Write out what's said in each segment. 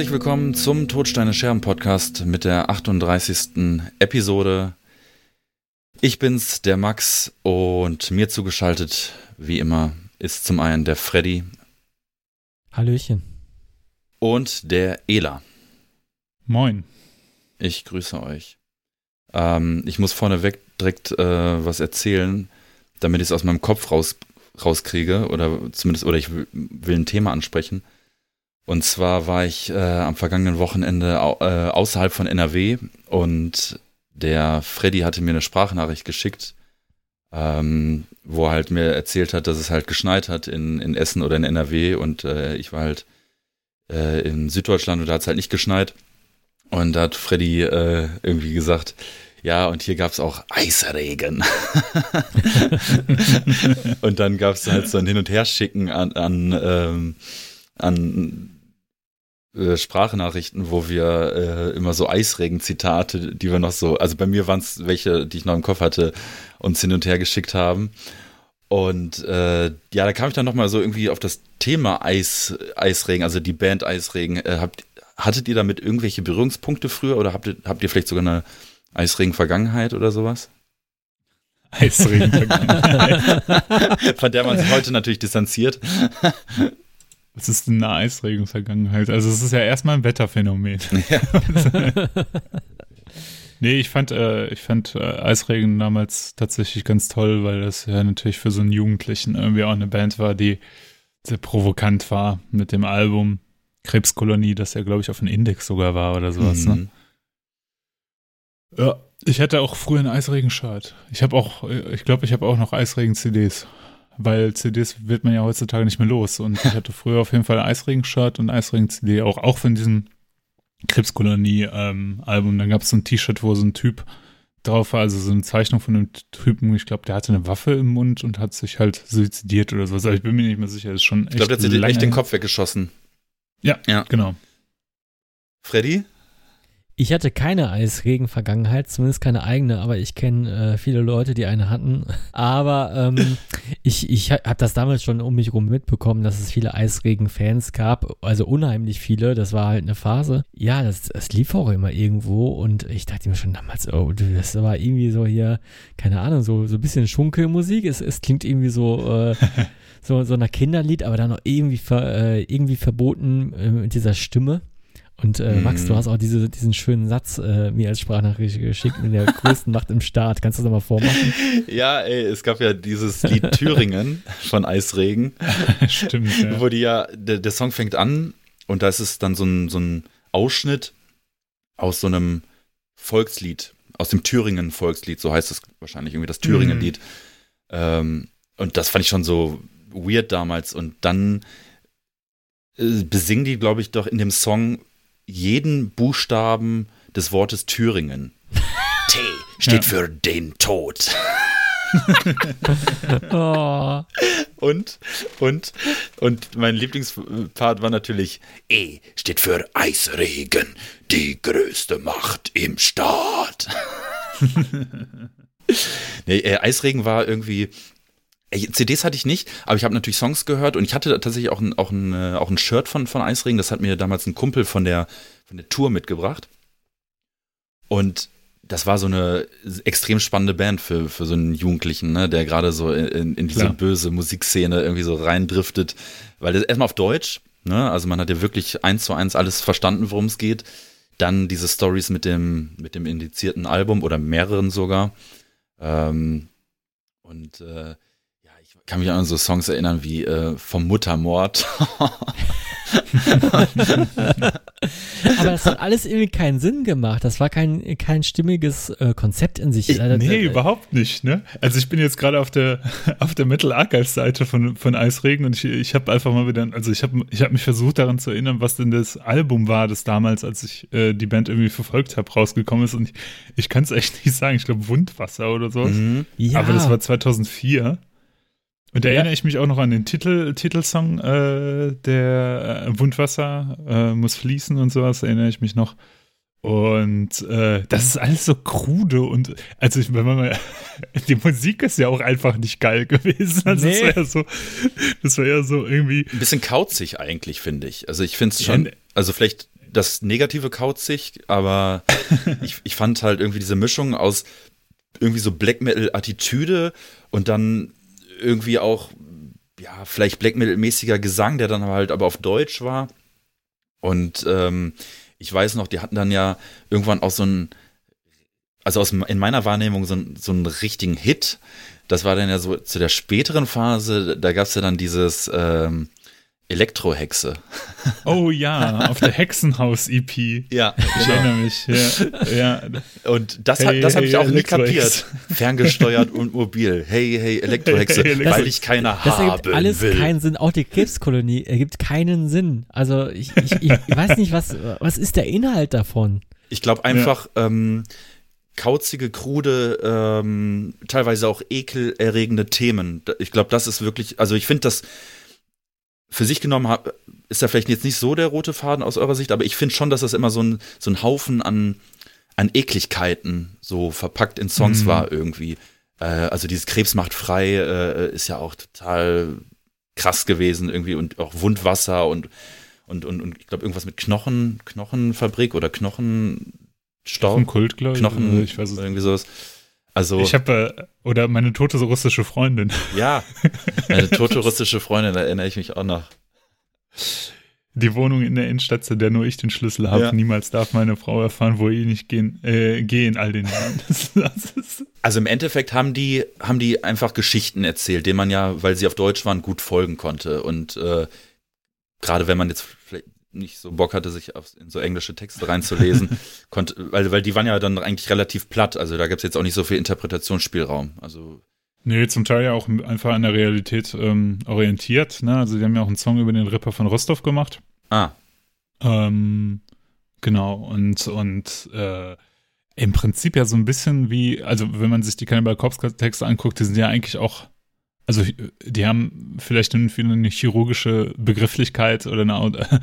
Herzlich willkommen zum Todsteine Scherben Podcast mit der 38. Episode. Ich bin's, der Max, und mir zugeschaltet, wie immer, ist zum einen der Freddy. Hallöchen. Und der Ela. Moin. Ich grüße euch. Ähm, ich muss vorneweg direkt äh, was erzählen, damit ich es aus meinem Kopf raus, rauskriege oder zumindest, oder ich will, will ein Thema ansprechen. Und zwar war ich äh, am vergangenen Wochenende au, äh, außerhalb von NRW und der Freddy hatte mir eine Sprachnachricht geschickt, ähm, wo er halt mir erzählt hat, dass es halt geschneit hat in, in Essen oder in NRW und äh, ich war halt äh, in Süddeutschland und da hat es halt nicht geschneit. Und da hat Freddy äh, irgendwie gesagt, ja, und hier gab es auch Eisregen. und dann gab es halt so ein Hin- und Herschicken an, an, ähm, an äh, Sprachnachrichten, wo wir äh, immer so Eisregen-Zitate, die wir noch so, also bei mir waren es welche, die ich noch im Kopf hatte, uns hin und her geschickt haben. Und äh, ja, da kam ich dann nochmal so irgendwie auf das Thema Eis, Eisregen, also die Band Eisregen. Äh, habt, hattet ihr damit irgendwelche Berührungspunkte früher oder habt ihr, habt ihr vielleicht sogar eine Eisregen-Vergangenheit oder sowas? Eisregen-Vergangenheit. Von der man sich heute natürlich distanziert. Was ist eine Eisregen-Vergangenheit? Also es ist ja erstmal ein Wetterphänomen. Ja. nee, ich fand, äh, ich fand äh, Eisregen damals tatsächlich ganz toll, weil das ja natürlich für so einen Jugendlichen irgendwie auch eine Band war, die sehr provokant war mit dem Album Krebskolonie, das ja, glaube ich, auf dem Index sogar war oder sowas. Mhm. Ne? Ja, ich hatte auch früher ein Eisregen-Shirt. Ich habe auch, ich glaube, ich habe auch noch Eisregen-CDs weil CDs wird man ja heutzutage nicht mehr los. Und ich hatte früher auf jeden Fall Eisregen-Shirt und Eisregen-CD, auch, auch von diesem Krebskolonie-Album. Ähm, Dann gab es so ein T-Shirt, wo so ein Typ drauf war, also so eine Zeichnung von einem Typen, ich glaube, der hatte eine Waffe im Mund und hat sich halt suizidiert oder so. Also ich bin mir nicht mehr sicher, das ist schon echt Ich glaube, der hat sich echt den Kopf weggeschossen. Ja, ja, genau. Freddy? Ich hatte keine Eisregen-Vergangenheit, zumindest keine eigene, aber ich kenne äh, viele Leute, die eine hatten. Aber ähm, ich, ich habe das damals schon um mich herum mitbekommen, dass es viele Eisregen-Fans gab, also unheimlich viele. Das war halt eine Phase. Ja, das, das lief auch immer irgendwo und ich dachte mir schon damals, oh, das war irgendwie so hier, keine Ahnung, so, so ein bisschen Schunkelmusik. Es, es klingt irgendwie so. Äh, so, so nach Kinderlied, aber dann noch irgendwie, ver, äh, irgendwie verboten äh, mit dieser Stimme. Und äh, Max, du hast auch diese, diesen schönen Satz äh, mir als Sprachnachricht geschickt mit der größten Macht im Staat. Kannst du das mal vormachen? Ja, ey, es gab ja dieses Lied Thüringen von Eisregen. Stimmt. Ja. Wo die ja, der, der Song fängt an und da ist es dann so ein, so ein Ausschnitt aus so einem Volkslied, aus dem Thüringen-Volkslied, so heißt es wahrscheinlich irgendwie, das Thüringen-Lied. Mhm. Ähm, und das fand ich schon so weird damals. Und dann äh, besingen die, glaube ich, doch in dem Song jeden Buchstaben des Wortes Thüringen. T steht ja. für den Tod. oh. Und, und, und mein Lieblingspart war natürlich E steht für Eisregen, die größte Macht im Staat. nee, äh, Eisregen war irgendwie CDs hatte ich nicht, aber ich habe natürlich Songs gehört und ich hatte tatsächlich auch ein, auch ein, äh, auch ein Shirt von, von Eisregen. Das hat mir damals ein Kumpel von der, von der Tour mitgebracht. Und das war so eine extrem spannende Band für, für so einen Jugendlichen, ne, der gerade so in, in diese Klar. böse Musikszene irgendwie so reindriftet. Weil das erstmal auf Deutsch, ne, also man hat ja wirklich eins zu eins alles verstanden, worum es geht. Dann diese Stories mit dem, mit dem indizierten Album oder mehreren sogar. Ähm, und äh, kann mich an so Songs erinnern wie äh, vom Muttermord. Aber das hat alles irgendwie keinen Sinn gemacht. Das war kein, kein stimmiges äh, Konzept in sich. Ich, nee, äh, überhaupt nicht. Ne? Also ich bin jetzt gerade auf der auf der Metal Archive Seite von, von Eisregen und ich, ich habe einfach mal wieder, also ich habe ich hab mich versucht daran zu erinnern, was denn das Album war, das damals, als ich äh, die Band irgendwie verfolgt habe, rausgekommen ist. Und ich, ich kann es echt nicht sagen. Ich glaube Wundwasser oder so. Mhm. Ja. Aber das war 2004. Und da ja. erinnere ich mich auch noch an den Titel, Titelsong, äh, der äh, Wundwasser äh, muss fließen und sowas, erinnere ich mich noch. Und äh, das ist alles so krude und also ich, wenn man mal, die Musik ist ja auch einfach nicht geil gewesen. Also nee. das war ja so, das war ja so irgendwie. Ein bisschen kauzig eigentlich, finde ich. Also ich finde es schon. Ja, Also vielleicht das negative kauzig, aber ich, ich fand halt irgendwie diese Mischung aus irgendwie so Black Metal-Attitüde und dann irgendwie auch, ja, vielleicht Black Metal-mäßiger Gesang, der dann halt aber auf Deutsch war. Und ähm, ich weiß noch, die hatten dann ja irgendwann auch so ein, also aus, in meiner Wahrnehmung so, ein, so einen richtigen Hit. Das war dann ja so zu der späteren Phase, da gab es ja dann dieses ähm, Elektrohexe. Oh ja, auf der Hexenhaus-EP. Ja, ich genau. erinnere mich. Ja, ja. Und das, hey, das habe hey, ich auch nie kapiert. Ferngesteuert und mobil. Hey, hey, Elektrohexe, hey, weil ich keine das haben ergibt alles will. keinen Sinn. Auch die Krebskolonie ergibt keinen Sinn. Also ich, ich, ich weiß nicht, was, was ist der Inhalt davon? Ich glaube einfach, ja. ähm, kauzige, krude, ähm, teilweise auch ekelerregende Themen. Ich glaube, das ist wirklich, also ich finde das für sich genommen ist da vielleicht jetzt nicht so der rote Faden aus eurer Sicht, aber ich finde schon, dass das immer so ein, so ein Haufen an, an Ekligkeiten so verpackt in Songs mhm. war irgendwie. Äh, also dieses Krebs macht frei äh, ist ja auch total krass gewesen irgendwie und auch Wundwasser und und, und, und ich glaube irgendwas mit Knochen, Knochenfabrik oder Knochenstaub. Knochenkult, glaube ich. Knochen, ich weiß es irgendwie sowas. Also, ich habe, äh, oder meine tote russische Freundin. Ja, meine tote russische Freundin, da erinnere ich mich auch noch. Die Wohnung in der Innenstadt, zu der nur ich den Schlüssel habe. Ja. Niemals darf meine Frau erfahren, wo ich nicht gehen, äh, gehen all den Jahren. also im Endeffekt haben die, haben die einfach Geschichten erzählt, denen man ja, weil sie auf Deutsch waren, gut folgen konnte. Und äh, gerade wenn man jetzt nicht so Bock hatte, sich auf, in so englische Texte reinzulesen, konnte, weil, weil die waren ja dann eigentlich relativ platt, also da gab es jetzt auch nicht so viel Interpretationsspielraum. Also Nee, zum Teil ja auch einfach an der Realität ähm, orientiert. Ne? Also die haben ja auch einen Song über den Ripper von Rostov gemacht. Ah. Ähm, genau, und, und äh, im Prinzip ja so ein bisschen wie, also wenn man sich die Cannibal Corpse Texte anguckt, die sind ja eigentlich auch also die haben vielleicht eine, chirurgische Begrifflichkeit oder eine,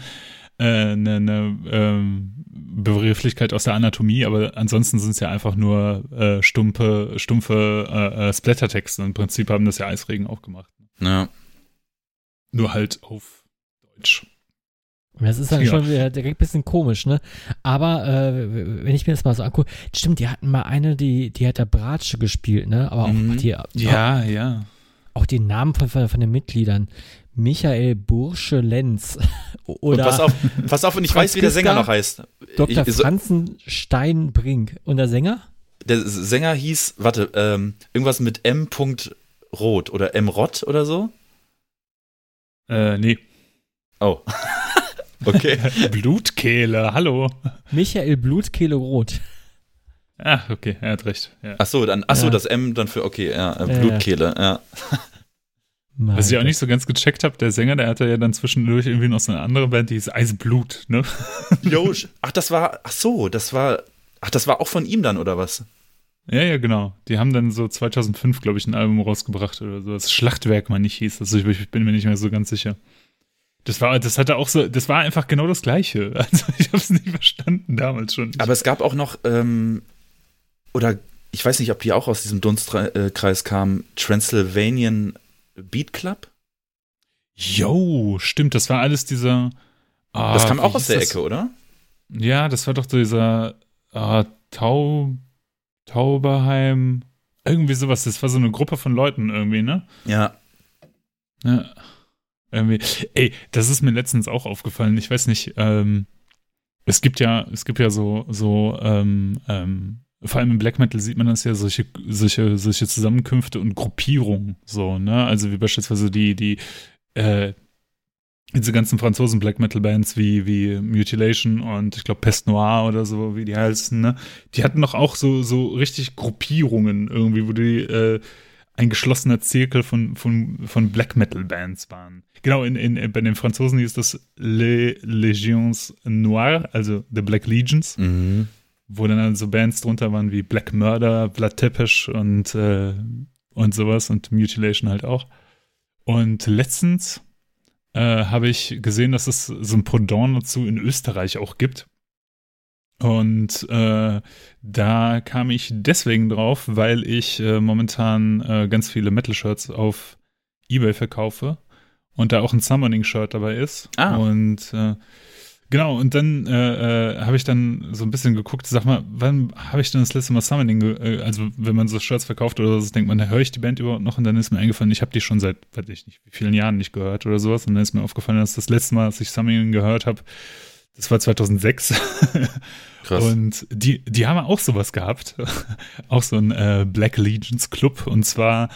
eine, eine ähm, Begrifflichkeit aus der Anatomie, aber ansonsten sind es ja einfach nur äh, stumpe, stumpfe äh, äh, Splattertexte. Im Prinzip haben das ja Eisregen auch gemacht. Ja. Nur halt auf Deutsch. Das ist dann ja. schon direkt ein bisschen komisch, ne? Aber äh, wenn ich mir das mal so angucke, stimmt, die hatten mal eine, die, die hat der Bratsche gespielt, ne? Aber auch mhm. die. Ja, ja auch die Namen von, von den Mitgliedern. Michael Bursche Lenz. Oder und pass auf, pass auf, und ich weiß, wie der Sänger noch heißt. Dr. Ich, so, Franzenstein-Brink. Und der Sänger? Der Sänger hieß, warte, ähm, irgendwas mit M. Rot oder M. Rott oder so? Äh, nee. Oh. okay. Blutkehle, hallo. Michael Blutkehle Rot. Ah, okay, er hat recht. Ja. Ach so, dann, ach so, ja. das M dann für, okay, ja, äh, Blutkehle, ja. Was ich auch nicht so ganz gecheckt habe, der Sänger, der hatte ja dann zwischendurch irgendwie noch so eine andere Band, die ist Eisblut, ne? Jo, ach, das war, ach so, das war, ach, das war auch von ihm dann, oder was? Ja, ja, genau. Die haben dann so 2005, glaube ich, ein Album rausgebracht oder so. Das Schlachtwerk mal nicht hieß. Also ich, ich bin mir nicht mehr so ganz sicher. Das war, das hatte auch so, das war einfach genau das Gleiche. Also ich habe es nicht verstanden damals schon. Aber es gab auch noch ähm, oder ich weiß nicht, ob die auch aus diesem Dunstkreis kamen, Transylvanian Beat Club? Jo, stimmt, das war alles dieser. Ah, das kam auch aus der das? Ecke, oder? Ja, das war doch dieser ah, Tau, Tauberheim, irgendwie sowas. Das war so eine Gruppe von Leuten irgendwie, ne? Ja. Ja. Irgendwie. Ey, das ist mir letztens auch aufgefallen. Ich weiß nicht, ähm, es gibt ja, es gibt ja so, so, ähm, ähm, vor allem im Black Metal sieht man das ja solche, solche, solche Zusammenkünfte und Gruppierungen so, ne? Also wie beispielsweise die, die, äh, diese ganzen Franzosen Black Metal Bands wie, wie Mutilation und ich glaube Pest Noir oder so, wie die heißen, ne? Die hatten doch auch so, so richtig Gruppierungen irgendwie, wo die, äh, ein geschlossener Zirkel von, von, von Black Metal Bands waren. Genau, in, in, bei den Franzosen hieß das Les Légions Noires, also The Black Legions. Mhm wo dann also Bands drunter waren wie Black Murder, Blood Tepish und, äh, und sowas und Mutilation halt auch. Und letztens äh, habe ich gesehen, dass es so ein Pendant dazu in Österreich auch gibt. Und äh, da kam ich deswegen drauf, weil ich äh, momentan äh, ganz viele Metal-Shirts auf Ebay verkaufe und da auch ein Summoning-Shirt dabei ist. Ah. Und äh, Genau, und dann äh, äh, habe ich dann so ein bisschen geguckt, sag mal, wann habe ich denn das letzte Mal Summoning, äh, also wenn man so Shirts verkauft oder so, denkt man, höre ich die Band überhaupt noch? Und dann ist mir eingefallen, ich habe die schon seit, weiß ich nicht, wie vielen Jahren nicht gehört oder sowas. Und dann ist mir aufgefallen, dass das letzte Mal, als ich Summoning gehört habe, das war 2006. Krass. Und die, die haben auch sowas gehabt. auch so ein äh, Black Legions Club. Und zwar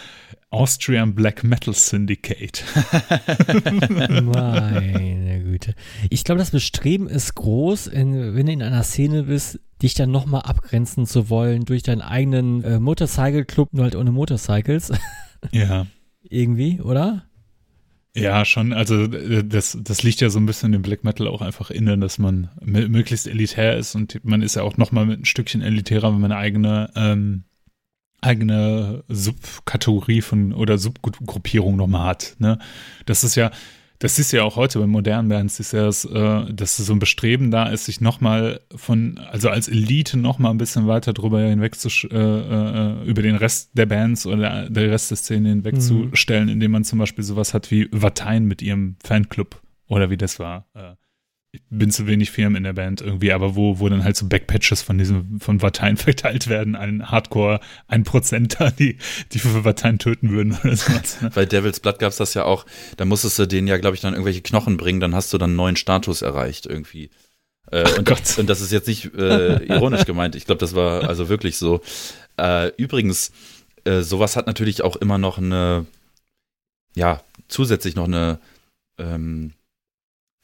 Austrian Black Metal Syndicate. Meine Güte. Ich glaube, das Bestreben ist groß, in, wenn du in einer Szene bist, dich dann nochmal abgrenzen zu wollen durch deinen eigenen äh, Motorcycle Club, nur halt ohne Motorcycles. Ja. Irgendwie, oder? Ja, schon. Also das, das liegt ja so ein bisschen im Black Metal auch einfach innen, dass man möglichst elitär ist und man ist ja auch nochmal mit ein Stückchen elitärer, wenn man eine eigene ähm, eigene Subkategorie von oder Subgruppierung nochmal hat. Ne? Das ist ja, das ist ja auch heute bei modernen Bands, ist ja das, äh, dass so ein Bestreben da ist, sich nochmal von, also als Elite nochmal ein bisschen weiter drüber hinweg zu, äh, äh, über den Rest der Bands oder der Rest der Szene hinwegzustellen, mhm. indem man zum Beispiel sowas hat wie Vatein mit ihrem Fanclub oder wie das war. Äh, bin zu wenig Firmen in der Band irgendwie, aber wo, wo dann halt so Backpatches von diesem, von Parteien verteilt werden, ein Hardcore, ein Prozenter, die, die für Parteien töten würden oder sowas. Ne? Bei Devil's Blood gab es das ja auch, da musstest du denen ja, glaube ich, dann irgendwelche Knochen bringen, dann hast du dann einen neuen Status erreicht irgendwie. Äh, und, Gott. und das ist jetzt nicht äh, ironisch gemeint, ich glaube, das war also wirklich so. Äh, übrigens, äh, sowas hat natürlich auch immer noch eine, ja, zusätzlich noch eine, ähm,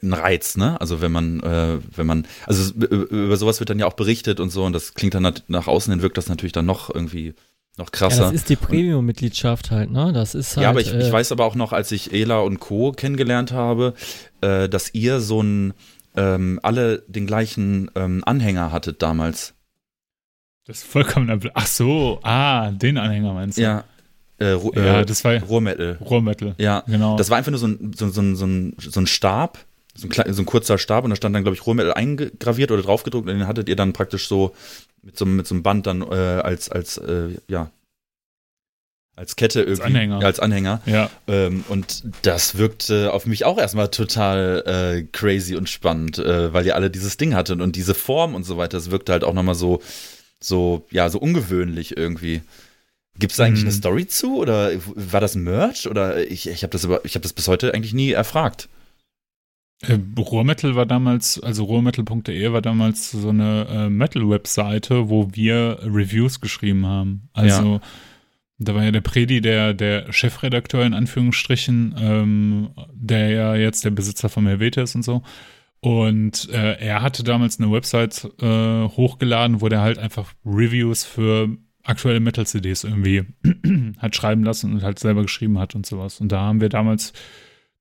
ein Reiz, ne? Also wenn man, äh, wenn man, also über sowas wird dann ja auch berichtet und so und das klingt dann nach außen hin wirkt das natürlich dann noch irgendwie noch krasser. Ja, das ist die Premium-Mitgliedschaft halt, ne? Das ist halt. Ja, aber ich, äh, ich weiß aber auch noch, als ich Ela und Co. kennengelernt habe, äh, dass ihr so ein ähm, alle den gleichen ähm, Anhänger hattet damals. Das ist vollkommen. Ach so, ah, den Anhänger meinst du? Ja. Äh, ja, das war Rohrmetal. Rohrmetal. Ja, genau. Das war einfach nur so ein, so, so, so, ein, so ein Stab, so ein, so ein kurzer Stab und da stand dann, glaube ich, Rohmetal eingraviert oder draufgedruckt und den hattet ihr dann praktisch so mit so, mit so einem Band dann äh, als, als, äh, ja, als Kette irgendwie. Als Anhänger. Ja, als Anhänger. Ja. Ähm, und das wirkte auf mich auch erstmal total äh, crazy und spannend, äh, weil ihr alle dieses Ding hattet und diese Form und so weiter. Das wirkte halt auch nochmal so, so, ja, so ungewöhnlich irgendwie. Gibt es eigentlich hm. eine Story zu oder war das Merch oder ich, ich habe das, hab das bis heute eigentlich nie erfragt. Äh, Rohrmetal war damals, also rohrmetal.de war damals so eine äh, Metal-Webseite, wo wir Reviews geschrieben haben. Also ja. da war ja der Predi, der, der Chefredakteur in Anführungsstrichen, ähm, der ja jetzt der Besitzer von Helvete ist und so. Und äh, er hatte damals eine Website äh, hochgeladen, wo der halt einfach Reviews für aktuelle Metal-CDs irgendwie hat schreiben lassen und halt selber geschrieben hat und sowas. Und da haben wir damals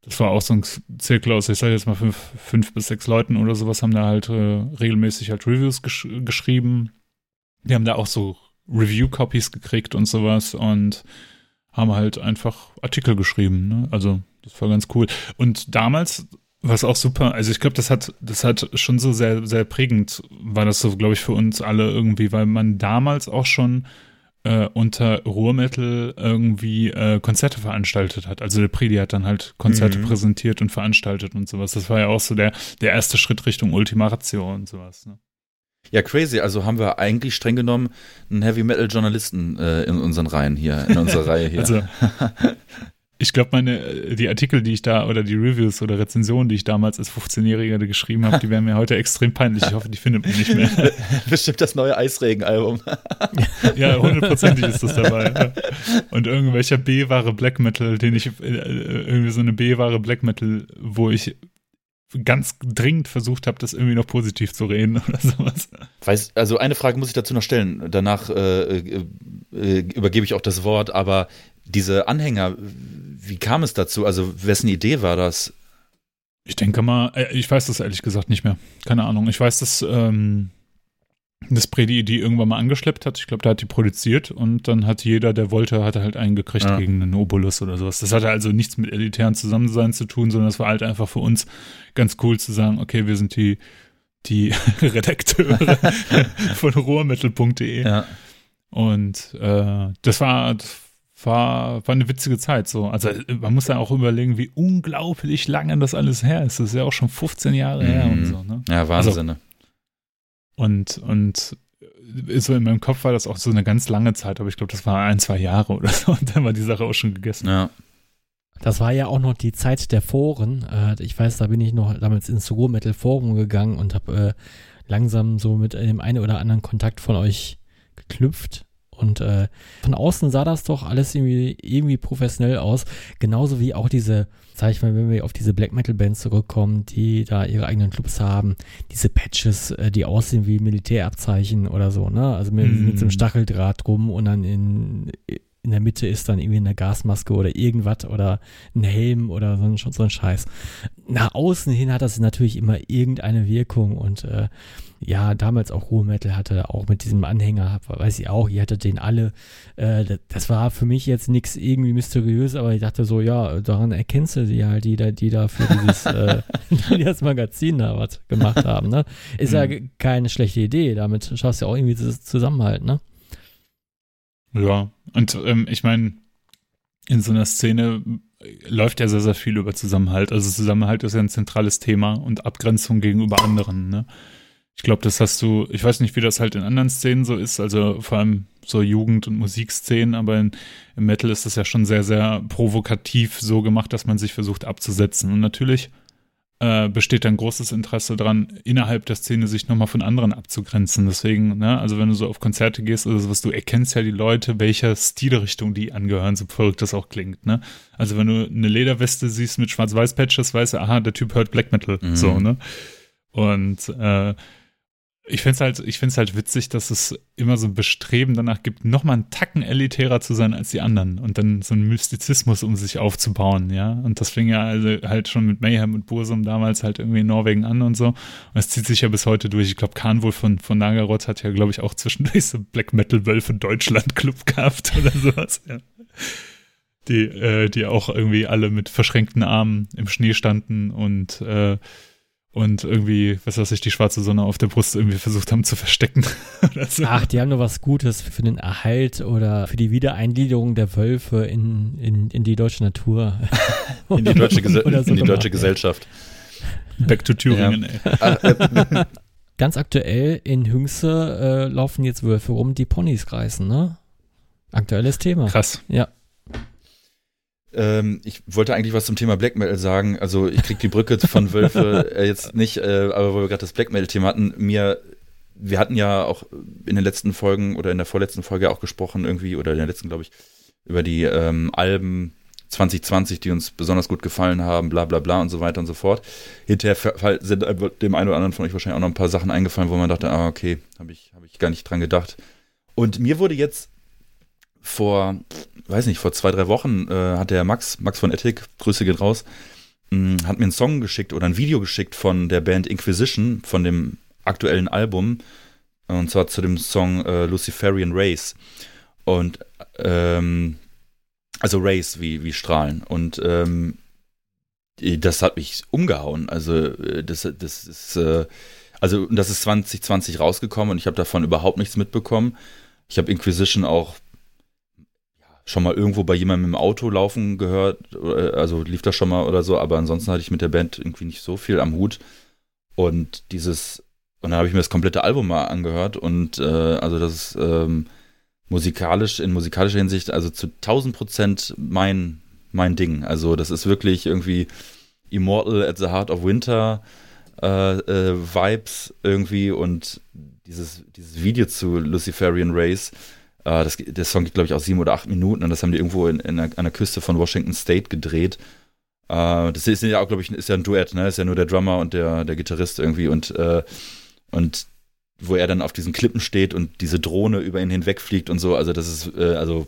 das war auch so ein Zirkel aus, ich sage jetzt mal fünf, fünf bis sechs Leuten oder sowas, haben da halt äh, regelmäßig halt Reviews gesch geschrieben. Die haben da auch so Review-Copies gekriegt und sowas und haben halt einfach Artikel geschrieben. Ne? Also das war ganz cool. Und damals war es auch super. Also ich glaube, das hat, das hat schon so sehr, sehr prägend, war das so, glaube ich, für uns alle irgendwie, weil man damals auch schon äh, unter Ruhrmetal irgendwie äh, Konzerte veranstaltet hat. Also der Predi hat dann halt Konzerte mhm. präsentiert und veranstaltet und sowas. Das war ja auch so der, der erste Schritt Richtung Ultima Ratio und sowas. Ne? Ja, crazy. Also haben wir eigentlich streng genommen einen Heavy Metal Journalisten äh, in unseren Reihen hier, in unserer Reihe hier. Also, ich glaube, meine, die Artikel, die ich da oder die Reviews oder Rezensionen, die ich damals als 15-Jähriger geschrieben habe, die wären mir heute extrem peinlich. Ich hoffe, die findet man nicht mehr. Bestimmt das neue Eisregen-Album. ja, hundertprozentig ist das dabei. Und irgendwelcher B-Ware Black Metal, den ich, äh, irgendwie so eine B-Ware Black Metal, wo ich ganz dringend versucht habe, das irgendwie noch positiv zu reden oder sowas. Weiß, also eine Frage muss ich dazu noch stellen. Danach äh, äh, äh übergebe ich auch das Wort, aber diese Anhänger, wie kam es dazu? Also, wessen Idee war das? Ich denke mal, äh, ich weiß das ehrlich gesagt nicht mehr. Keine Ahnung. Ich weiß, dass ähm, das Predi die irgendwann mal angeschleppt hat. Ich glaube, da hat die produziert und dann hat jeder, der wollte, hat halt einen gekriegt ja. gegen einen Obolus oder sowas. Das hatte also nichts mit elitären Zusammensein zu tun, sondern es war halt einfach für uns ganz cool zu sagen, okay, wir sind die, die Redakteure von rohrmittel.de. Ja. Und äh, das war, das war, war eine witzige Zeit so. Also man muss ja auch überlegen, wie unglaublich lange das alles her ist. Das ist ja auch schon 15 Jahre mhm. her und so. Ne? Ja, Wahnsinn. Also, und, und so in meinem Kopf war das auch so eine ganz lange Zeit, aber ich glaube, das war ein, zwei Jahre oder so und dann war die Sache auch schon gegessen. Ja. Das war ja auch noch die Zeit der Foren. Äh, ich weiß, da bin ich noch damals ins Ruhr Metal Forum gegangen und habe äh, langsam so mit dem einen oder anderen Kontakt von euch geknüpft. Und äh, von außen sah das doch alles irgendwie, irgendwie professionell aus. Genauso wie auch diese, sag ich mal, wenn wir auf diese Black Metal Bands zurückkommen, die da ihre eigenen Clubs haben, diese Patches, äh, die aussehen wie Militärabzeichen oder so, ne? Also mit, mm. mit so einem Stacheldraht drum und dann in, in der Mitte ist dann irgendwie eine Gasmaske oder irgendwas oder ein Helm oder so ein, so ein Scheiß. Nach außen hin hat das natürlich immer irgendeine Wirkung und äh, ja, damals auch Ruhemetal hatte, auch mit diesem Anhänger, weiß ich auch, ihr hattet den alle. Äh, das war für mich jetzt nichts irgendwie mysteriös, aber ich dachte so, ja, daran erkennst du die halt, die da, die da für dieses, äh, die das Magazin da was gemacht haben, ne? Ist mhm. ja keine schlechte Idee, damit schaffst du ja auch irgendwie das Zusammenhalt, ne? Ja, und ähm, ich meine, in so einer Szene läuft ja sehr, sehr viel über Zusammenhalt. Also Zusammenhalt ist ja ein zentrales Thema und Abgrenzung gegenüber anderen. Ne? Ich glaube, das hast du, ich weiß nicht, wie das halt in anderen Szenen so ist, also vor allem so Jugend- und Musikszenen, aber in, im Metal ist das ja schon sehr, sehr provokativ so gemacht, dass man sich versucht abzusetzen. Und natürlich äh, besteht ein großes Interesse daran, innerhalb der Szene sich nochmal von anderen abzugrenzen. Deswegen, ne, also wenn du so auf Konzerte gehst oder sowas, du erkennst ja die Leute, welcher Stilrichtung die angehören, so verrückt das auch klingt, ne? Also wenn du eine Lederweste siehst mit Schwarz-Weiß-Patches, weißt du, aha, der Typ hört Black Metal, mhm. so, ne? Und äh, ich finde es halt, ich find's halt witzig, dass es immer so ein Bestreben danach gibt, nochmal einen Tacken elitärer zu sein als die anderen und dann so einen Mystizismus um sich aufzubauen, ja. Und das fing ja also halt schon mit Mayhem und Bursum damals halt irgendwie in Norwegen an und so. Und es zieht sich ja bis heute durch. Ich glaube, Kahn wohl von, von Nagaroth hat ja, glaube ich, auch zwischendurch so Black Metal Wölfe Deutschland Club gehabt oder sowas, ja. Die, äh, die auch irgendwie alle mit verschränkten Armen im Schnee standen und äh, und irgendwie, was weiß ich, die schwarze Sonne auf der Brust irgendwie versucht haben zu verstecken. so. Ach, die haben nur was Gutes für den Erhalt oder für die Wiedereingliederung der Wölfe in, in, in die deutsche Natur. in die deutsche, Gese so in die deutsche Gesellschaft. Back to Thüringen, ja. ey. Äh, Ganz aktuell in Hüngse äh, laufen jetzt Wölfe rum, die Ponys reißen, ne? Aktuelles Thema. Krass. Ja. Ähm, ich wollte eigentlich was zum Thema Black Metal sagen. Also ich krieg die Brücke von Wölfe äh, jetzt nicht, äh, aber wo wir gerade das Black Metal-Thema hatten, mir, wir hatten ja auch in den letzten Folgen oder in der vorletzten Folge auch gesprochen irgendwie, oder in der letzten, glaube ich, über die ähm, Alben 2020, die uns besonders gut gefallen haben, bla bla bla und so weiter und so fort. Hinterher sind dem einen oder anderen von euch wahrscheinlich auch noch ein paar Sachen eingefallen, wo man dachte, ah, okay, habe ich, hab ich gar nicht dran gedacht. Und mir wurde jetzt vor, weiß nicht, vor zwei, drei Wochen äh, hat der Max, Max von Ethic, Grüße geht raus, mh, hm, hat mir einen Song geschickt oder ein Video geschickt von der Band Inquisition, von dem aktuellen Album. Und zwar zu dem Song äh, Luciferian Race. Und ähm, also Race wie, wie Strahlen. Und ähm, das hat mich umgehauen. Also, äh, das, das ist, äh, also, das ist 2020 rausgekommen und ich habe davon überhaupt nichts mitbekommen. Ich habe Inquisition auch schon mal irgendwo bei jemandem im Auto laufen gehört, äh, also lief das schon mal oder so, aber ansonsten hatte ich mit der Band irgendwie nicht so viel am Hut. Und dieses, und dann habe ich mir das komplette Album mal angehört und äh, also das ist ähm, musikalisch, in musikalischer Hinsicht, also zu 1000 Prozent mein, mein Ding. Also das ist wirklich irgendwie Immortal at the Heart of Winter äh, äh, Vibes irgendwie und dieses, dieses Video zu Luciferian Race das, der Song geht, glaube ich, auch sieben oder acht Minuten und das haben die irgendwo in, in einer, an der Küste von Washington State gedreht. Äh, das ist ja auch, glaube ich, ist ja ein Duett, ne? Ist ja nur der Drummer und der, der Gitarrist irgendwie und, äh, und wo er dann auf diesen Klippen steht und diese Drohne über ihn hinwegfliegt und so. Also, das ist, äh, also,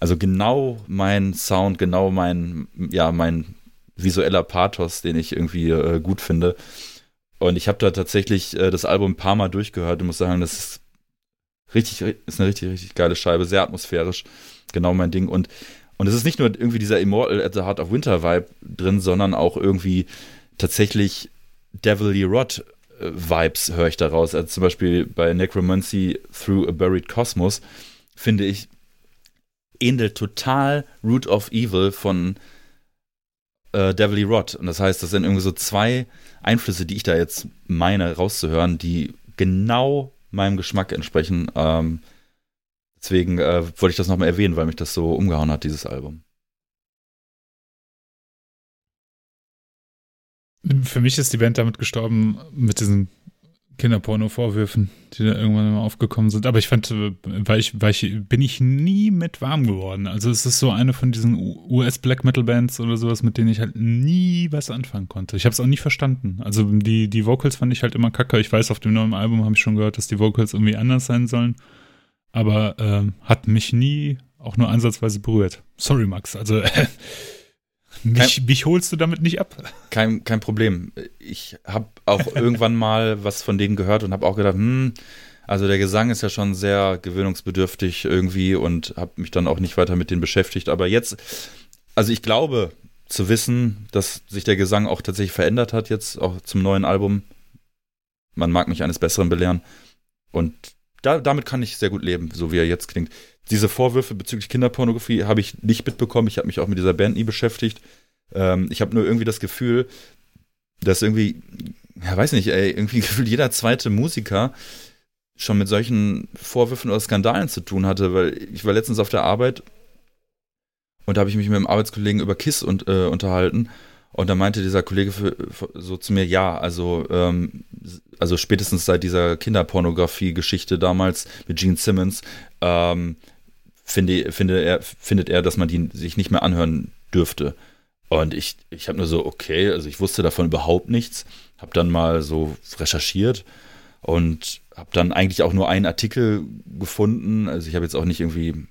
also genau mein Sound, genau mein, ja, mein visueller Pathos, den ich irgendwie äh, gut finde. Und ich habe da tatsächlich äh, das Album ein paar Mal durchgehört und muss sagen, das ist Richtig, ist eine richtig, richtig geile Scheibe, sehr atmosphärisch. Genau mein Ding. Und, und es ist nicht nur irgendwie dieser Immortal at the Heart of Winter Vibe drin, sondern auch irgendwie tatsächlich Devilly Rot äh, Vibes höre ich daraus. Also zum Beispiel bei Necromancy Through a Buried Cosmos finde ich, ähnelt total Root of Evil von äh, Devil Rod. Und das heißt, das sind irgendwie so zwei Einflüsse, die ich da jetzt meine rauszuhören, die genau meinem Geschmack entsprechen. Ähm, deswegen äh, wollte ich das nochmal erwähnen, weil mich das so umgehauen hat, dieses Album. Für mich ist die Band damit gestorben, mit diesen Kinderporno-Vorwürfen, die da irgendwann mal aufgekommen sind. Aber ich fand, weil ich, weil ich, bin ich nie mit warm geworden. Also es ist so eine von diesen US-Black Metal-Bands oder sowas, mit denen ich halt nie was anfangen konnte. Ich habe es auch nie verstanden. Also die, die Vocals fand ich halt immer kacke. Ich weiß, auf dem neuen Album habe ich schon gehört, dass die Vocals irgendwie anders sein sollen. Aber ähm, hat mich nie auch nur ansatzweise berührt. Sorry, Max. Also Mich, mich, holst du damit nicht ab. Kein, kein Problem. Ich habe auch irgendwann mal was von denen gehört und habe auch gedacht, hm, also der Gesang ist ja schon sehr gewöhnungsbedürftig irgendwie und habe mich dann auch nicht weiter mit denen beschäftigt. Aber jetzt, also ich glaube zu wissen, dass sich der Gesang auch tatsächlich verändert hat jetzt, auch zum neuen Album. Man mag mich eines Besseren belehren. Und da, damit kann ich sehr gut leben, so wie er jetzt klingt diese Vorwürfe bezüglich Kinderpornografie habe ich nicht mitbekommen. Ich habe mich auch mit dieser Band nie beschäftigt. Ähm, ich habe nur irgendwie das Gefühl, dass irgendwie, ja, weiß nicht, ey, irgendwie gefühlt jeder zweite Musiker schon mit solchen Vorwürfen oder Skandalen zu tun hatte, weil ich war letztens auf der Arbeit und da habe ich mich mit einem Arbeitskollegen über KISS und, äh, unterhalten und da meinte dieser Kollege für, für, so zu mir, ja, also, ähm, also spätestens seit dieser Kinderpornografie-Geschichte damals mit Gene Simmons, ähm, finde, finde er, findet er, dass man die sich nicht mehr anhören dürfte. Und ich, ich habe nur so, okay, also ich wusste davon überhaupt nichts, habe dann mal so recherchiert und habe dann eigentlich auch nur einen Artikel gefunden. Also ich habe jetzt auch nicht irgendwie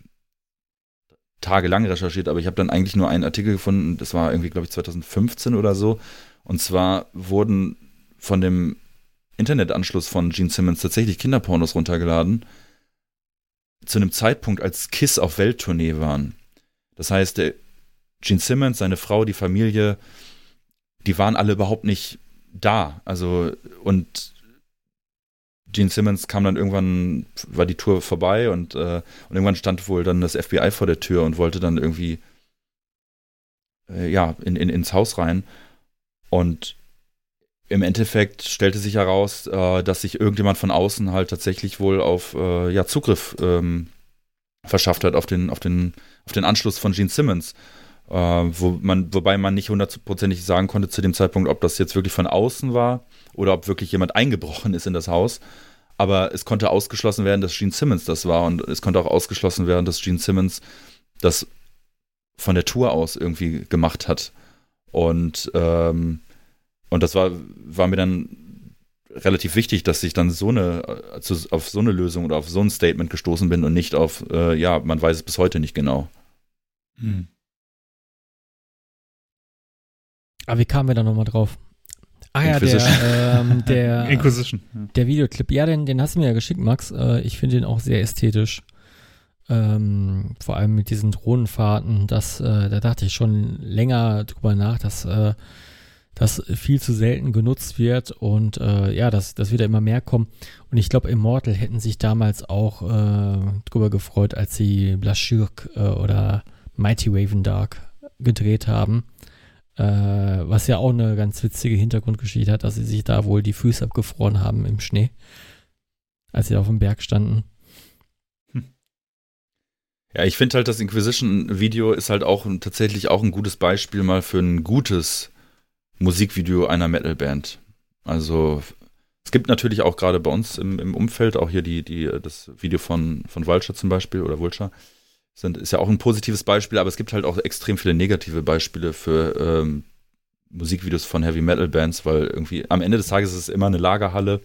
tagelang recherchiert, aber ich habe dann eigentlich nur einen Artikel gefunden, das war irgendwie, glaube ich, 2015 oder so. Und zwar wurden von dem Internetanschluss von Gene Simmons tatsächlich Kinderpornos runtergeladen zu einem Zeitpunkt, als Kiss auf Welttournee waren. Das heißt, Gene Simmons, seine Frau, die Familie, die waren alle überhaupt nicht da. Also, und Gene Simmons kam dann irgendwann, war die Tour vorbei und, äh, und irgendwann stand wohl dann das FBI vor der Tür und wollte dann irgendwie äh, ja, in, in, ins Haus rein. Und im Endeffekt stellte sich heraus, äh, dass sich irgendjemand von außen halt tatsächlich wohl auf äh, ja, Zugriff ähm, verschafft hat auf den, auf, den, auf den Anschluss von Gene Simmons. Äh, wo man, wobei man nicht hundertprozentig sagen konnte zu dem Zeitpunkt, ob das jetzt wirklich von außen war oder ob wirklich jemand eingebrochen ist in das Haus. Aber es konnte ausgeschlossen werden, dass Gene Simmons das war und es konnte auch ausgeschlossen werden, dass Gene Simmons das von der Tour aus irgendwie gemacht hat. Und ähm, und das war, war mir dann relativ wichtig, dass ich dann so eine, also auf so eine Lösung oder auf so ein Statement gestoßen bin und nicht auf, äh, ja, man weiß es bis heute nicht genau. Hm. Aber wie kamen wir da nochmal drauf? Ah ja, der, ähm, der, Inquisition. der Videoclip. Ja, den, den hast du mir ja geschickt, Max. Äh, ich finde den auch sehr ästhetisch. Ähm, vor allem mit diesen Drohnenfahrten. Das, äh, da dachte ich schon länger drüber nach, dass äh, das viel zu selten genutzt wird und äh, ja, dass das wieder immer mehr kommen. Und ich glaube, Immortal hätten sich damals auch äh, drüber gefreut, als sie Blaschirk äh, oder Mighty Raven Dark gedreht haben. Äh, was ja auch eine ganz witzige Hintergrundgeschichte hat, dass sie sich da wohl die Füße abgefroren haben im Schnee, als sie auf dem Berg standen. Ja, ich finde halt, das Inquisition-Video ist halt auch tatsächlich auch ein gutes Beispiel mal für ein gutes Musikvideo einer Metalband. Also es gibt natürlich auch gerade bei uns im, im, Umfeld auch hier die, die, das Video von, von Vulture zum Beispiel oder Vulture. Sind, ist ja auch ein positives Beispiel, aber es gibt halt auch extrem viele negative Beispiele für ähm, Musikvideos von Heavy Metal Bands, weil irgendwie am Ende des Tages ist es immer eine Lagerhalle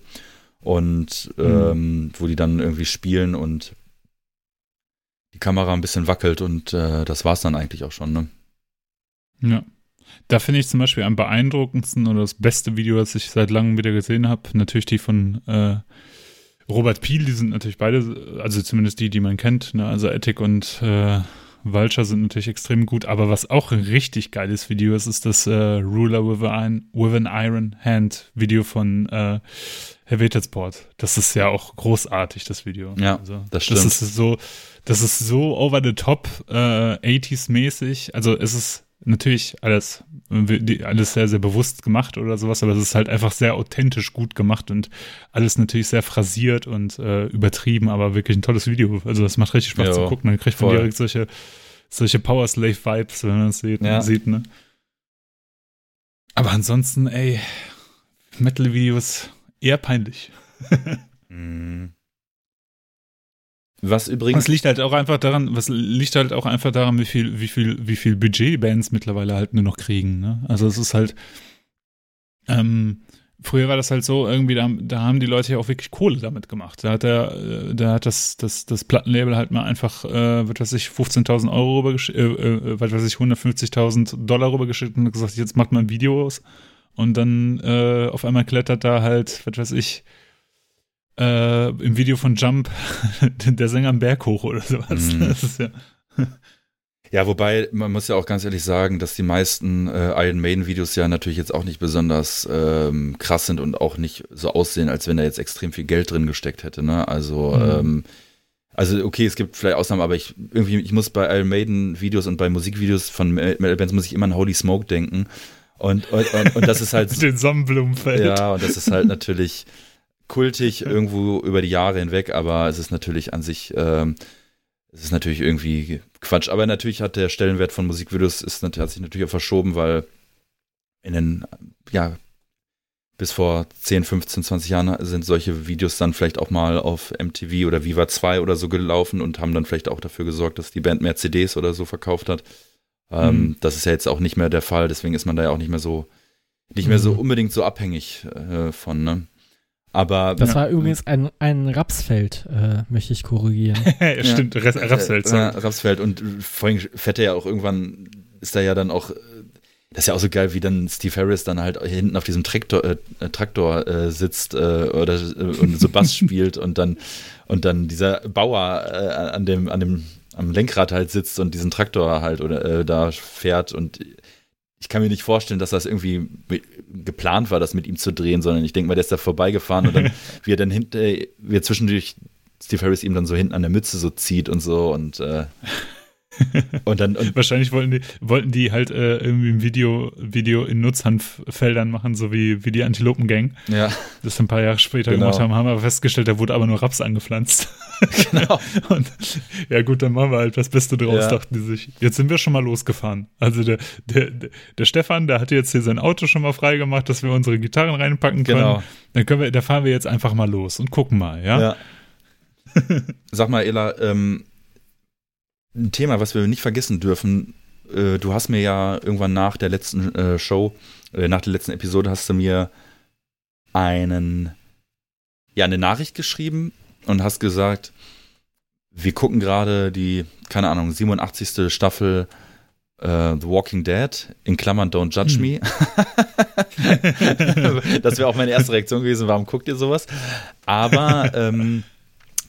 und mhm. ähm, wo die dann irgendwie spielen und die Kamera ein bisschen wackelt und äh, das war's dann eigentlich auch schon, ne? Ja. Da finde ich zum Beispiel am beeindruckendsten oder das beste Video, das ich seit langem wieder gesehen habe, natürlich die von äh, Robert Peel, die sind natürlich beide, also zumindest die, die man kennt, ne? also Ethic und äh, Vulture sind natürlich extrem gut, aber was auch ein richtig geiles Video ist, ist das äh, Ruler with an, with an Iron Hand Video von äh, Helvetesport. Das ist ja auch großartig, das Video. Ja, also, das stimmt. Das ist so, das ist so over the top, äh, 80s-mäßig. Also es ist natürlich alles, alles sehr, sehr bewusst gemacht oder sowas, aber es ist halt einfach sehr authentisch gut gemacht und alles natürlich sehr phrasiert und äh, übertrieben, aber wirklich ein tolles Video. Also das macht richtig Spaß jo, zu gucken. Man kriegt von direkt solche, solche Power Slave Vibes, wenn man das sieht, ja. sieht ne? Aber ansonsten, ey, Metal-Videos eher peinlich. mm. Was übrigens. Was liegt halt auch einfach daran, was liegt halt auch einfach daran, wie viel, wie viel, wie viel Budget Bands mittlerweile halt nur noch kriegen. Ne? Also es ist halt, ähm, früher war das halt so, irgendwie, da, da haben die Leute ja auch wirklich Kohle damit gemacht. Da hat der, äh, da hat das, das, das Plattenlabel halt mal einfach, äh, was weiß ich, 15.000 Euro rübergeschickt, äh, äh, was weiß ich, 150.000 Dollar rübergeschickt und gesagt, jetzt macht man Videos. Und dann äh, auf einmal klettert da halt, was weiß ich, äh, im Video von Jump der Sänger am Berg hoch oder sowas. Mm. Das ist ja. Ja, wobei man muss ja auch ganz ehrlich sagen, dass die meisten äh, Iron Maiden Videos ja natürlich jetzt auch nicht besonders ähm, krass sind und auch nicht so aussehen, als wenn da jetzt extrem viel Geld drin gesteckt hätte. Ne? Also mhm. ähm, also okay, es gibt vielleicht Ausnahmen, aber ich irgendwie ich muss bei Iron Maiden Videos und bei Musikvideos von Metal Bands muss ich immer an Holy Smoke denken und und, und, und das ist halt den Sonnenblumenfeld. Ja, und das ist halt natürlich kultig irgendwo über die Jahre hinweg, aber es ist natürlich an sich, ähm, es ist natürlich irgendwie Quatsch. Aber natürlich hat der Stellenwert von Musikvideos ist, hat sich natürlich auch verschoben, weil in den, ja, bis vor 10, 15, 20 Jahren sind solche Videos dann vielleicht auch mal auf MTV oder Viva 2 oder so gelaufen und haben dann vielleicht auch dafür gesorgt, dass die Band mehr CDs oder so verkauft hat. Ähm, mhm. Das ist ja jetzt auch nicht mehr der Fall, deswegen ist man da ja auch nicht mehr so, nicht mehr so mhm. unbedingt so abhängig äh, von, ne? Aber das ja. war übrigens ein, ein Rapsfeld, äh, möchte ich korrigieren. ja, stimmt, ja. Rapsfeld. Ja, Rapsfeld und vorhin fährt er ja auch irgendwann, ist da ja dann auch, das ist ja auch so geil, wie dann Steve Harris dann halt hinten auf diesem Traktor, äh, Traktor äh, sitzt äh, oder äh, und so Bass spielt und dann und dann dieser Bauer äh, an dem an dem am Lenkrad halt sitzt und diesen Traktor halt oder da fährt und ich kann mir nicht vorstellen, dass das irgendwie geplant war, das mit ihm zu drehen, sondern ich denke mal, der ist da vorbeigefahren und dann, wie er dann hinter, wie er zwischendurch Steve Harris ihm dann so hinten an der Mütze so zieht und so und äh, und dann und wahrscheinlich wollten die, wollten die halt äh, irgendwie ein Video, Video in Nutzhanffeldern machen, so wie, wie die Antilopen-Gang. Ja. Das ein paar Jahre später genau. gemacht haben, haben aber festgestellt, da wurde aber nur Raps angepflanzt. Genau. und ja gut, dann machen wir halt das Beste draus, ja. dachten die sich. Jetzt sind wir schon mal losgefahren. Also der, der, der Stefan, der hat jetzt hier sein Auto schon mal freigemacht, dass wir unsere Gitarren reinpacken können. Genau. Dann können wir, da fahren wir jetzt einfach mal los und gucken mal, ja. ja. Sag mal, Ela, ähm, ein Thema, was wir nicht vergessen dürfen. Äh, du hast mir ja irgendwann nach der letzten äh, Show, äh, nach der letzten Episode, hast du mir einen, ja, eine Nachricht geschrieben und hast gesagt, wir gucken gerade die, keine Ahnung, 87. Staffel Uh, The Walking Dead, in Klammern Don't Judge hm. Me. das wäre auch meine erste Reaktion gewesen, warum guckt ihr sowas? Aber ähm,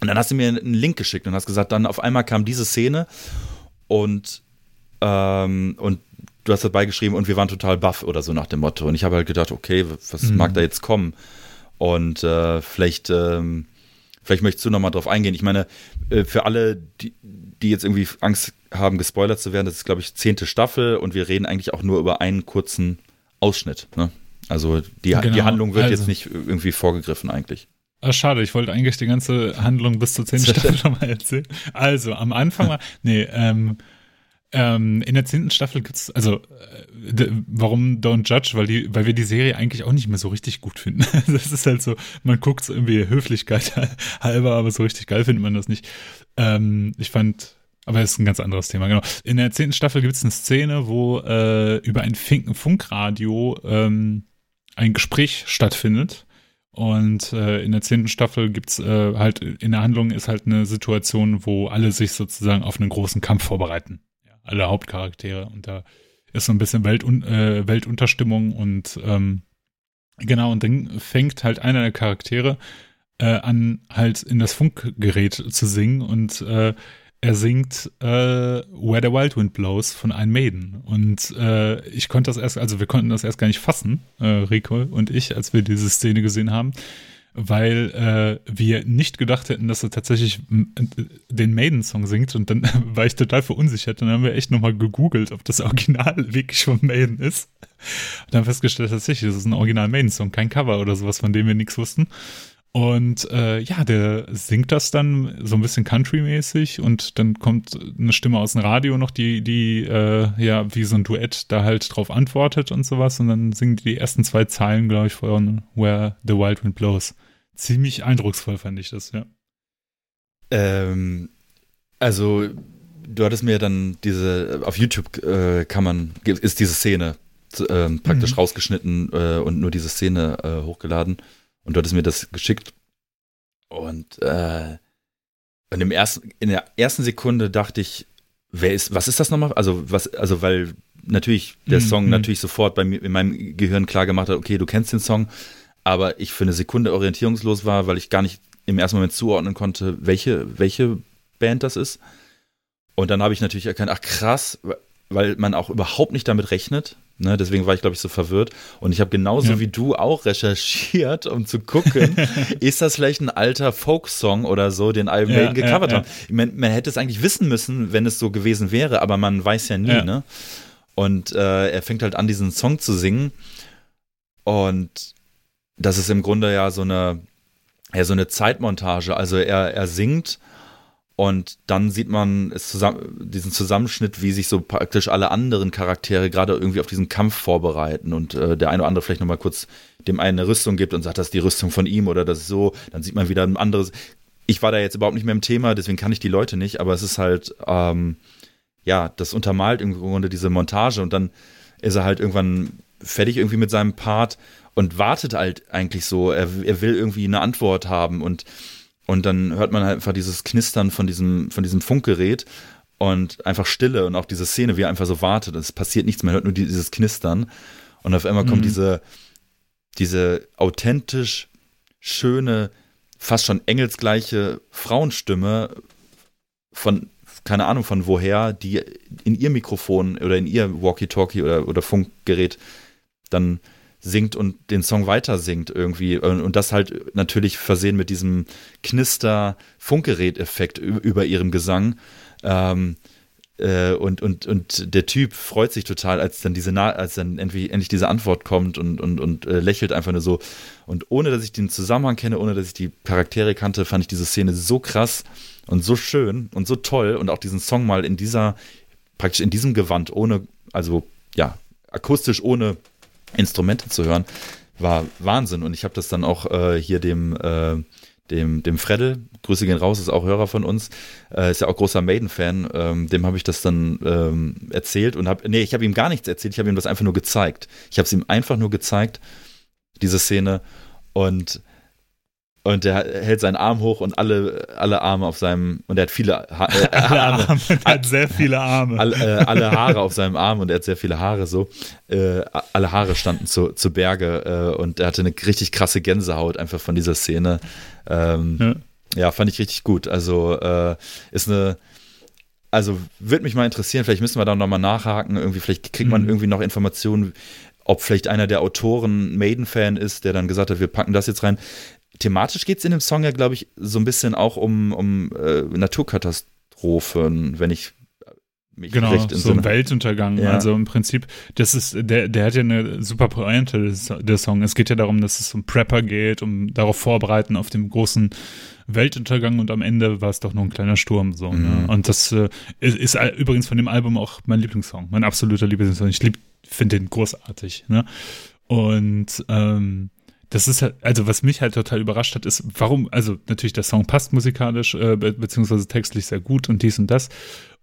und dann hast du mir einen Link geschickt und hast gesagt, dann auf einmal kam diese Szene und, ähm, und du hast dabei geschrieben und wir waren total baff oder so nach dem Motto. Und ich habe halt gedacht, okay, was mhm. mag da jetzt kommen? Und äh, vielleicht, ähm, vielleicht möchtest du nochmal drauf eingehen. Ich meine, äh, für alle, die, die jetzt irgendwie Angst haben, gespoilert zu werden, das ist, glaube ich, zehnte Staffel und wir reden eigentlich auch nur über einen kurzen Ausschnitt. Ne? Also die, genau. die Handlung wird also. jetzt nicht irgendwie vorgegriffen eigentlich. Ah, schade, ich wollte eigentlich die ganze Handlung bis zur zehnten Staffel schon mal erzählen. Also, am Anfang war, nee, ähm, ähm, in der zehnten Staffel gibt's, also, äh, warum Don't Judge? Weil die, weil wir die Serie eigentlich auch nicht mehr so richtig gut finden. das ist halt so, man guckt so irgendwie Höflichkeit halber, aber so richtig geil findet man das nicht. Ähm, ich fand, aber das ist ein ganz anderes Thema, genau. In der zehnten Staffel gibt's eine Szene, wo äh, über ein Funkradio ähm, ein Gespräch stattfindet und äh, in der zehnten Staffel gibt's äh, halt, in der Handlung ist halt eine Situation, wo alle sich sozusagen auf einen großen Kampf vorbereiten. Ja, alle Hauptcharaktere. Und da ist so ein bisschen Weltun äh, Weltunterstimmung und ähm, genau, und dann fängt halt einer der Charaktere äh, an, halt in das Funkgerät zu singen und äh, er singt äh, Where the Wild Wind Blows von Iron Maiden. Und äh, ich konnte das erst, also wir konnten das erst gar nicht fassen, äh, Rico und ich, als wir diese Szene gesehen haben, weil äh, wir nicht gedacht hätten, dass er tatsächlich den Maiden-Song singt. Und dann war ich total verunsichert. Dann haben wir echt nochmal gegoogelt, ob das Original wirklich von Maiden ist. Und dann festgestellt, tatsächlich, das ist ein Original Maiden-Song, kein Cover oder sowas, von dem wir nichts wussten. Und äh, ja, der singt das dann so ein bisschen country-mäßig und dann kommt eine Stimme aus dem Radio noch, die, die äh, ja wie so ein Duett da halt drauf antwortet und sowas. Und dann singen die die ersten zwei Zeilen, glaube ich, von Where the Wild Wind Blows. Ziemlich eindrucksvoll fand ich das, ja. Ähm, also, du hattest mir dann diese, auf YouTube äh, kann man, ist diese Szene äh, praktisch mhm. rausgeschnitten äh, und nur diese Szene äh, hochgeladen. Und du hattest mir das geschickt. Und, äh, und im ersten, in der ersten Sekunde dachte ich, wer ist, was ist das nochmal? Also, was, also, weil natürlich der mhm. Song mhm. natürlich sofort bei mir in meinem Gehirn klar gemacht hat, okay, du kennst den Song, aber ich für eine Sekunde orientierungslos war, weil ich gar nicht im ersten Moment zuordnen konnte, welche, welche Band das ist. Und dann habe ich natürlich erkannt, ach krass, weil man auch überhaupt nicht damit rechnet. Ne, deswegen war ich, glaube ich, so verwirrt. Und ich habe genauso ja. wie du auch recherchiert, um zu gucken, ist das vielleicht ein alter Folksong oder so, den Iron Maiden ja, gecovert ja, haben. Man, man, hätte es eigentlich wissen müssen, wenn es so gewesen wäre, aber man weiß ja nie. Ne? Und äh, er fängt halt an, diesen Song zu singen. Und das ist im Grunde ja so eine, ja, so eine Zeitmontage. Also er, er singt und dann sieht man zusammen, diesen Zusammenschnitt, wie sich so praktisch alle anderen Charaktere gerade irgendwie auf diesen Kampf vorbereiten und äh, der eine oder andere vielleicht nochmal kurz dem einen eine Rüstung gibt und sagt, das ist die Rüstung von ihm oder das ist so. Dann sieht man wieder ein anderes. Ich war da jetzt überhaupt nicht mehr im Thema, deswegen kann ich die Leute nicht, aber es ist halt, ähm, ja, das untermalt im Grunde diese Montage und dann ist er halt irgendwann fertig irgendwie mit seinem Part und wartet halt eigentlich so. Er, er will irgendwie eine Antwort haben und und dann hört man halt einfach dieses Knistern von diesem, von diesem Funkgerät und einfach Stille und auch diese Szene, wie er einfach so wartet. Es passiert nichts, man hört nur dieses Knistern. Und auf einmal mhm. kommt diese, diese authentisch schöne, fast schon engelsgleiche Frauenstimme von, keine Ahnung von woher, die in ihr Mikrofon oder in ihr Walkie-Talkie oder, oder Funkgerät dann singt und den Song weiter singt irgendwie. Und das halt natürlich versehen mit diesem Knister-Funkgerät-Effekt über ihrem Gesang. Ähm, äh, und, und, und der Typ freut sich total, als dann diese, als dann endlich, endlich diese Antwort kommt und, und, und äh, lächelt einfach nur so. Und ohne dass ich den Zusammenhang kenne, ohne dass ich die Charaktere kannte, fand ich diese Szene so krass und so schön und so toll und auch diesen Song mal in dieser, praktisch in diesem Gewand, ohne, also ja, akustisch ohne Instrumente zu hören, war Wahnsinn. Und ich habe das dann auch äh, hier dem, äh, dem, dem Freddel, Grüße gehen raus, ist auch Hörer von uns, äh, ist ja auch großer Maiden-Fan, ähm, dem habe ich das dann ähm, erzählt und habe, nee, ich habe ihm gar nichts erzählt, ich habe ihm das einfach nur gezeigt. Ich habe es ihm einfach nur gezeigt, diese Szene. Und und der hält seinen Arm hoch und alle, alle Arme auf seinem, und er hat viele ha äh, alle Arme. er hat sehr viele Arme. Alle, äh, alle, Haare auf seinem Arm und er hat sehr viele Haare so. Äh, alle Haare standen zu, zu Berge äh, und er hatte eine richtig krasse Gänsehaut einfach von dieser Szene. Ähm, ja. ja. fand ich richtig gut. Also äh, ist eine, also würde mich mal interessieren, vielleicht müssen wir da nochmal nachhaken, irgendwie, vielleicht kriegt man mhm. irgendwie noch Informationen, ob vielleicht einer der Autoren Maiden-Fan ist, der dann gesagt hat, wir packen das jetzt rein thematisch geht es in dem Song ja, glaube ich, so ein bisschen auch um, um äh, Naturkatastrophen, wenn ich mich genau, recht so ein Weltuntergang. Ja. Also im Prinzip, das ist, der, der hat ja eine super Pointe, der Song. Es geht ja darum, dass es um Prepper geht, um darauf vorbereiten auf den großen Weltuntergang und am Ende war es doch nur ein kleiner Sturm. So, ne? mhm. ne? Und das äh, ist, ist, übrigens von dem Album auch mein Lieblingssong, mein absoluter Lieblingssong. Ich finde den großartig. Ne? Und ähm, das ist halt, also was mich halt total überrascht hat, ist, warum, also natürlich der Song passt musikalisch, äh, be beziehungsweise textlich sehr gut und dies und das.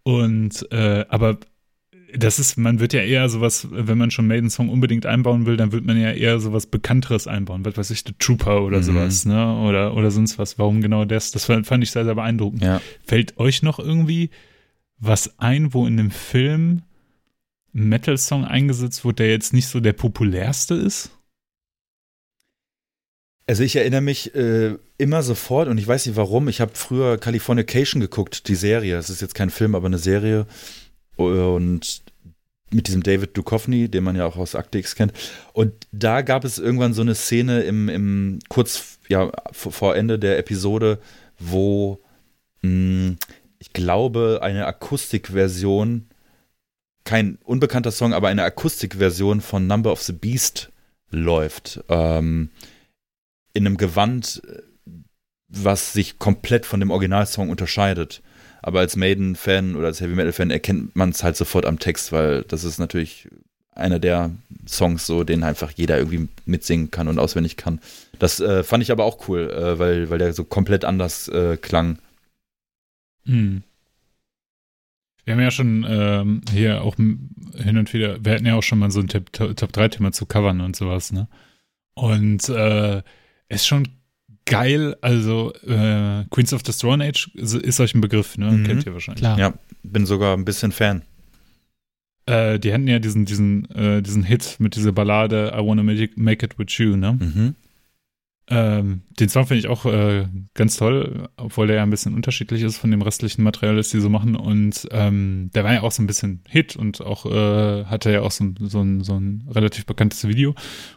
Und, äh, aber das ist, man wird ja eher sowas, wenn man schon Maiden-Song unbedingt einbauen will, dann wird man ja eher sowas Bekannteres einbauen, was weiß ich, The Trooper oder mhm. sowas, ne? Oder, oder sonst was. Warum genau das? Das fand ich sehr, sehr beeindruckend. Ja. Fällt euch noch irgendwie was ein, wo in dem Film ein Metal-Song eingesetzt wurde, der jetzt nicht so der populärste ist? Also ich erinnere mich äh, immer sofort und ich weiß nicht warum. Ich habe früher Californication geguckt, die Serie. Es ist jetzt kein Film, aber eine Serie. Und mit diesem David Duchovny, den man ja auch aus Akte X kennt. Und da gab es irgendwann so eine Szene im, im kurz ja, vor Ende der Episode, wo mh, hm, ich glaube, eine Akustikversion, kein unbekannter Song, aber eine Akustikversion von Number of the Beast läuft. Ähm, in einem Gewand, was sich komplett von dem Originalsong unterscheidet. Aber als Maiden-Fan oder als Heavy Metal-Fan erkennt man es halt sofort am Text, weil das ist natürlich einer der Songs, so den einfach jeder irgendwie mitsingen kann und auswendig kann. Das äh, fand ich aber auch cool, äh, weil, weil der so komplett anders äh, klang. Hm. Wir haben ja schon ähm, hier auch hin und wieder, wir hatten ja auch schon mal so ein Top-3-Thema zu covern und sowas, ne? Und äh, ist schon geil. Also äh, Queens of the Stone Age ist euch ein Begriff, ne? Mhm. Kennt ihr wahrscheinlich. Klar. Ja, bin sogar ein bisschen Fan. Äh, die hatten ja diesen, diesen, äh, diesen Hit mit dieser Ballade I Wanna Make It With You, ne? Mhm. Ähm, den Song finde ich auch äh, ganz toll, obwohl der ja ein bisschen unterschiedlich ist von dem restlichen Material, das die so machen. Und ähm, der war ja auch so ein bisschen Hit und auch äh, hatte ja auch so, so, ein, so ein relativ bekanntes Video.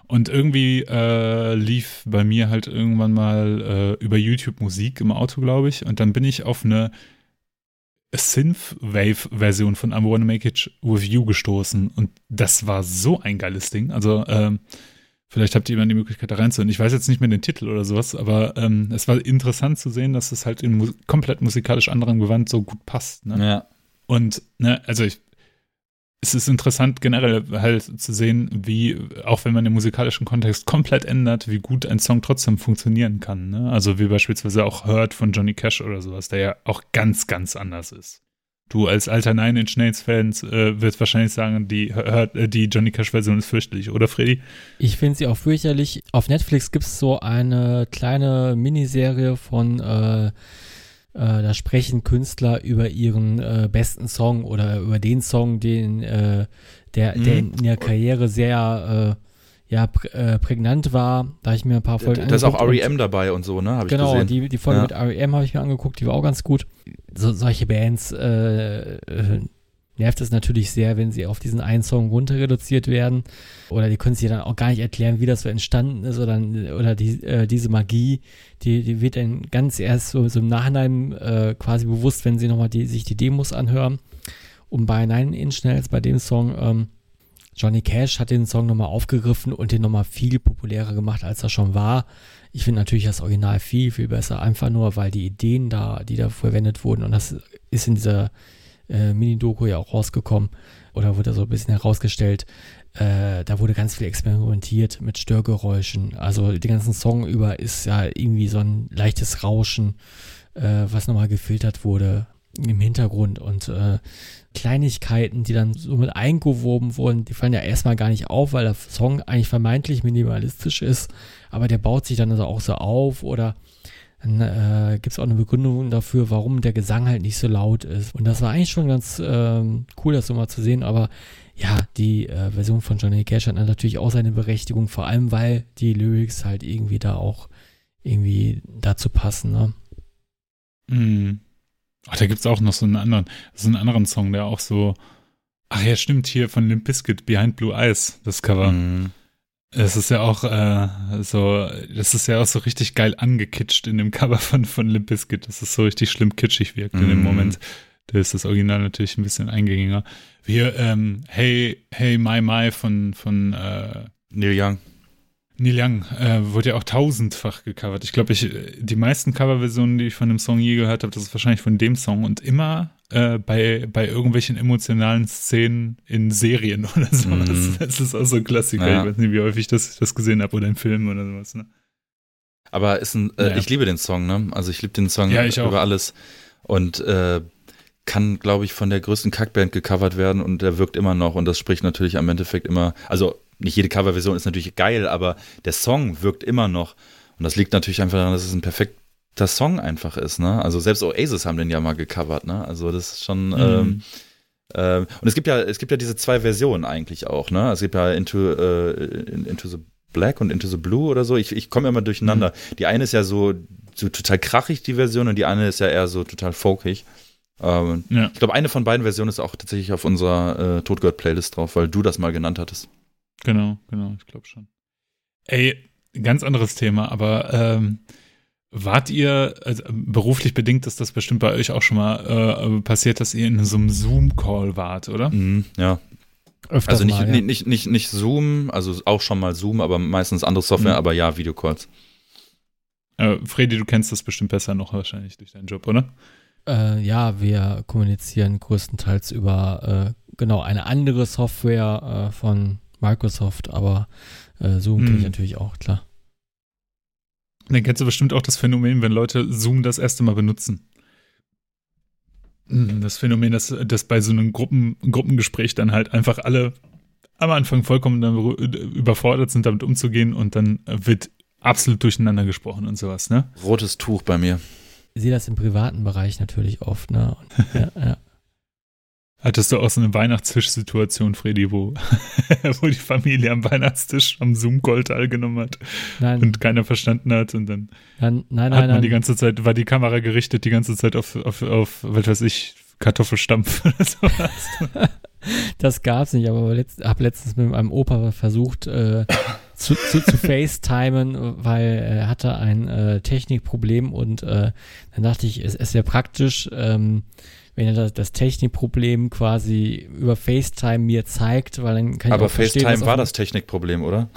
Und irgendwie äh, lief bei mir halt irgendwann mal äh, über YouTube Musik im Auto, glaube ich. Und dann bin ich auf eine Synthwave-Version von I Wanna Make It With You gestoßen. Und das war so ein geiles Ding. Also ähm, Vielleicht habt ihr immer die Möglichkeit da reinzuhören. Ich weiß jetzt nicht mehr den Titel oder sowas, aber ähm, es war interessant zu sehen, dass es halt in mu komplett musikalisch anderem Gewand so gut passt. Ne? Ja. Und, ne, also ich, es ist interessant generell halt zu sehen, wie, auch wenn man den musikalischen Kontext komplett ändert, wie gut ein Song trotzdem funktionieren kann. Ne? Also wie beispielsweise auch Hurt von Johnny Cash oder sowas, der ja auch ganz, ganz anders ist. Du als alter Nine Inch Nails Fans äh, wirst wahrscheinlich sagen, die, hört, äh, die Johnny Cash Version ist fürchterlich, oder Freddy? Ich finde sie auch fürchterlich. Auf Netflix gibt es so eine kleine Miniserie von äh, äh, da sprechen Künstler über ihren äh, besten Song oder über den Song, den äh, der, mhm. der in der Karriere sehr ja, prä äh, prägnant war. Da habe ich mir ein paar Folgen Da ist auch REM dabei und so, ne? Hab genau, gesehen. die, die Folge ja. mit REM habe ich mir angeguckt, die war auch ganz gut. So, solche Bands äh, äh, nervt es natürlich sehr, wenn sie auf diesen einen Song runter reduziert werden. Oder die können sich dann auch gar nicht erklären, wie das so entstanden ist. Oder, oder die, äh, diese Magie, die, die wird dann ganz erst so, so im Nachhinein äh, quasi bewusst, wenn sie nochmal die, sich die Demos anhören. Und bei Nine Inch Nails, bei dem Song, ähm, Johnny Cash hat den Song nochmal aufgegriffen und den nochmal viel populärer gemacht, als er schon war. Ich finde natürlich das Original viel, viel besser, einfach nur, weil die Ideen da, die da verwendet wurden, und das ist in dieser äh, Mini-Doku ja auch rausgekommen, oder wurde so ein bisschen herausgestellt, äh, da wurde ganz viel experimentiert mit Störgeräuschen. Also den ganzen Song über ist ja irgendwie so ein leichtes Rauschen, äh, was nochmal gefiltert wurde im Hintergrund und äh, Kleinigkeiten, die dann so mit eingewoben wurden, die fallen ja erstmal gar nicht auf, weil der Song eigentlich vermeintlich minimalistisch ist, aber der baut sich dann also auch so auf oder dann äh, gibt es auch eine Begründung dafür, warum der Gesang halt nicht so laut ist. Und das war eigentlich schon ganz ähm, cool, das so mal zu sehen, aber ja, die äh, Version von Johnny Cash hat natürlich auch seine Berechtigung, vor allem weil die Lyrics halt irgendwie da auch irgendwie dazu passen, ne? Mhm. Ach, da gibt es auch noch so einen anderen, so einen anderen Song, der auch so. Ach ja, stimmt, hier von Limp Bizkit, Behind Blue Eyes, das Cover. Mhm. Es ist ja auch äh, so, das ist ja auch so richtig geil angekitscht in dem Cover von, von Limp Bizkit, dass es so richtig schlimm kitschig wirkt mhm. in dem mhm. Moment. Da ist das Original natürlich ein bisschen eingängiger. Wir, ähm, Hey, Hey My My von, von äh, Neil Young. Neil Young äh, wurde ja auch tausendfach gecovert. Ich glaube, ich, die meisten Coverversionen, die ich von dem Song je gehört habe, das ist wahrscheinlich von dem Song und immer äh, bei, bei irgendwelchen emotionalen Szenen in Serien oder sowas. Mm. Das ist auch so ein Klassiker. Ja. Ich weiß nicht, wie häufig das, ich das gesehen habe oder in Filmen oder sowas. Ne? Aber ist ein, äh, ja. ich liebe den Song, ne? Also ich liebe den Song ja, über alles. Und äh, kann, glaube ich, von der größten Kackband gecovert werden und der wirkt immer noch und das spricht natürlich am Endeffekt immer, also nicht jede Coverversion ist natürlich geil, aber der Song wirkt immer noch. Und das liegt natürlich einfach daran, dass es ein perfekter Song einfach ist. Ne? Also selbst Oasis haben den ja mal gecovert. Ne? Also das ist schon. Mhm. Ähm, ähm, und es gibt ja, es gibt ja diese zwei Versionen eigentlich auch. Ne? Es gibt ja Into, äh, Into the Black und Into the Blue oder so. Ich, ich komme immer durcheinander. Mhm. Die eine ist ja so, so total krachig, die Version, und die eine ist ja eher so total folkig. Ähm, ja. Ich glaube, eine von beiden Versionen ist auch tatsächlich auf unserer äh, Todgott-Playlist drauf, weil du das mal genannt hattest. Genau, genau, ich glaube schon. Ey, ganz anderes Thema, aber ähm, wart ihr, also beruflich bedingt ist das bestimmt bei euch auch schon mal äh, passiert, dass ihr in so einem Zoom-Call wart, oder? Mhm, ja. Öfters also nicht, mal, ja. nicht, nicht, nicht, nicht Zoom, also auch schon mal Zoom, aber meistens andere Software, mhm. aber ja, Videocalls. Äh, Fredi, du kennst das bestimmt besser noch wahrscheinlich durch deinen Job, oder? Äh, ja, wir kommunizieren größtenteils über äh, genau eine andere Software äh, von Microsoft, aber äh, Zoom kenne ich natürlich auch, klar. Dann kennst du bestimmt auch das Phänomen, wenn Leute Zoom das erste Mal benutzen. Mhm, das Phänomen, dass, dass bei so einem Gruppen, Gruppengespräch dann halt einfach alle am Anfang vollkommen überfordert sind, damit umzugehen und dann wird absolut durcheinander gesprochen und sowas, ne? Rotes Tuch bei mir. Ich sehe das im privaten Bereich natürlich oft, ne? Und, ja, ja. Hattest du auch so eine Weihnachtstisch-Situation, Freddy, wo, wo die Familie am Weihnachtstisch am Zoom-Call teilgenommen hat nein. und keiner verstanden hat und dann nein, nein, hat man nein, die ganze Zeit, war die Kamera gerichtet die ganze Zeit auf, auf, auf was weiß ich, Kartoffelstampf oder sowas. das gab's nicht, aber letzt, habe letztens mit meinem Opa versucht äh, zu, zu, zu FaceTimen, weil er hatte ein äh, Technikproblem und äh, dann dachte ich, es, es wäre praktisch, ähm, wenn er das, das Technikproblem quasi über FaceTime mir zeigt, weil dann kann ich Aber FaceTime war das Technikproblem, oder?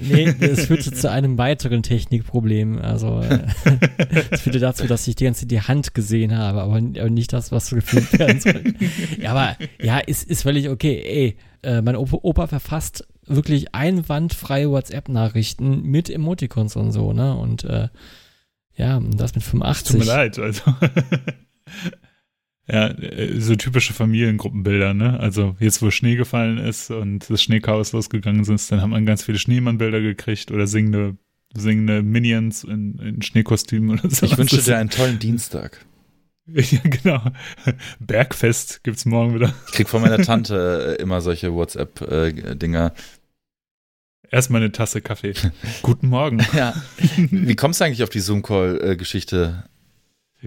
Nee, es führte zu einem weiteren Technikproblem. Also äh, es führte dazu, dass ich die ganze Zeit die Hand gesehen habe, aber, aber nicht das, was gefilmt werden soll. ja, aber ja, ist, ist völlig okay. Ey, äh, mein Opa, Opa verfasst wirklich einwandfreie WhatsApp-Nachrichten mit Emoticons und so, ne? Und äh, ja, das mit 85. Tut mir leid, also. Ja, äh, so typische Familiengruppenbilder, ne? Also jetzt, wo Schnee gefallen ist und das Schneechaos losgegangen ist, dann haben wir ganz viele Schneemannbilder gekriegt oder singende, singende Minions in, in Schneekostümen oder so. Ich wünsche dir einen tollen Dienstag. Ja, genau. Bergfest gibt's morgen wieder. Ich krieg von meiner Tante äh, immer solche WhatsApp-Dinger. Äh, Erstmal eine Tasse Kaffee. Guten Morgen. Ja. Wie kommst du eigentlich auf die Zoom-Call-Geschichte?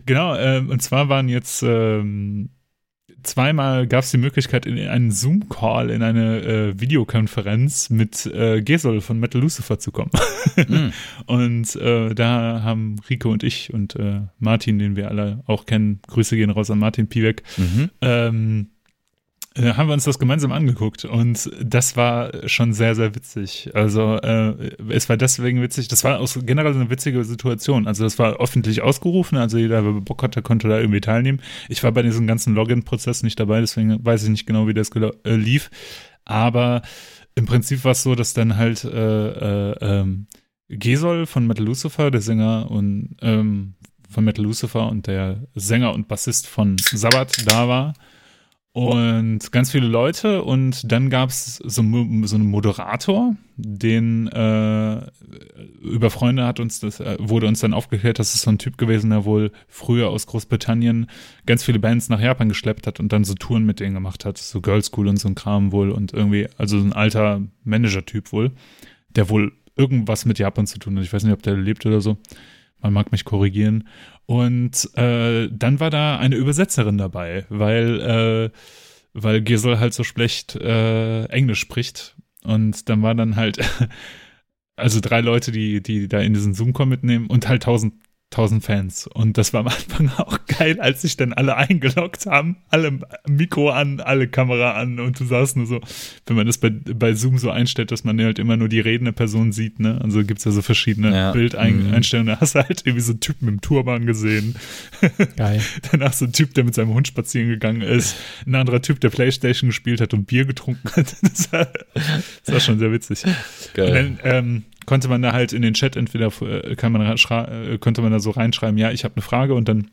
Genau, äh, und zwar waren jetzt ähm, zweimal gab es die Möglichkeit, in einen Zoom-Call, in eine äh, Videokonferenz mit äh, Gesol von Metal Lucifer zu kommen. mm. Und äh, da haben Rico und ich und äh, Martin, den wir alle auch kennen, Grüße gehen raus an Martin Piewek, mhm. ähm, äh, haben wir uns das gemeinsam angeguckt und das war schon sehr, sehr witzig. Also äh, es war deswegen witzig, das war auch generell eine witzige Situation. Also das war öffentlich ausgerufen, also jeder, der Bock hatte, konnte da irgendwie teilnehmen. Ich war bei diesem ganzen Login-Prozess nicht dabei, deswegen weiß ich nicht genau, wie das äh, lief. Aber im Prinzip war es so, dass dann halt äh, äh, ähm, Gesol von Metal Lucifer, der Sänger und ähm, von Metal Lucifer und der Sänger und Bassist von Sabbath da war und ganz viele Leute und dann gab es so, so einen Moderator, den äh, über Freunde hat uns das, äh, wurde uns dann aufgeklärt, dass es so ein Typ gewesen, der wohl früher aus Großbritannien ganz viele Bands nach Japan geschleppt hat und dann so Touren mit denen gemacht hat, so Girls School und so ein Kram wohl und irgendwie, also so ein alter Manager-Typ wohl, der wohl irgendwas mit Japan zu tun hat. Ich weiß nicht, ob der lebt oder so. Man mag mich korrigieren. Und äh, dann war da eine Übersetzerin dabei, weil, äh, weil Gisel halt so schlecht äh, Englisch spricht. Und dann war dann halt, also drei Leute, die, die da in diesen Zoom-Call mitnehmen und halt tausend 1000 Fans. Und das war am Anfang auch geil, als sich dann alle eingeloggt haben. Alle Mikro an, alle Kamera an und du saßt nur so, wenn man das bei, bei Zoom so einstellt, dass man halt immer nur die redende Person sieht, ne? Also gibt es ja so verschiedene ja. Bildeinstellungen. Mhm. Da hast du halt irgendwie so einen Typen mit dem Turban gesehen. Geil. Danach so ein Typ, der mit seinem Hund spazieren gegangen ist. Ein anderer Typ, der Playstation gespielt hat und Bier getrunken hat. Das war, das war schon sehr witzig. Geil. Dann, ähm, konnte man da halt in den Chat entweder äh, kann man äh, konnte man da so reinschreiben, ja, ich habe eine Frage und dann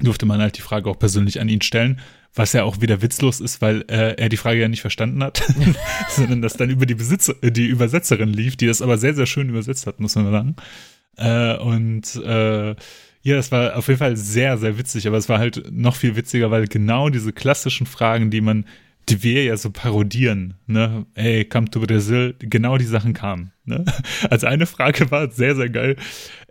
durfte man halt die Frage auch persönlich an ihn stellen, was ja auch wieder witzlos ist, weil äh, er die Frage ja nicht verstanden hat, sondern das dann über die Besitzer, die Übersetzerin lief, die das aber sehr, sehr schön übersetzt hat, muss man sagen. Äh, und äh, ja, das war auf jeden Fall sehr, sehr witzig, aber es war halt noch viel witziger, weil genau diese klassischen Fragen, die man die wir ja so parodieren, ne? Hey, come to Brazil, genau die Sachen kamen. Ne? Als eine Frage war sehr, sehr geil.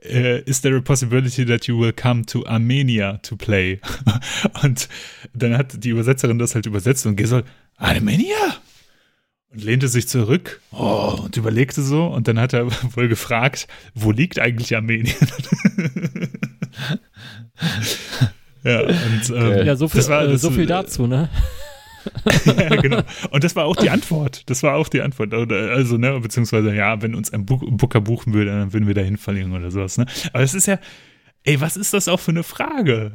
Uh, is there a possibility that you will come to Armenia to play? Und dann hat die Übersetzerin das halt übersetzt und Gesol, Armenia? Und lehnte sich zurück oh, und überlegte so. Und dann hat er wohl gefragt, wo liegt eigentlich Armenien? ja, und, ähm, ja, so viel, war, äh, so viel äh, dazu, ne? ja, genau. Und das war auch die Antwort. Das war auch die Antwort. Also, ne, beziehungsweise, ja, wenn uns ein Booker buchen würde, dann würden wir dahin verlieren oder sowas, ne? Aber es ist ja, ey, was ist das auch für eine Frage?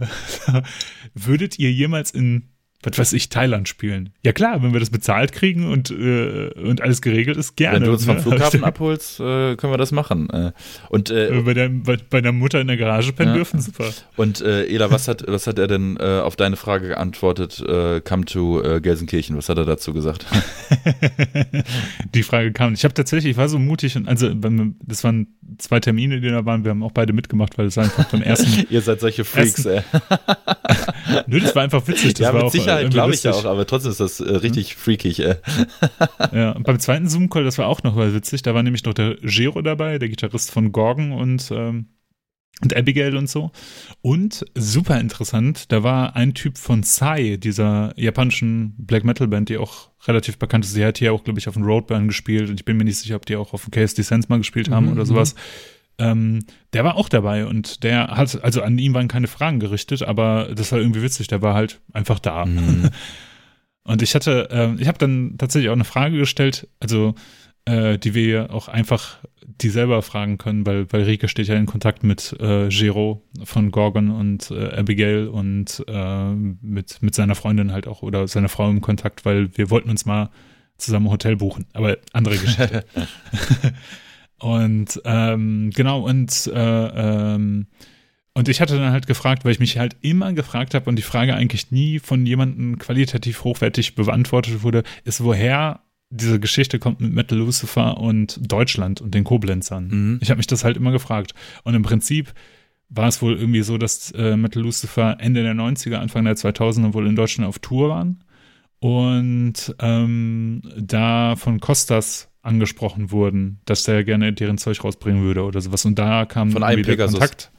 Würdet ihr jemals in was weiß ich, Thailand spielen. Ja klar, wenn wir das bezahlt kriegen und, äh, und alles geregelt ist, gerne. Wenn du uns vom ne? Flughafen abholst, äh, können wir das machen. Äh, und äh, bei, der, bei, bei der Mutter in der Garage pennen ja. dürfen, super. Und äh, Ela, was hat, was hat er denn äh, auf deine Frage geantwortet, äh, come to äh, Gelsenkirchen? Was hat er dazu gesagt? die Frage kam. Ich habe tatsächlich, ich war so mutig und also das waren zwei Termine, die da waren, wir haben auch beide mitgemacht, weil es einfach beim ersten. Ihr seid solche Freaks, ersten, ey. Nö, das war einfach witzig. Das ja, war mit Sicherheit glaube ich ja auch, aber trotzdem ist das äh, richtig hm? freakig. Äh. ja, und beim zweiten Zoom-Call, das war auch noch mal witzig, da war nämlich noch der Gero dabei, der Gitarrist von Gorgon und, ähm, und Abigail und so. Und super interessant, da war ein Typ von Psy, dieser japanischen Black Metal Band, die auch relativ bekannt ist. Sie hat hier auch, glaube ich, auf dem Roadburn gespielt und ich bin mir nicht sicher, ob die auch auf dem KSD Sense mal gespielt haben mhm, oder sowas. Mhm. Ähm, der war auch dabei und der hat, also an ihm waren keine Fragen gerichtet, aber das war irgendwie witzig, der war halt einfach da. Mhm. Und ich hatte, äh, ich habe dann tatsächlich auch eine Frage gestellt, also äh, die wir auch einfach die selber fragen können, weil, weil Rike steht ja in Kontakt mit äh, Gero von Gorgon und äh, Abigail und äh, mit, mit seiner Freundin halt auch oder seiner Frau im Kontakt, weil wir wollten uns mal zusammen ein Hotel buchen, aber andere Geschichte. Und ähm, genau, und, äh, ähm, und ich hatte dann halt gefragt, weil ich mich halt immer gefragt habe und die Frage eigentlich nie von jemandem qualitativ hochwertig beantwortet wurde, ist, woher diese Geschichte kommt mit Metal Lucifer und Deutschland und den Koblenzern. Mhm. Ich habe mich das halt immer gefragt. Und im Prinzip war es wohl irgendwie so, dass äh, Metal Lucifer Ende der 90er, Anfang der 2000er wohl in Deutschland auf Tour waren. Und ähm, da von Costas angesprochen wurden, dass der gerne deren Zeug rausbringen würde oder sowas. Und da kam Von einem der Kontakt.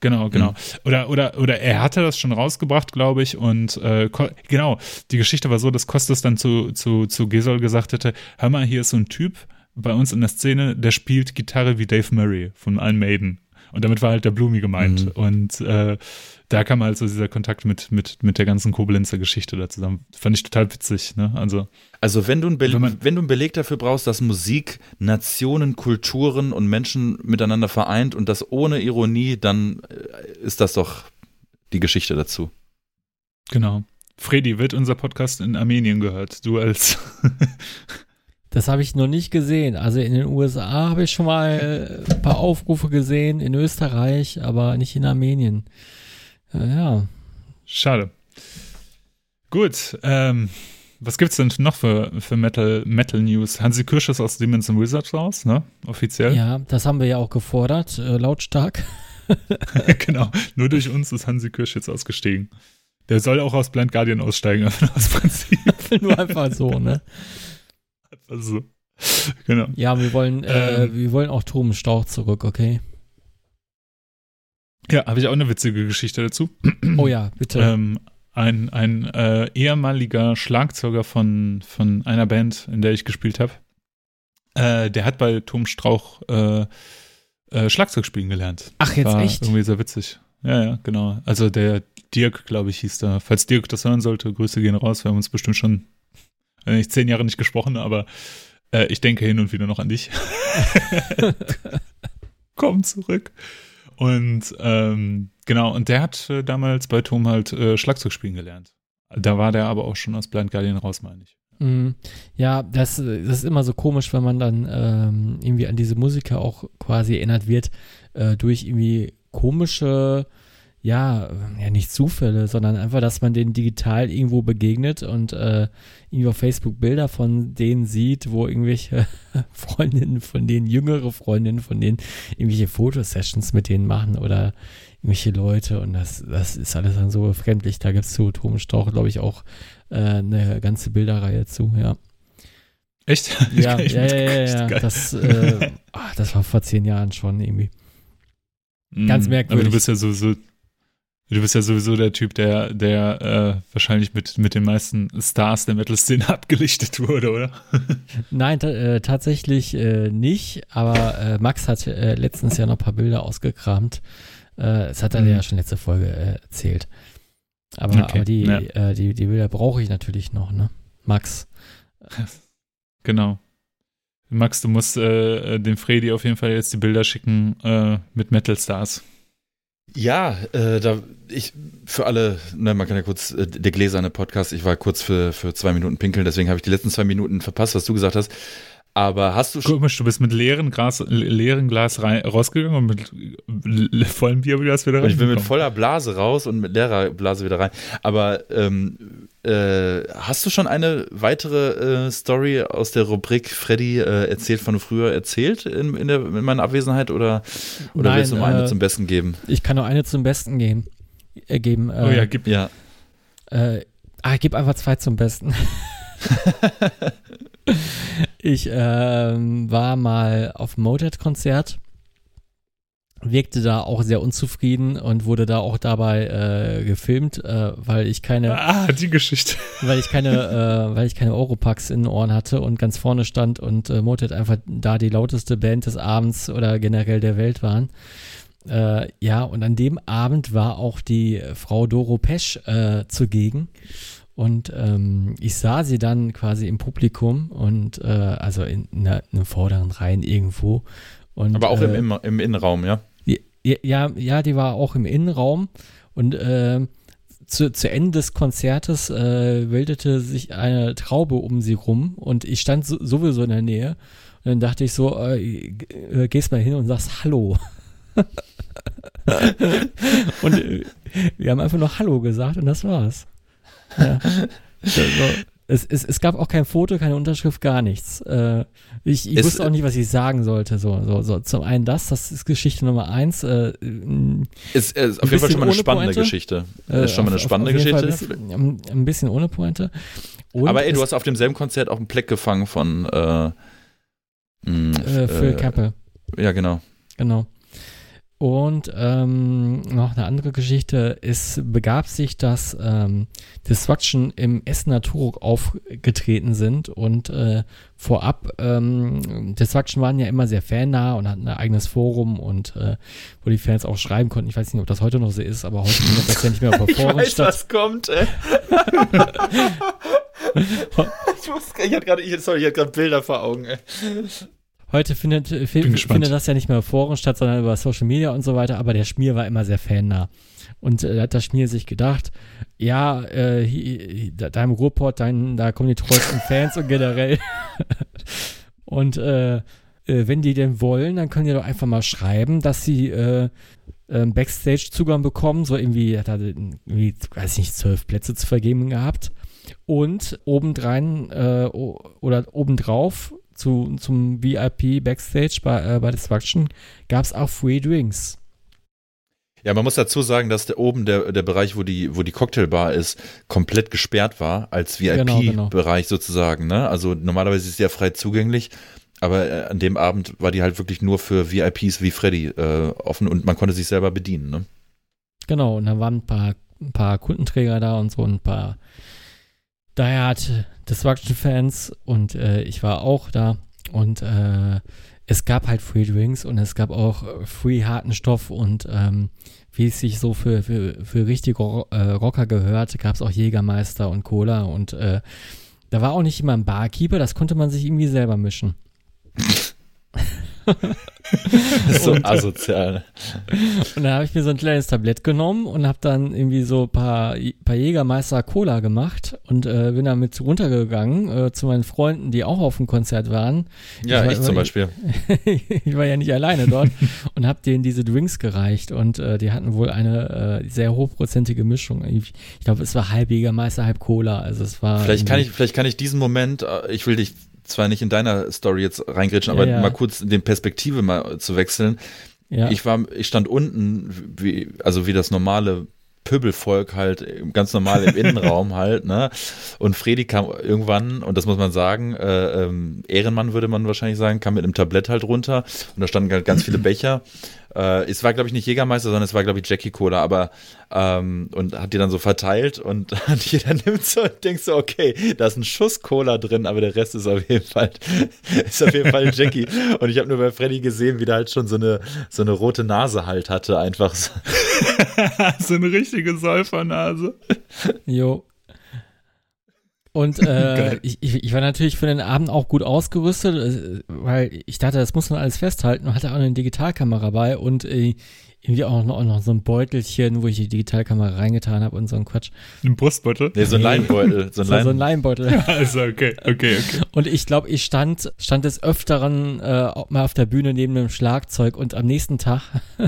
Genau, genau. Mhm. Oder, oder, oder er hatte das schon rausgebracht, glaube ich. Und äh, genau, die Geschichte war so, dass Kostas dann zu, zu, zu Gesol gesagt hätte: Hör mal, hier ist so ein Typ bei uns in der Szene, der spielt Gitarre wie Dave Murray von Iron Maiden. Und damit war halt der Blumi gemeint. Mhm. Und äh, da kam halt so dieser Kontakt mit, mit, mit der ganzen Koblenzer Geschichte da zusammen. Fand ich total witzig, ne? Also, also wenn du, ein wenn, man, wenn du einen Beleg dafür brauchst, dass Musik Nationen, Kulturen und Menschen miteinander vereint und das ohne Ironie, dann äh, ist das doch die Geschichte dazu. Genau. Freddy, wird unser Podcast in Armenien gehört? Du als. das habe ich noch nicht gesehen. Also in den USA habe ich schon mal ein paar Aufrufe gesehen, in Österreich, aber nicht in Armenien. Ja. ja. Schade. Gut, ähm, was gibt's denn noch für, für Metal, Metal News? Hansi Kirsch ist aus Demons and Wizards raus, ne? Offiziell. Ja, das haben wir ja auch gefordert, äh, lautstark. genau, nur durch uns ist Hansi Kirsch jetzt ausgestiegen. Der soll auch aus Blind Guardian aussteigen, einfach aus Prinzip. nur einfach so, ne? Einfach so. Genau. Ja, wir wollen, äh, ähm, wir wollen auch Tom Stauch zurück, okay? Ja, habe ich auch eine witzige Geschichte dazu. Oh ja, bitte. Ähm, ein ein äh, ehemaliger Schlagzeuger von, von einer Band, in der ich gespielt habe, äh, der hat bei Tom Strauch äh, äh Schlagzeug spielen gelernt. Ach, jetzt War echt? Irgendwie sehr witzig. Ja, ja, genau. Also der Dirk, glaube ich, hieß da. Falls Dirk das hören sollte, Grüße gehen raus. Wir haben uns bestimmt schon äh, nicht zehn Jahre nicht gesprochen, aber äh, ich denke hin und wieder noch an dich. Komm zurück. Und ähm, genau, und der hat äh, damals bei Tom halt äh, Schlagzeug spielen gelernt. Da war der aber auch schon aus Blind Guardian raus, meine ich. Mhm. Ja, das, das ist immer so komisch, wenn man dann ähm, irgendwie an diese Musiker auch quasi erinnert wird, äh, durch irgendwie komische ja, ja, nicht Zufälle, sondern einfach, dass man denen digital irgendwo begegnet und äh, irgendwie auf Facebook Bilder von denen sieht, wo irgendwelche Freundinnen von denen, jüngere Freundinnen von denen, irgendwelche Fotosessions mit denen machen oder irgendwelche Leute und das, das ist alles dann so befremdlich. Da gibt es zu Thomas Strauch, glaube ich, auch äh, eine ganze Bilderreihe zu, ja. Echt? Ja, ja, ja, ja, ja. Das, äh, ach, das war vor zehn Jahren schon irgendwie. Ganz merkwürdig. Mm, aber du bist ja sowieso, du bist ja sowieso der Typ, der, der äh, wahrscheinlich mit, mit den meisten Stars der Metal-Szene abgelichtet wurde, oder? Nein, äh, tatsächlich äh, nicht, aber äh, Max hat äh, letztens ja noch ein paar Bilder ausgekramt. Äh, das hat er mhm. ja schon letzte Folge erzählt. Aber, okay. aber die, ja. die, die Bilder brauche ich natürlich noch, ne? Max. Genau. Max, du musst äh, dem Freddy auf jeden Fall jetzt die Bilder schicken äh, mit Metal Stars. Ja, äh, da ich für alle, ne, man kann ja kurz äh, der gläserne Podcast. Ich war kurz für für zwei Minuten pinkeln, deswegen habe ich die letzten zwei Minuten verpasst, was du gesagt hast. Aber hast du schon. Komisch, du bist mit leeren, Glas, leeren Glas rein, rausgegangen und mit vollem Bier wieder rein. Ich bin mit voller Blase raus und mit leerer Blase wieder rein. Aber ähm, äh, hast du schon eine weitere äh, Story aus der Rubrik Freddy äh, erzählt von früher erzählt in, in, der, in meiner Abwesenheit oder, oder Nein, willst du nur eine äh, zum Besten geben? Ich kann nur eine zum Besten geben. Äh, geben oh ja, gib. Ja. ah, gib einfach zwei zum Besten. ich ähm, war mal auf dem Motorhead-Konzert, wirkte da auch sehr unzufrieden und wurde da auch dabei äh, gefilmt, äh, weil ich keine ah die Geschichte, weil ich keine, äh, weil ich keine Oropax in den Ohren hatte und ganz vorne stand und äh, Motorhead einfach da die lauteste Band des Abends oder generell der Welt waren. Äh, ja, und an dem Abend war auch die Frau Doro Pesch äh, zugegen. Und ähm, ich sah sie dann quasi im Publikum und äh, also in, in, in einem vorderen Reihen irgendwo. Und, Aber auch äh, im, im Innenraum, ja? Ja, ja, die war auch im Innenraum und äh, zu, zu Ende des Konzertes äh, bildete sich eine Traube um sie rum und ich stand so, sowieso in der Nähe und dann dachte ich so, äh, äh gehst mal hin und sagst Hallo. und äh, wir haben einfach nur Hallo gesagt und das war's. Ja. So, es, es, es gab auch kein Foto, keine Unterschrift, gar nichts. Äh, ich ich wusste auch nicht, was ich sagen sollte. So, so, so. Zum einen das, das ist Geschichte Nummer eins. Äh, ist, ist auf jeden Fall schon mal eine spannende Pointe. Geschichte. Äh, ist schon mal eine spannende auf, auf Geschichte. Ein bisschen, ein bisschen, ohne Pointe. Und Aber ey, du hast auf demselben Konzert auch einen Pleck gefangen von mh, Phil äh, Kappe. Ja, genau. Genau. Und ähm, noch eine andere Geschichte. Es begab sich, dass ähm, Destruction im Essener Turok aufgetreten sind und äh, vorab, ähm, Destruction waren ja immer sehr fannah und hatten ein eigenes Forum und äh, wo die Fans auch schreiben konnten. Ich weiß nicht, ob das heute noch so ist, aber heute findet das ja nicht mehr auf der Foren statt. was kommt, ey. ich, muss, ich hatte gerade, sorry, ich hatte gerade Bilder vor Augen, ey. Heute findet, äh, findet das ja nicht mehr auf Foren statt, sondern über Social Media und so weiter, aber der Schmier war immer sehr fannah. Und äh, da hat der Schmier sich gedacht, ja, äh, hier, da im Ruhrport, dein, da kommen die treuesten Fans und generell. und äh, äh, wenn die denn wollen, dann können die doch einfach mal schreiben, dass sie äh, äh, Backstage-Zugang bekommen, so irgendwie, hat er irgendwie, weiß ich nicht, zwölf Plätze zu vergeben gehabt. Und obendrein äh, oder obendrauf zu, zum VIP Backstage bei, äh, bei Destruction gab es auch Free Drinks. Ja, man muss dazu sagen, dass der oben der, der Bereich, wo die, wo die Cocktailbar ist, komplett gesperrt war, als VIP-Bereich genau, genau. sozusagen. Ne? Also normalerweise ist sie ja frei zugänglich, aber äh, an dem Abend war die halt wirklich nur für VIPs wie Freddy äh, offen und man konnte sich selber bedienen. Ne? Genau, und da waren ein paar, ein paar Kundenträger da und so ein paar daher hat Destruction-Fans und äh, ich war auch da und äh, es gab halt Free Drinks und es gab auch Free harten Stoff und ähm, wie es sich so für, für, für richtige äh, Rocker gehört, gab es auch Jägermeister und Cola und äh, da war auch nicht immer ein Barkeeper, das konnte man sich irgendwie selber mischen. so asozial. Und dann habe ich mir so ein kleines Tablett genommen und habe dann irgendwie so ein paar, paar Jägermeister Cola gemacht und äh, bin damit runtergegangen äh, zu meinen Freunden, die auch auf dem Konzert waren. Ja, ich, ich zum Beispiel. ich war ja nicht alleine dort und habe denen diese Drinks gereicht und äh, die hatten wohl eine äh, sehr hochprozentige Mischung. Ich, ich glaube, es war halb Jägermeister, halb Cola. Also es war. Vielleicht kann ich, vielleicht kann ich diesen Moment, äh, ich will dich zwar nicht in deiner Story jetzt reingrätschen, aber Ja, ja. mal kurz den Perspektive mal zu wechseln. Ja. Ich war, ich stand unten, wie, also wie das normale Pöbelvolk halt, ganz normal im Innenraum halt, ne? Und Fredi kam irgendwann, und das muss man sagen, äh, ähm, Ehrenmann würde man wahrscheinlich sagen, kam mit einem Tablett halt runter und da standen halt ganz viele Becher. Äh, es war, glaube ich, nicht Jägermeister, sondern es war, glaube ich, Jackie Cola, aber ähm, und hat die dann so verteilt und jeder nimmt so und denkt so, okay, da ist ein Schuss Cola drin, aber der Rest ist auf jeden Fall, ist auf jeden Fall Jackie. Und ich habe nur bei Freddy gesehen, wie der halt schon so eine, so eine rote Nase halt hatte, einfach so. so eine richtige Säufernase. Jo. Und äh, ich, ich, ich war natürlich für den Abend auch gut ausgerüstet, äh, weil ich dachte, das muss man alles festhalten. Und hatte auch eine Digitalkamera bei und äh, irgendwie auch noch, auch noch so ein Beutelchen, wo ich die Digitalkamera reingetan habe und so ein Quatsch. Ein Brustbeutel. Nee, so ein. Leinbeutel. So ein So, so ein Lein Leinbeutel. Also, okay, okay, okay. Und ich glaube, ich stand, stand des Öfteren äh, auch mal auf der Bühne neben dem Schlagzeug und am nächsten Tag,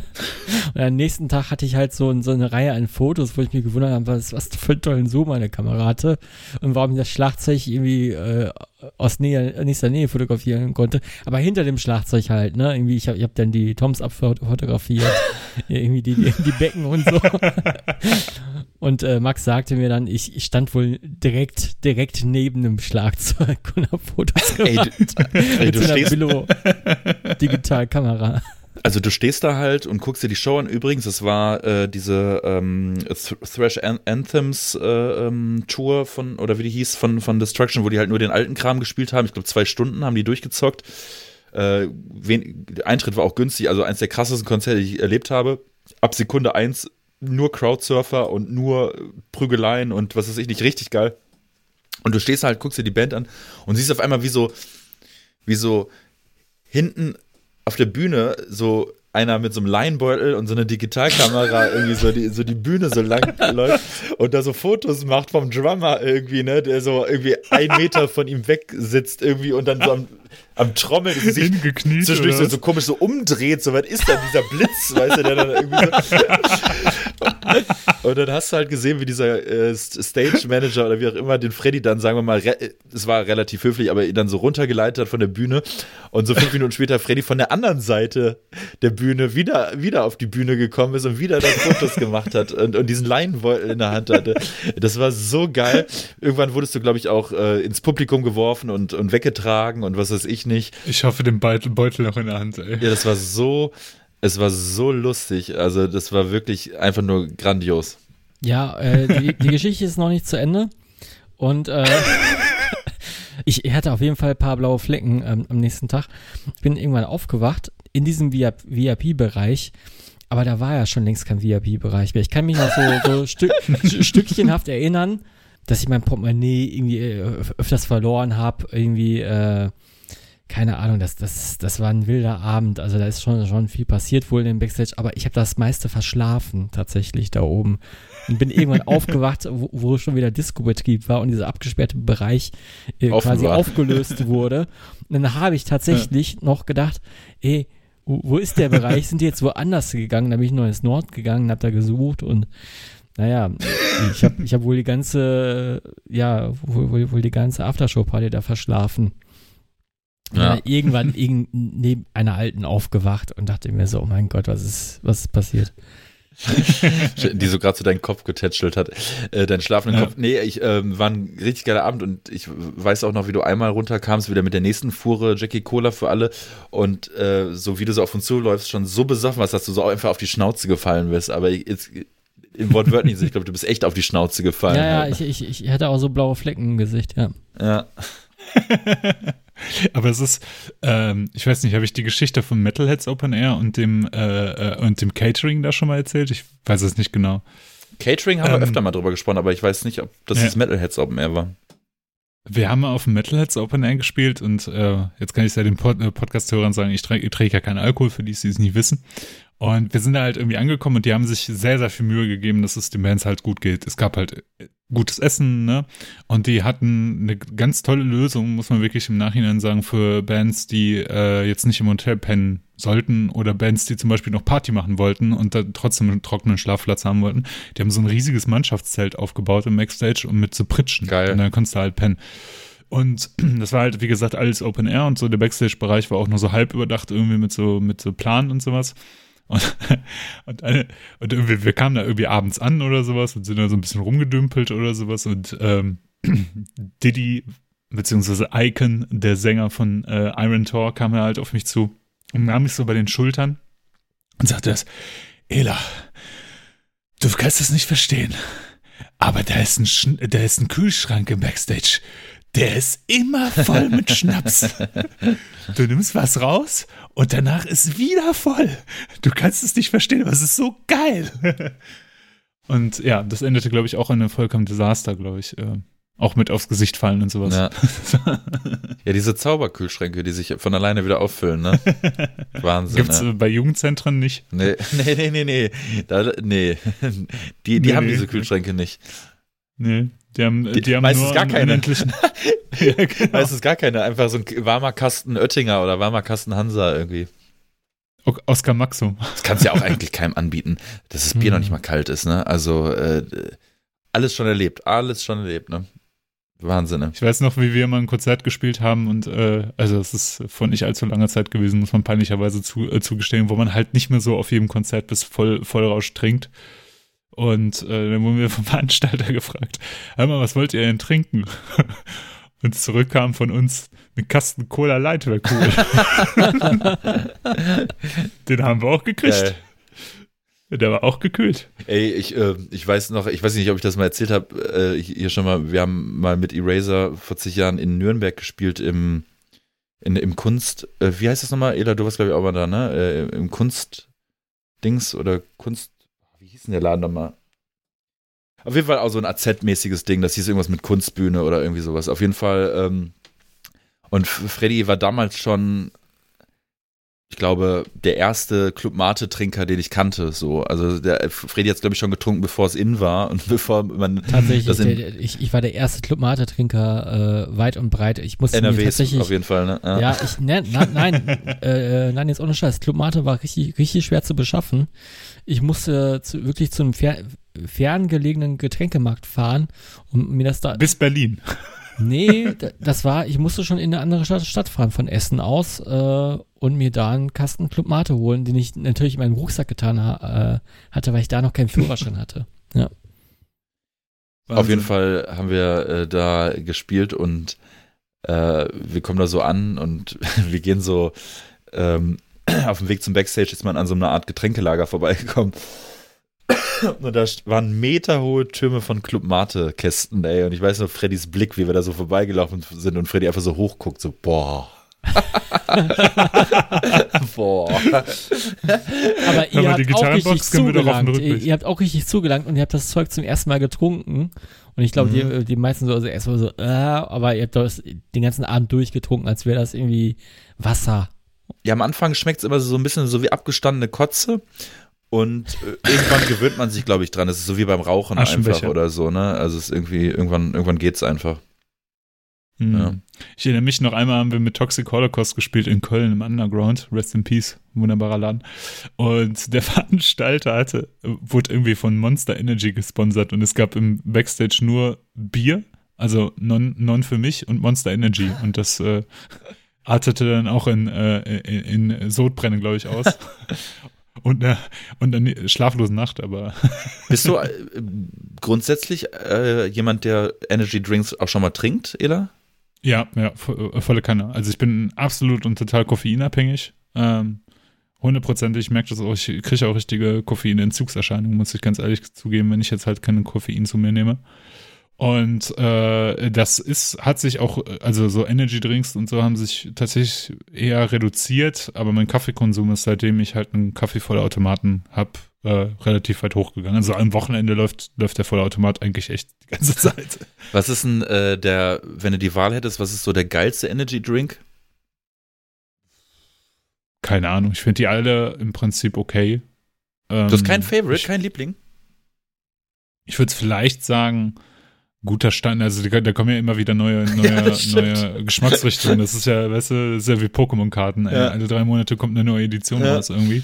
und am nächsten Tag hatte ich halt so, so eine Reihe an Fotos, wo ich mir gewundert habe, was, was für einen tollen Zoom meine Kamera hatte und warum das Schlagzeug irgendwie äh, aus Nähe, nächster Nähe fotografieren konnte. Aber hinter dem Schlagzeug halt, ne? Irgendwie, ich habe ich hab dann die Toms abfotografiert, irgendwie die, die, die Becken und so. Und äh, Max sagte mir dann, ich, ich stand wohl direkt, direkt neben dem Schlagzeug und habe Fotos Ey, gemacht. du, ey, mit du so einer Billo Digitalkamera. Also du stehst da halt und guckst dir die Show an. Übrigens, es war äh, diese ähm, Th Thrash An Anthems äh, ähm, Tour von, oder wie die hieß, von, von Destruction, wo die halt nur den alten Kram gespielt haben. Ich glaube, zwei Stunden haben die durchgezockt. Äh, wen, der Eintritt war auch günstig, also eins der krassesten Konzerte, die ich erlebt habe. Ab Sekunde eins nur Crowdsurfer und nur Prügeleien und was weiß ich nicht, richtig geil. Und du stehst halt, guckst dir die Band an und siehst auf einmal, wie so, wie so hinten auf der Bühne so einer mit so einem Leinbeutel und so einer Digitalkamera irgendwie so die, so die Bühne so lang läuft und da so Fotos macht vom Drummer irgendwie, ne, der so irgendwie ein Meter von ihm weg sitzt irgendwie und dann so am, am Trommeln Hingekniet. zwischendurch so, so komisch so umdreht, so was ist da dieser Blitz, weißt du, der dann irgendwie so. Und dann hast du halt gesehen, wie dieser äh, Stage Manager oder wie auch immer den Freddy dann, sagen wir mal, re- es war relativ höflich, aber ihn dann so runtergeleitet hat von der Bühne und so fünf Minuten später Freddy von der anderen Seite der Bühne wieder, wieder auf die Bühne gekommen ist und wieder dann Fotos gemacht hat und, und diesen Leinenbeutel in der Hand hatte. Das war so geil. Irgendwann wurdest du, glaube ich, auch äh, ins Publikum geworfen und, und weggetragen und was weiß ich nicht. Ich hoffe, den Beutel, Beutel noch in der Hand, ey. Ja, das war so, es war so lustig. Also, das war wirklich einfach nur grandios. Ja, äh, die, die Geschichte ist noch nicht zu Ende. Und äh, ich hatte auf jeden Fall ein paar blaue Flecken ähm, am nächsten Tag. Bin irgendwann aufgewacht in diesem VIP-Bereich. Aber da war ja schon längst kein VIP-Bereich mehr. Ich kann mich noch so, so Stück, stückchenhaft erinnern, dass ich mein Portemonnaie irgendwie äh, öfters verloren habe. Irgendwie, äh, keine Ahnung, das, das, das war ein wilder Abend. Also da ist schon, schon viel passiert wohl im Backstage. Aber ich habe das meiste verschlafen tatsächlich da oben. Und bin irgendwann aufgewacht, wo, wo schon wieder Disco-Betrieb war und dieser abgesperrte Bereich äh, quasi aufgelöst wurde. Und dann habe ich tatsächlich noch gedacht, ey, wo, ist der Bereich? Sind die jetzt woanders gegangen? Da bin ich noch ins Nord gegangen, hab da gesucht und naja, ich habe ich hab wohl die ganze, ja, wohl, wohl, wohl die ganze Aftershow-Party da verschlafen. Und Ja. dann irgendwann irgend, neben einer Alten aufgewacht und dachte mir so, oh mein Gott, was ist, was ist passiert? Die so gerade so deinen Kopf getätschelt hat. Äh, deinen schlafenden Ja. Kopf. Nee, ich ähm, war ein richtig geiler Abend und ich weiß auch noch, wie du einmal runterkamst, wieder mit der nächsten Fuhre Jackie Cola für alle. Und äh, so wie du so auf uns zuläufst, schon so besoffen warst, dass du so einfach auf die Schnauze gefallen bist. Aber jetzt im wortwörtlichen Sinne, ich glaube, du bist echt auf die Schnauze gefallen. Ja, ja, halt. ich, ich, ich hatte auch so blaue Flecken im Gesicht, ja. ja. Aber es ist, ähm, ich weiß nicht, habe ich die Geschichte vom Metalheads Open Air und dem, äh, äh, und dem Catering da schon mal erzählt? Ich weiß es nicht genau. Catering haben Ähm, wir öfter mal drüber gesprochen, aber ich weiß nicht, ob das ja. das Metalheads Open Air war. Wir haben auf dem Metalheads Open Air gespielt und äh, jetzt kann ich ja den Pod äh, Podcast-Hörern sagen, ich trinke trink ja keinen Alkohol, für die, die es nicht wissen. Und wir sind da halt irgendwie angekommen und die haben sich sehr, sehr viel Mühe gegeben, dass es den Bands halt gut geht. Es gab halt äh, gutes Essen, ne? Und die hatten eine ganz tolle Lösung, muss man wirklich im Nachhinein sagen, für Bands, die äh, jetzt nicht im Hotel pennen sollten oder Bands, die zum Beispiel noch Party machen wollten und da trotzdem einen trockenen Schlafplatz haben wollten. Die haben so ein riesiges Mannschaftszelt aufgebaut im Backstage und mit so Pritschen. Geil. Und dann konntest du halt pennen. Und das war halt, wie gesagt, alles Open Air und so. Der Backstage-Bereich war auch nur so halb überdacht, irgendwie mit so, mit so Planen und sowas. Und, und, eine, und irgendwie, wir kamen da irgendwie abends an oder sowas und sind da so ein bisschen rumgedümpelt oder sowas. Und ähm, Diddy, beziehungsweise Icon, der Sänger von äh, Iron Tor, kam halt auf mich zu und nahm mich so bei den Schultern und sagte das, Ela, du kannst es nicht verstehen, aber da ist ein, Sch da ist ein Kühlschrank im Backstage. Der ist immer voll mit Schnaps. Du nimmst was raus und danach ist wieder voll. Du kannst es nicht verstehen, aber es ist so geil. Und ja, das endete, glaube ich, auch in einem vollkommen Desaster, glaube ich. Äh, auch mit aufs Gesicht fallen und sowas. Ja. ja, diese Zauberkühlschränke, die sich von alleine wieder auffüllen, ne? Wahnsinn. Gibt's ne? bei Jugendzentren nicht? Nee, nee, nee, nee, nee. Da, nee. Die, die Nee, haben nee. diese Kühlschränke nicht. Nee, die haben, die, Die- haben meistens nur gar keine. ja, genau. Meistens gar keine, einfach so ein warmer Kasten Oettinger oder warmer Kasten Hansa irgendwie. Oskar Maxum. Das kannst du ja auch eigentlich keinem anbieten, dass das Bier Hm. noch nicht mal kalt ist, ne? Also, äh, alles schon erlebt, alles schon erlebt, ne? Wahnsinn, ne? Ich weiß noch, wie wir mal ein Konzert gespielt haben und äh, also es ist vor nicht allzu langer Zeit gewesen, muss man peinlicherweise zu, äh, zugestehen, wo man halt nicht mehr so auf jedem Konzert bis voll Vollrausch trinkt. Und äh, dann wurden wir vom Veranstalter gefragt, hör mal, was wollt ihr denn trinken? Und zurückkam von uns eine Kasten Cola Light wäre cool. Den haben wir auch gekriegt. Geil. Der war auch gekühlt. Ey, ich, äh, ich weiß noch, ich weiß nicht, ob ich das mal erzählt habe, äh, hier schon mal, wir haben mal mit Eraser vor zig Jahren in Nürnberg gespielt im, in, im Kunst, äh, wie heißt das nochmal? Ela, du warst glaube ich auch mal da, ne? Äh, Im Kunstdings oder Kunst, hieß denn der Laden nochmal? Auf jeden Fall auch so ein AZ-mäßiges Ding, das hieß irgendwas mit Kunstbühne oder irgendwie sowas. Auf jeden Fall, ähm, und Freddy war damals schon, ich glaube, der erste Club Mate-Trinker, den ich kannte. So. Also der Freddy hat es, glaube ich, schon getrunken, bevor es in war und bevor man Tatsächlich, das in der, ich, ich war der erste Club Mate Trinker äh, weit und breit. Ich musste mir NRW ist tatsächlich auf jeden Fall, ne? Ja, ich, ne, na, nein, äh, nein, jetzt ohne Scheiß. Club Mate war richtig, richtig schwer zu beschaffen. Ich musste zu, wirklich zu einem fer ferngelegenen Getränkemarkt fahren, um mir das da. Bis Berlin. Nee, das war, ich musste schon in eine andere Stadt, Stadt fahren, von Essen aus, äh, und mir da einen Kasten Club Mate holen, den ich natürlich in meinen Rucksack getan ha äh, hatte, weil ich da noch keinen Führerschein hatte. Auf jeden Fall haben wir äh, da gespielt und äh, wir kommen da so an und wir gehen so ähm, auf dem Weg zum Backstage ist man an so einer Art Getränkelager vorbeigekommen. Und da waren meterhohe Türme von Club Mate Kästen, ey. Und ich weiß noch Freddys Blick, wie wir da so vorbeigelaufen sind und Freddy einfach so hochguckt, so, boah. boah. Aber ihr habt auch richtig zugelangt. Ihr, habt auch richtig zugelangt und ihr habt das Zeug zum ersten Mal getrunken. Und ich glaube, Mhm. die, die meisten so also erstmal so, äh, aber ihr habt das den ganzen Abend durchgetrunken, als wäre das irgendwie Wasser. Ja, am Anfang schmeckt es immer so ein bisschen so wie abgestandene Kotze. Und äh, irgendwann gewöhnt man sich, glaube ich, dran. Es ist so wie beim Rauchen einfach oder so, ne? Also es ist irgendwie, irgendwann, irgendwann geht's einfach. Mhm. Ja. Ich erinnere mich noch einmal, haben wir mit Toxic Holocaust gespielt in Köln im Underground. Rest in Peace. Wunderbarer Laden. Und der Veranstalter hatte, wurde irgendwie von Monster Energy gesponsert und es gab im Backstage nur Bier, also non, non für mich und Monster Energy. Und das äh, artete dann auch in, äh, in, in Sodbrennen, glaube ich, aus. und, äh, und eine schlaflose Nacht, aber Bist du äh, grundsätzlich äh, jemand, der Energy Drinks auch schon mal trinkt, Ela? Ja, ja, äh, volle Kanne. Also ich bin absolut und total koffeinabhängig. Ähm, hundertprozentig, ich merke das auch, ich kriege auch richtige Koffeinentzugserscheinungen, muss ich ganz ehrlich zugeben, wenn ich jetzt halt keinen Koffein zu mir nehme. Und äh, das ist, hat sich auch, also so Energy Drinks und so haben sich tatsächlich eher reduziert, aber mein Kaffeekonsum ist, seitdem ich halt einen Kaffeevollautomaten habe, äh, relativ weit hochgegangen. Also am Wochenende läuft, läuft der Vollautomat eigentlich echt die ganze Zeit. Was ist denn äh, der, wenn du die Wahl hättest, was ist so der geilste Energy Drink? Keine Ahnung, ich finde die alle im Prinzip okay. Ähm, du hast kein Favorite, ich, kein Liebling? Ich würde es vielleicht sagen, guter Stand, also da kommen ja immer wieder neue, neue, ja, neue Geschmacksrichtungen. Das ist ja, weißt du, sehr wie Pokémon-Karten. Ja. Alle drei Monate kommt eine neue Edition ja. raus irgendwie.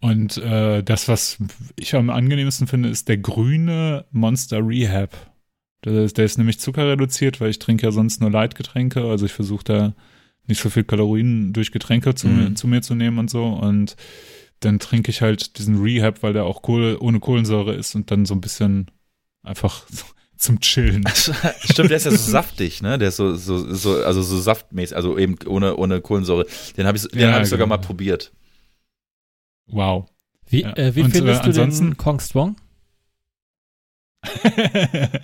Und äh, das, was ich am angenehmsten finde, ist der grüne Monster Rehab. Der ist, der ist nämlich zuckerreduziert, weil ich trinke ja sonst nur Leitgetränke. Also ich versuche da nicht so viel Kalorien durch Getränke zu, mhm. zu, mir zu nehmen und so. Und dann trinke ich halt diesen Rehab, weil der auch Kohl, ohne Kohlensäure ist und dann so ein bisschen einfach zum Chillen. Stimmt, der ist ja so saftig, ne? Der ist so, so, so also so saftmäßig, also eben ohne, ohne Kohlensäure. Den habe ich, den ja, hab ich sogar genau. mal probiert. Wow. Wie, ja. äh, wie Und, findest äh, du den Kong Strong?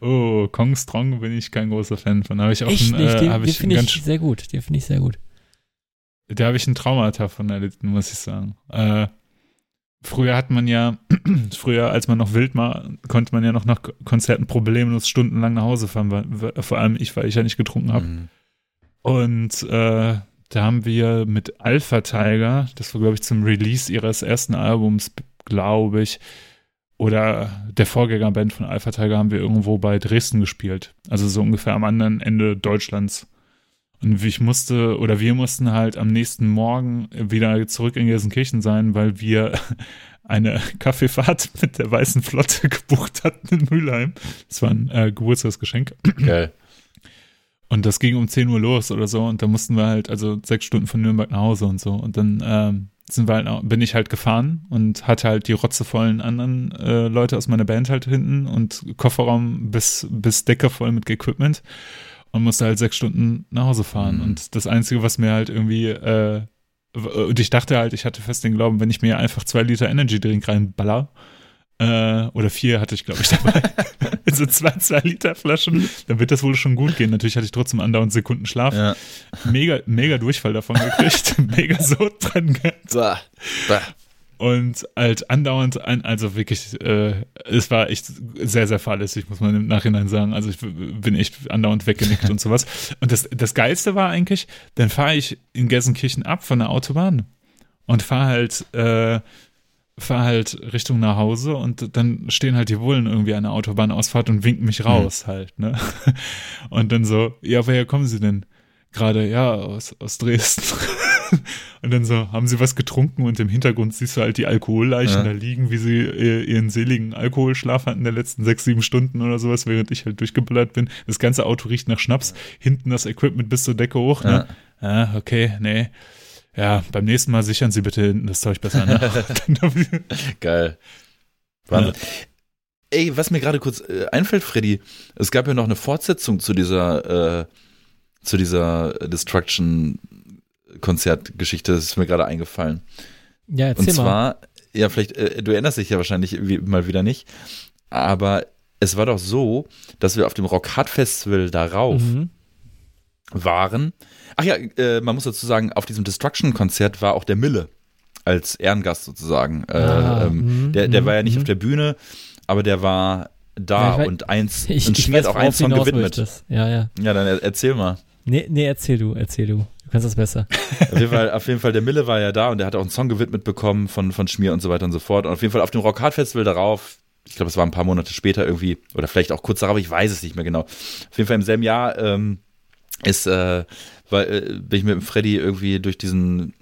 oh, Kong Strong bin ich kein großer Fan von. Habe ich auch Echt einen, nicht? Den, äh, den finde ich sehr gut. Den finde ich sehr gut. Da habe ich ein Traumata von erlitten, muss ich sagen. Äh, früher hat man ja, früher, als man noch wild war, konnte man ja noch nach Konzerten problemlos stundenlang nach Hause fahren, weil, vor allem ich, weil ich ja nicht getrunken habe. Mhm. Und äh, da haben wir mit Alpha Tiger, das war, glaube ich, zum Release ihres ersten Albums, glaube ich, oder der Vorgängerband von Alpha Tiger haben wir irgendwo bei Dresden gespielt. Also so ungefähr am anderen Ende Deutschlands. Und ich musste, oder wir mussten halt am nächsten Morgen wieder zurück in Gelsenkirchen sein, weil wir eine Kaffeefahrt mit der Weißen Flotte gebucht hatten in Mülheim. Das war ein äh, Geburtstagsgeschenk. Geil. Und das ging um 10 Uhr los oder so. Und da mussten wir halt, also sechs Stunden von Nürnberg nach Hause und so. Und dann ähm, sind wir halt, bin ich halt gefahren und hatte halt die rotzevollen anderen äh, Leute aus meiner Band halt hinten und Kofferraum bis, bis Decke voll mit Equipment und musste halt sechs Stunden nach Hause fahren. Mhm. Und das Einzige, was mir halt irgendwie, äh, und ich dachte halt, ich hatte fest den Glauben, wenn ich mir einfach zwei Liter Energy Drink reinballer, äh, oder vier hatte ich, glaube ich, dabei. so zwei, zwei Liter Flaschen, dann wird das wohl schon gut gehen. Natürlich hatte ich trotzdem andauernd Sekunden Schlaf. Ja. Mega, mega Durchfall davon gekriegt. mega so dran gehabt. Bah. Bah. Und halt andauernd, also wirklich, äh, es war echt sehr, sehr fahrlässig, muss man im Nachhinein sagen. Also ich bin echt andauernd weggenickt und sowas. Und das, das Geilste war eigentlich, dann fahre ich in Gelsenkirchen ab von der Autobahn und fahre halt äh, fahre halt Richtung nach Hause und dann stehen halt die Bullen irgendwie an der Autobahnausfahrt und winken mich raus mhm. halt, ne? Und dann so, ja, woher kommen sie denn? Gerade, ja, aus, aus Dresden. und dann so, haben sie was getrunken und im Hintergrund siehst du halt die Alkoholleichen ja. da liegen, wie sie ihren seligen Alkoholschlaf hatten in der letzten sechs, sieben Stunden oder sowas, während ich halt durchgeballert bin. Das ganze Auto riecht nach Schnaps, hinten das Equipment bis zur Decke hoch, ne? Ja, ah, okay, nee ja, beim nächsten Mal sichern Sie bitte hinten das Zeug besser nach. Geil. Wahnsinn. Ja. Ey, was mir gerade kurz äh, einfällt, Freddy, es gab ja noch eine Fortsetzung zu dieser, äh, zu dieser Destruction-Konzertgeschichte, das ist mir gerade eingefallen. Ja, erzähl Und zwar, mal. ja, vielleicht, äh, du erinnerst dich ja wahrscheinlich wie, mal wieder nicht, aber es war doch so, dass wir auf dem Rock Hard Festival darauf mhm. waren Ach ja, äh, man muss dazu sagen, auf diesem Destruction-Konzert war auch der Mille als Ehrengast sozusagen. Äh, ah, ähm, der der mh, war ja nicht mh. auf der Bühne, aber der war da ja, und eins ich, und Schmied auch einen Song gewidmet. Ja, ja. Ja, dann erzähl mal. Nee, nee, erzähl du, erzähl. Du kannst das besser. auf, jeden Fall, auf jeden Fall, der Mille war ja da und der hat auch einen Song gewidmet bekommen von, von Schmier und so weiter und so fort. Und auf jeden Fall auf dem Rock Hard Festival darauf, ich glaube, es war ein paar Monate später irgendwie, oder vielleicht auch kurz darauf, ich weiß es nicht mehr genau. Auf jeden Fall im selben Jahr ähm, ist, äh, weil, äh, bin ich mit dem Freddy irgendwie durch diesen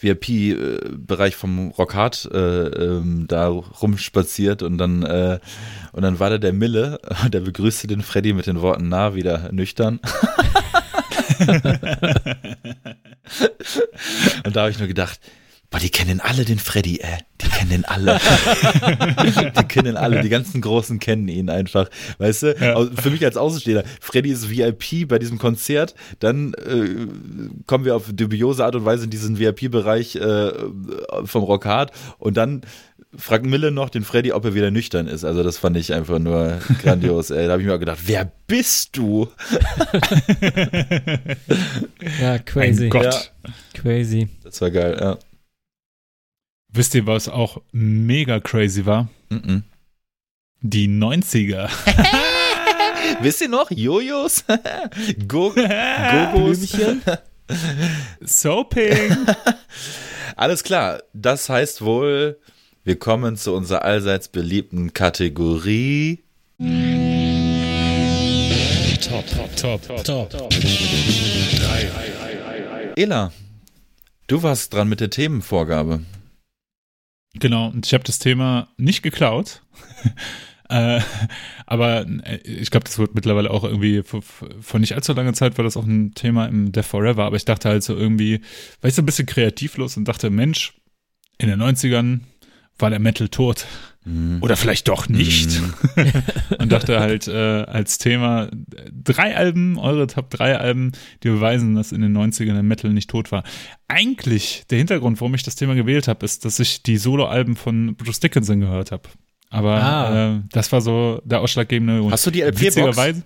VIP-Bereich vom Rockhard äh, ähm, da rumspaziert und dann äh, und dann war da der Mille, der begrüßte den Freddy mit den Worten na wieder nüchtern. und da habe ich nur gedacht, Boah, die kennen alle den Freddy, äh. Die kennen den alle. die kennen alle. Die ganzen Großen kennen ihn einfach. Weißt du? Ja. Für mich als Außenstehender, Freddy ist VIP bei diesem Konzert. Dann äh, kommen wir auf dubiose Art und Weise in diesen VIP-Bereich äh, vom Rockhard. Und dann fragt Mille noch den Freddy, ob er wieder nüchtern ist. Also das fand ich einfach nur grandios. Ey. Da habe ich mir auch gedacht, wer bist du? ja, crazy. Mein Gott. Ja. Crazy. Das war geil, ja. Wisst ihr, was auch mega crazy war? Mm -mm. Die 90er. Wisst ihr noch? Jojos? Go Gogos? Soaping. Alles klar. Das heißt wohl, wir kommen zu unserer allseits beliebten Kategorie. top, top, top, top. Ela, du warst dran mit der Themenvorgabe. Genau, und ich habe das Thema nicht geklaut. äh, aber äh, ich glaube, das wird mittlerweile auch irgendwie vor nicht allzu langer Zeit war das auch ein Thema im Death Forever, aber ich dachte halt so irgendwie, war ich so ein bisschen kreativlos und dachte, Mensch, in den 90ern war der Metal tot. Mhm. Oder vielleicht doch nicht. Mhm. und dachte halt äh, als Thema drei Alben, eure Top 3 Alben, die beweisen, dass in den 90ern der Metal nicht tot war. Eigentlich, der Hintergrund, warum ich das Thema gewählt habe, ist, dass ich die Solo-Alben von Bruce Dickinson gehört habe. Aber Ah. äh, das war so der ausschlaggebende Grund. Hast du die LP-Box?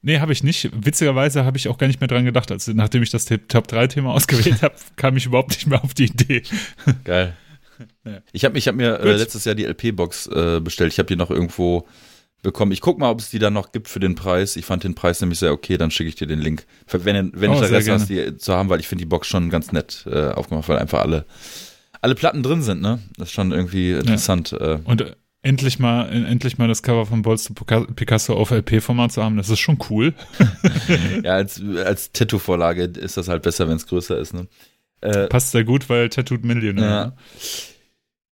Nee, habe ich nicht. Witzigerweise habe ich auch gar nicht mehr dran gedacht. Also, nachdem ich das Top 3 Thema ausgewählt habe, kam ich überhaupt nicht mehr auf die Idee. Geil. Ja. Ich habe ich hab mir äh, letztes Jahr die LP-Box äh, bestellt. Ich habe die noch irgendwo bekommen. Ich guck mal, ob es die dann noch gibt für den Preis. Ich fand den Preis nämlich sehr okay, dann schicke ich dir den Link. Wenn, wenn Oh, Interesse hast, die zu haben, weil ich finde die Box schon ganz nett äh, aufgemacht, weil einfach alle, alle Platten drin sind, ne? Das ist schon irgendwie interessant. Äh, Und äh, endlich mal, äh, endlich mal das Cover von Bolz Pica- Picasso auf LP-Format zu haben, das ist schon cool. ja, als, als Tattoo-Vorlage ist das halt besser, wenn es größer ist, ne? Äh, Passt sehr gut, weil Tattooed Millionaire. Ja. ne?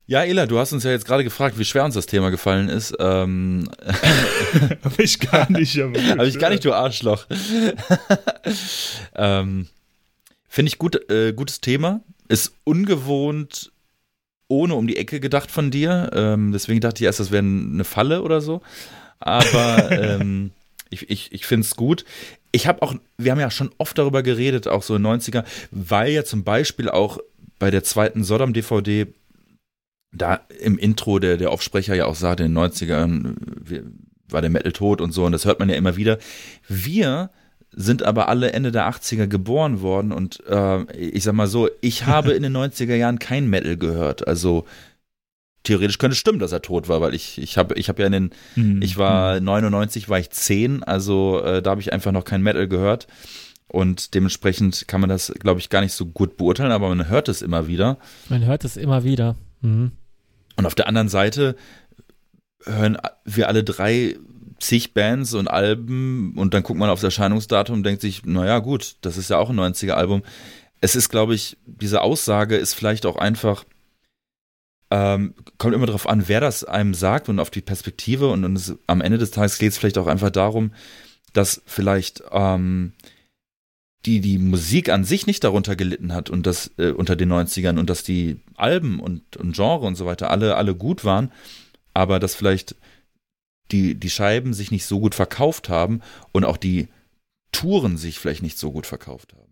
ja, Ela, du hast uns ja jetzt gerade gefragt, wie schwer uns das Thema gefallen ist. Ähm, Hab ich gar nicht. Aber Habe ich gar nicht, du Arschloch. ähm, Finde ich gut, äh, gutes Thema. Ist ungewohnt ohne um die Ecke gedacht von dir. Ähm, deswegen dachte ich erst, das wäre eine Falle oder so. Aber ähm, ich, ich, ich finde es gut. Ich habe auch, wir haben ja schon oft darüber geredet, auch so in den 90er, weil ja zum Beispiel auch bei der zweiten Sodom-DVD da im Intro der, der Aufsprecher ja auch sagte, in den 90ern wir, war der Metal tot und so, und das hört man ja immer wieder. Wir sind aber alle Ende der 80er geboren worden und äh, ich sag mal so, ich habe in den 90er Jahren kein Metal gehört. Also theoretisch könnte es stimmen, dass er tot war, weil ich, ich habe ich hab ja in den, Hm. ich war 99, war ich 10, also äh, da habe ich einfach noch kein Metal gehört. Und dementsprechend kann man das, glaube ich, gar nicht so gut beurteilen, aber man hört es immer wieder. Man hört es immer wieder. Mhm. Und auf der anderen Seite hören wir alle drei zig Bands und Alben und dann guckt man aufs Erscheinungsdatum und denkt sich, naja gut, das ist ja auch ein 90er-Album. Es ist, glaube ich, diese Aussage ist vielleicht auch einfach, ähm, kommt immer darauf an, wer das einem sagt und auf die Perspektive und, und es, am Ende des Tages geht es vielleicht auch einfach darum, dass vielleicht ähm, die, die Musik an sich nicht darunter gelitten hat und das äh, unter den 90ern und dass die Alben und, und Genre und so weiter alle, alle gut waren, aber dass vielleicht die, die Scheiben sich nicht so gut verkauft haben und auch die Touren sich vielleicht nicht so gut verkauft haben.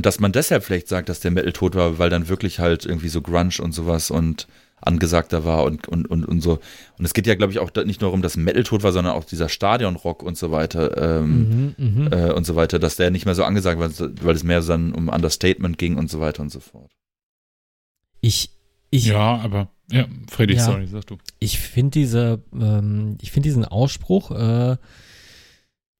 Und dass man deshalb vielleicht sagt, dass der Metal tot war, weil dann wirklich halt irgendwie so Grunge und sowas und angesagter war und, und, und, und so. Und es geht ja, glaube ich, auch nicht nur darum, dass Metal tot war, sondern auch dieser Stadionrock und so weiter. Ähm, Mhm, mhm. äh, und so weiter, dass der nicht mehr so angesagt war, weil es mehr dann um Understatement ging und so weiter und so fort. Ich, ich, Ja, aber, ja, Freddy, Ja. sorry, sag du. ich finde diese, ähm, ich finde diesen Ausspruch äh,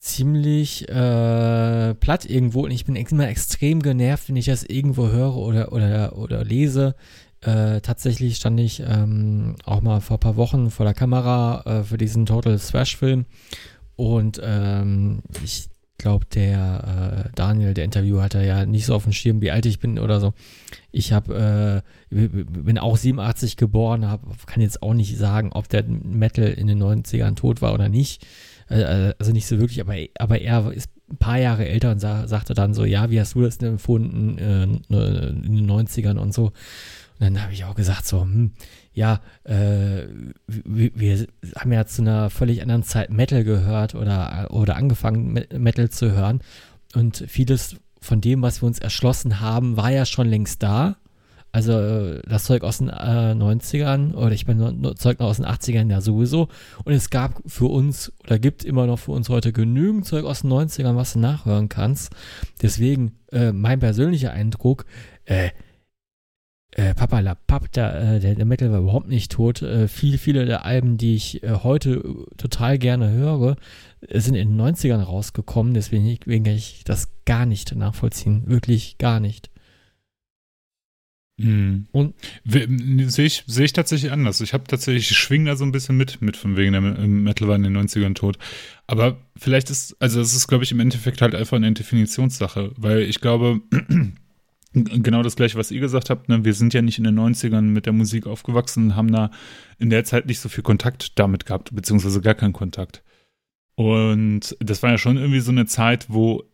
ziemlich äh, platt irgendwo und ich bin immer extrem genervt, wenn ich das irgendwo höre oder oder oder lese. Äh, tatsächlich stand ich ähm, auch mal vor ein paar Wochen vor der Kamera äh, für diesen Total Thrash Film und ähm, ich glaube der äh, Daniel, der Interviewer, hatte ja nicht so auf dem Schirm, wie alt ich bin oder so. Ich habe äh, bin auch 87 geboren, hab, kann jetzt auch nicht sagen, ob der Metal in den 90ern tot war oder nicht. Äh, also nicht so wirklich, aber, aber er ist ein paar Jahre älter und sa sagte dann so, ja, wie hast du das denn empfunden äh, in den 90ern und so. Und dann habe ich auch gesagt so, hm, ja, äh, wir, wir haben ja zu einer völlig anderen Zeit Metal gehört oder, oder angefangen Me- Metal zu hören und vieles von dem, was wir uns erschlossen haben, war ja schon längst da. Also das Zeug aus den äh, 90ern oder ich meine Zeug aus den 80ern ja sowieso. Und es gab für uns oder gibt immer noch für uns heute genügend Zeug aus den 90ern, was du nachhören kannst. Deswegen äh, mein persönlicher Eindruck, äh, äh, Papa La Papp, der, äh, der, der Metal war überhaupt nicht tot. Äh, viel, viele der Alben, die ich äh, heute äh, total gerne höre, sind in den 90ern rausgekommen. Deswegen kann ich das gar nicht nachvollziehen. Wirklich gar nicht. Mhm. Und sehe ich, seh ich tatsächlich anders. Ich habe tatsächlich, ich schwing da so ein bisschen mit, mit von wegen der Metal war in den 90ern tot. Aber vielleicht ist, also es ist, glaube ich, im Endeffekt halt einfach eine Definitionssache, weil ich glaube, genau das gleiche, was ihr gesagt habt, ne? wir sind ja nicht in den 90ern mit der Musik aufgewachsen, haben da in der Zeit nicht so viel Kontakt damit gehabt, beziehungsweise gar keinen Kontakt. Und das war ja schon irgendwie so eine Zeit, wo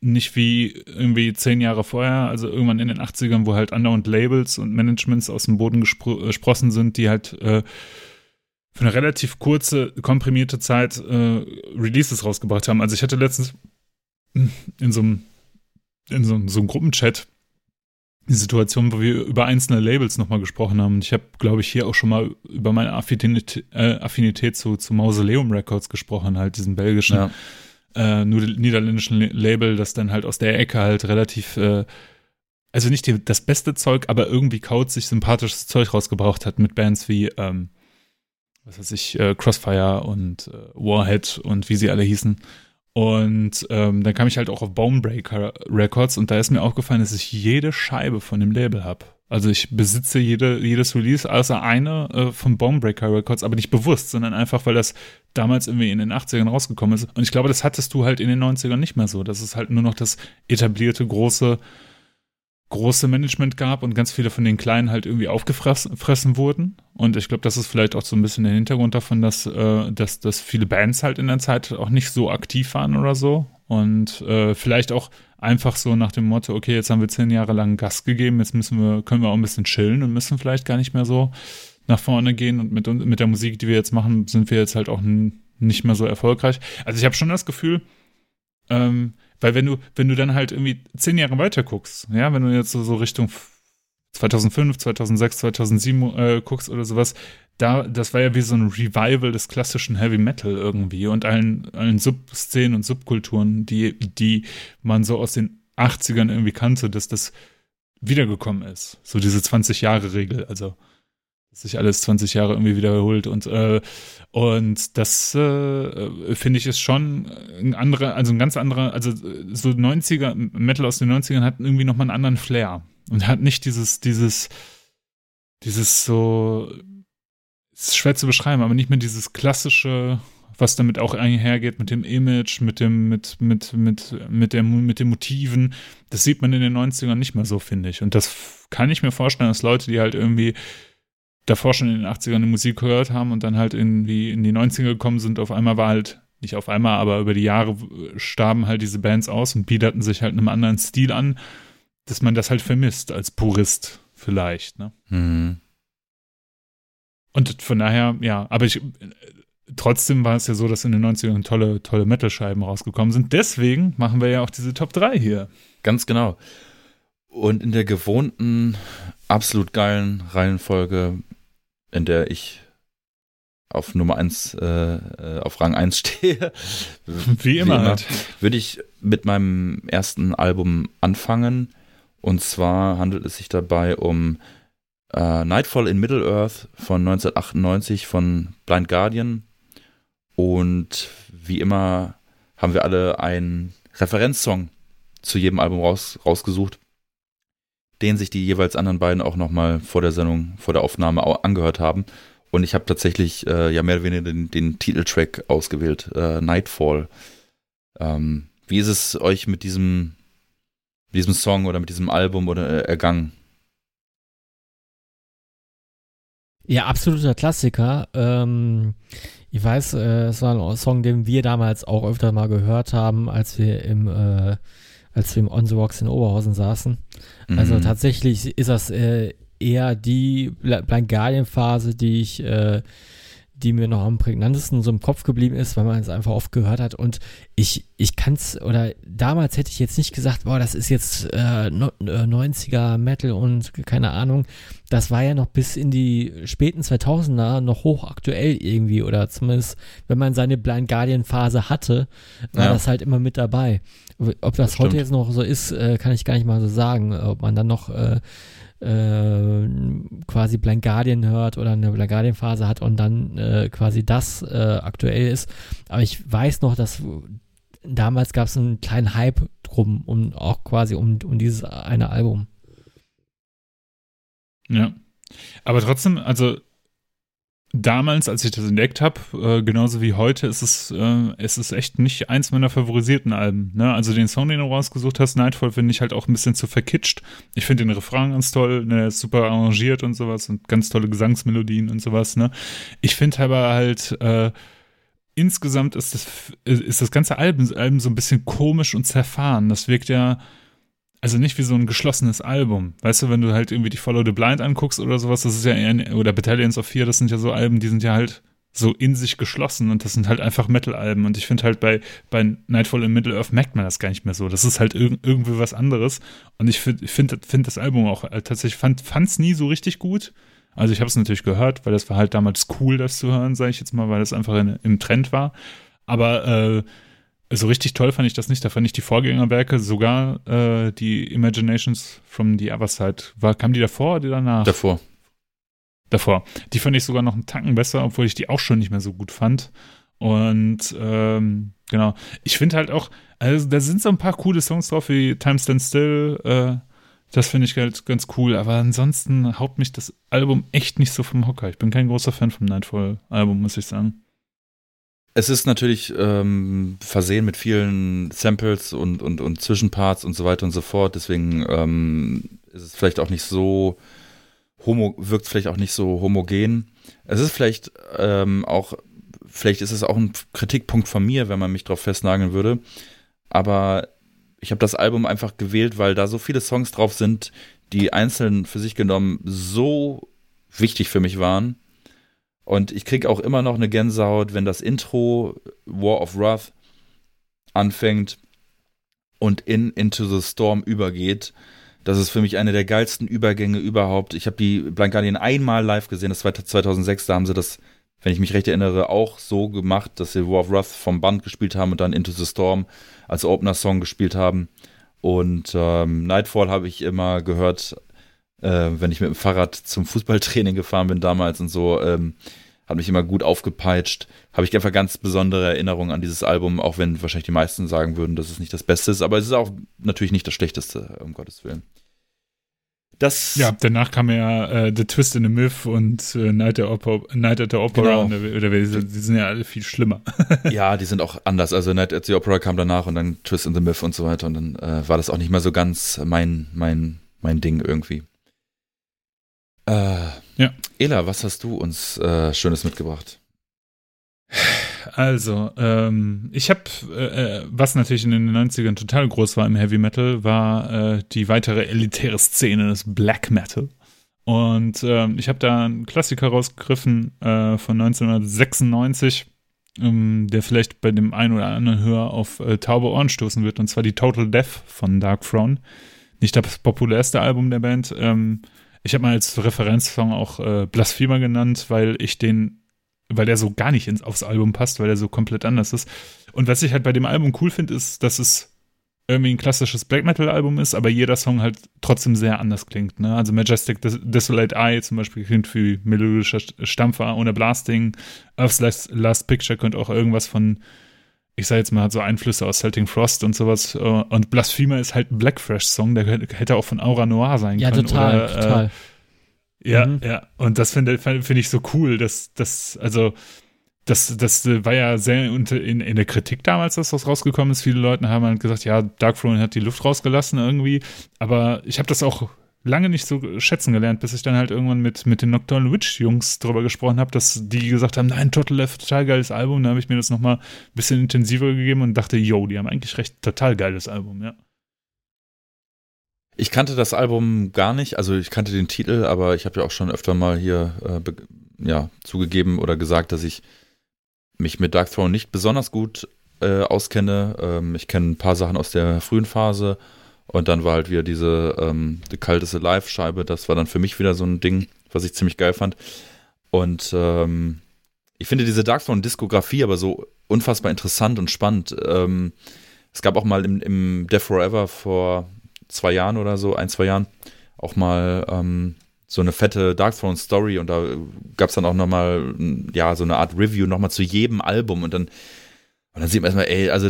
nicht wie irgendwie zehn Jahre vorher, also irgendwann in den 80ern, wo halt andauernd Labels und Managements aus dem Boden gespro gesprossen sind, die halt äh, für eine relativ kurze, komprimierte Zeit äh, Releases rausgebracht haben. Also ich hatte letztens in so einem, in so, so einem Gruppenchat die Situation, wo wir über einzelne Labels nochmal gesprochen haben. Und ich habe, glaube ich, hier auch schon mal über meine Affinität, äh, Affinität zu, zu Mausoleum Records gesprochen, halt diesen belgischen ja äh, niederländischen Label, das dann halt aus der Ecke halt relativ, äh, also nicht die, das beste Zeug, aber irgendwie sich sympathisches Zeug rausgebraucht hat mit Bands wie, ähm, was weiß ich, äh, Crossfire und äh, Warhead und wie sie alle hießen. Und ähm, dann kam ich halt auch auf Bonebreaker Records und da ist mir aufgefallen, dass ich jede Scheibe von dem Label habe. Also ich besitze jede, jedes Release, außer eine äh, von Bonebreaker Records, aber nicht bewusst, sondern einfach, weil das damals irgendwie in den 80ern rausgekommen ist. Und ich glaube, das hattest du halt in den 90ern nicht mehr so. Das ist halt nur noch das etablierte, große, große Management gab und ganz viele von den Kleinen halt irgendwie aufgefressen wurden. Und ich glaube, das ist vielleicht auch so ein bisschen der Hintergrund davon, dass, äh, dass, dass viele Bands halt in der Zeit auch nicht so aktiv waren oder so. Und äh, vielleicht auch einfach so nach dem Motto, okay, jetzt haben wir zehn Jahre lang Gas gegeben, jetzt müssen wir, können wir auch ein bisschen chillen und müssen vielleicht gar nicht mehr so nach vorne gehen und mit, mit der Musik, die wir jetzt machen, sind wir jetzt halt auch nicht mehr so erfolgreich. Also ich habe schon das Gefühl, ähm, weil wenn du, wenn du dann halt irgendwie zehn Jahre weiter guckst, ja, wenn du jetzt so, so Richtung 2005, 2006, 2007 äh, guckst oder sowas, da, das war ja wie so ein Revival des klassischen Heavy Metal irgendwie und allen, allen Subszenen und Subkulturen, die, die man so aus den 80ern irgendwie kannte, dass das wiedergekommen ist. So diese 20-Jahre-Regel, also dass sich alles 20 Jahre irgendwie wiederholt und äh, und das äh, finde ich ist schon ein anderer, also ein ganz anderer, also so 90er, Metal aus den 90ern hat irgendwie nochmal einen anderen Flair und hat nicht dieses, dieses, dieses so ist schwer zu beschreiben, aber nicht mehr dieses klassische, was damit auch einhergeht mit dem Image, mit dem, mit, mit, mit, mit, der, mit den Motiven. Das sieht man in den 90ern nicht mehr so, finde ich. Und das kann ich mir vorstellen, dass Leute, die halt irgendwie davor schon in den 80ern eine Musik gehört haben und dann halt irgendwie in die 90er gekommen sind, auf einmal war halt, nicht auf einmal, aber über die Jahre starben halt diese Bands aus und biederten sich halt einem anderen Stil an, dass man das halt vermisst als Purist vielleicht, ne? Mhm. Und von daher, ja, aber ich, trotzdem war es ja so, dass in den 90ern tolle, tolle Metal-Scheiben rausgekommen sind. Deswegen machen wir ja auch diese Top 3 hier. Ganz genau. Und in der gewohnten, absolut geilen Reihenfolge, in der ich auf Nummer 1, äh, äh, auf Rang 1 stehe. Wie immer, Wie immer halt. würde ich mit meinem ersten Album anfangen. Und zwar handelt es sich dabei um äh, Nightfall in Middle-earth von 1998 von Blind Guardian. Und wie immer haben wir alle einen Referenzsong zu jedem Album raus, rausgesucht, den sich die jeweils anderen beiden auch nochmal vor der Sendung, vor der Aufnahme angehört haben. Und ich habe tatsächlich äh, ja mehr oder weniger den, den Titeltrack ausgewählt, äh, Nightfall. Ähm, wie ist es euch mit diesem, diesem Song oder mit diesem Album oder äh, ergangen? Ja, absoluter Klassiker. Ähm, ich weiß, äh, es war ein Song, den wir damals auch öfter mal gehört haben, als wir im, äh, als wir im On the Rocks in Oberhausen saßen. Also mhm. Also tatsächlich ist das äh, eher die Blind Guardian Phase, die ich, äh, die mir noch am prägnantesten so im Kopf geblieben ist, weil man es einfach oft gehört hat. Und ich, ich kann es, oder damals hätte ich jetzt nicht gesagt, boah, das ist jetzt äh, 90er äh, Metal und keine Ahnung. Das war ja noch bis in die späten 2000er noch hochaktuell irgendwie, oder zumindest, wenn man seine Blind Guardian Phase hatte, war ja. das halt immer mit dabei. Ob das, das heute jetzt noch so ist, äh, kann ich gar nicht mal so sagen. Ob man dann noch äh, quasi Blind Guardian hört oder eine Blind Guardian Phase hat und dann äh, quasi das äh, aktuell ist. Aber ich weiß noch, dass damals gab es einen kleinen Hype drum, um auch quasi um, um dieses eine Album. Ja. Aber trotzdem, also damals, als ich das entdeckt habe, äh, genauso wie heute, ist es, äh, es ist echt nicht eins meiner favorisierten Alben. Ne? Also den Song, den du rausgesucht hast, Nightfall, finde ich halt auch ein bisschen zu verkitscht. Ich finde den Refrain ganz toll, ne, ist super arrangiert und sowas und ganz tolle Gesangsmelodien und sowas. Ne? Ich finde aber halt, äh, insgesamt ist das, ist das ganze Album, Album so ein bisschen komisch und zerfahren. Das wirkt ja also nicht wie so ein geschlossenes Album. Weißt du, wenn du halt irgendwie die Follow the Blind anguckst oder sowas, das ist ja eher, oder Battalions of Fear, das sind ja so Alben, die sind ja halt so in sich geschlossen und das sind halt einfach Metal-Alben. Und ich finde halt bei, bei Nightfall in Middle-earth merkt man das gar nicht mehr so. Das ist halt irg irgendwie was anderes. Und ich finde find, das Album auch äh, tatsächlich, fand es nie so richtig gut. Also ich habe es natürlich gehört, weil das war halt damals cool, das zu hören, sage ich jetzt mal, weil das einfach in, im Trend war. Aber äh, so richtig toll fand ich das nicht. Da fand ich die Vorgängerwerke, sogar äh, die Imaginations from the Other Side. War, kam die davor oder danach? Davor. Davor. Die fand ich sogar noch einen Tacken besser, obwohl ich die auch schon nicht mehr so gut fand. Und ähm, genau. Ich finde halt auch, also da sind so ein paar coole Songs drauf, wie Time Stand Still. Äh, das finde ich halt ganz cool. Aber ansonsten haut mich das Album echt nicht so vom Hocker. Ich bin kein großer Fan vom Nightfall-Album, muss ich sagen. Es ist natürlich ähm, versehen mit vielen Samples und, und, und Zwischenparts und so weiter und so fort. Deswegen ähm, ist es vielleicht auch nicht so homo, wirkt vielleicht auch nicht so homogen. Es ist vielleicht ähm, auch, vielleicht ist es auch ein Kritikpunkt von mir, wenn man mich drauf festnageln würde. Aber ich habe das Album einfach gewählt, weil da so viele Songs drauf sind, die einzeln für sich genommen so wichtig für mich waren und ich kriege auch immer noch eine Gänsehaut, wenn das Intro War of Wrath anfängt und in Into the Storm übergeht. Das ist für mich eine der geilsten Übergänge überhaupt. Ich habe die Blind Guardian einmal live gesehen, das war 2006, da haben sie das, wenn ich mich recht erinnere, auch so gemacht, dass sie War of Wrath vom Band gespielt haben und dann Into the Storm als Opener-Song gespielt haben. Und ähm, Nightfall habe ich immer gehört, äh, wenn ich mit dem Fahrrad zum Fußballtraining gefahren bin damals und so. Ähm, hat mich immer gut aufgepeitscht. Habe ich einfach ganz besondere Erinnerungen an dieses Album, auch wenn wahrscheinlich die meisten sagen würden, dass es nicht das Beste ist. Aber es ist auch natürlich nicht das Schlechteste, um Gottes Willen. Das ja, danach kam ja äh, The Twist in the Myth und äh, Night, at Opera, Night at the Opera. Genau. Oder, oder, die, die sind ja alle viel schlimmer. ja, die sind auch anders. Also Night at the Opera kam danach und dann Twist in the Myth und so weiter. Und dann äh, war das auch nicht mehr so ganz mein, mein, mein Ding irgendwie. Äh, ja. Ela, was hast du uns äh, Schönes mitgebracht? Also, ähm, ich habe, äh, äh was natürlich in den 90ern total groß war im Heavy Metal, war äh, die weitere elitäre Szene des Black Metal. Und ähm, ich habe da einen Klassiker rausgegriffen äh, von 1996, ähm, der vielleicht bei dem einen oder anderen Hörer auf äh, taube Ohren stoßen wird, und zwar die Total Death von Dark Throne. Nicht das populärste Album der Band, ähm, ich habe mal als Referenzsong auch äh, Blasphemer genannt, weil ich den, weil der so gar nicht ins, aufs Album passt, weil der so komplett anders ist. Und was ich halt bei dem Album cool finde, ist, dass es irgendwie ein klassisches Black Metal Album ist, aber jeder Song halt trotzdem sehr anders klingt. Ne? Also Majestic Des Desolate Eye zum Beispiel klingt wie melodischer Stampfer ohne Blasting. Earth's Last, Last Picture könnte auch irgendwas von ich sage jetzt mal, hat so Einflüsse aus Celtic Frost und sowas. Äh, und Blasphemer ist halt ein Blackfresh-Song, der hätte auch von Aura Noir sein ja, können. Ja, total, oder, äh, total. Äh, ja, mhm. ja. Und das finde find ich so cool, dass das, also, das, das war ja sehr in, in der Kritik damals, dass das rausgekommen ist. Viele Leute haben halt gesagt, ja, Dark Throne hat die Luft rausgelassen irgendwie. Aber ich habe das auch lange nicht so schätzen gelernt, bis ich dann halt irgendwann mit, mit den Nocturnal Witch-Jungs darüber gesprochen habe, dass die gesagt haben, nein, Total Left, total geiles Album. Da habe ich mir das nochmal ein bisschen intensiver gegeben und dachte, yo, die haben eigentlich recht, total geiles Album, ja. Ich kannte das Album gar nicht, also ich kannte den Titel, aber ich habe ja auch schon öfter mal hier äh, ja zugegeben oder gesagt, dass ich mich mit Dark Throne nicht besonders gut äh, auskenne. Ähm, ich kenne ein paar Sachen aus der frühen Phase und dann war halt wieder diese ähm, The Cult is Alive-Scheibe. Das war dann für mich wieder so ein Ding, was ich ziemlich geil fand. Und ähm, ich finde diese Dark Throne-Diskografie aber so unfassbar interessant und spannend. Ähm, es gab auch mal im, im Death Forever vor zwei Jahren oder so, ein, zwei Jahren, auch mal ähm, so eine fette Dark Throne Story und da gab es dann auch nochmal, ja, so eine Art Review nochmal zu jedem Album und dann, und dann sieht man erstmal, ey, also,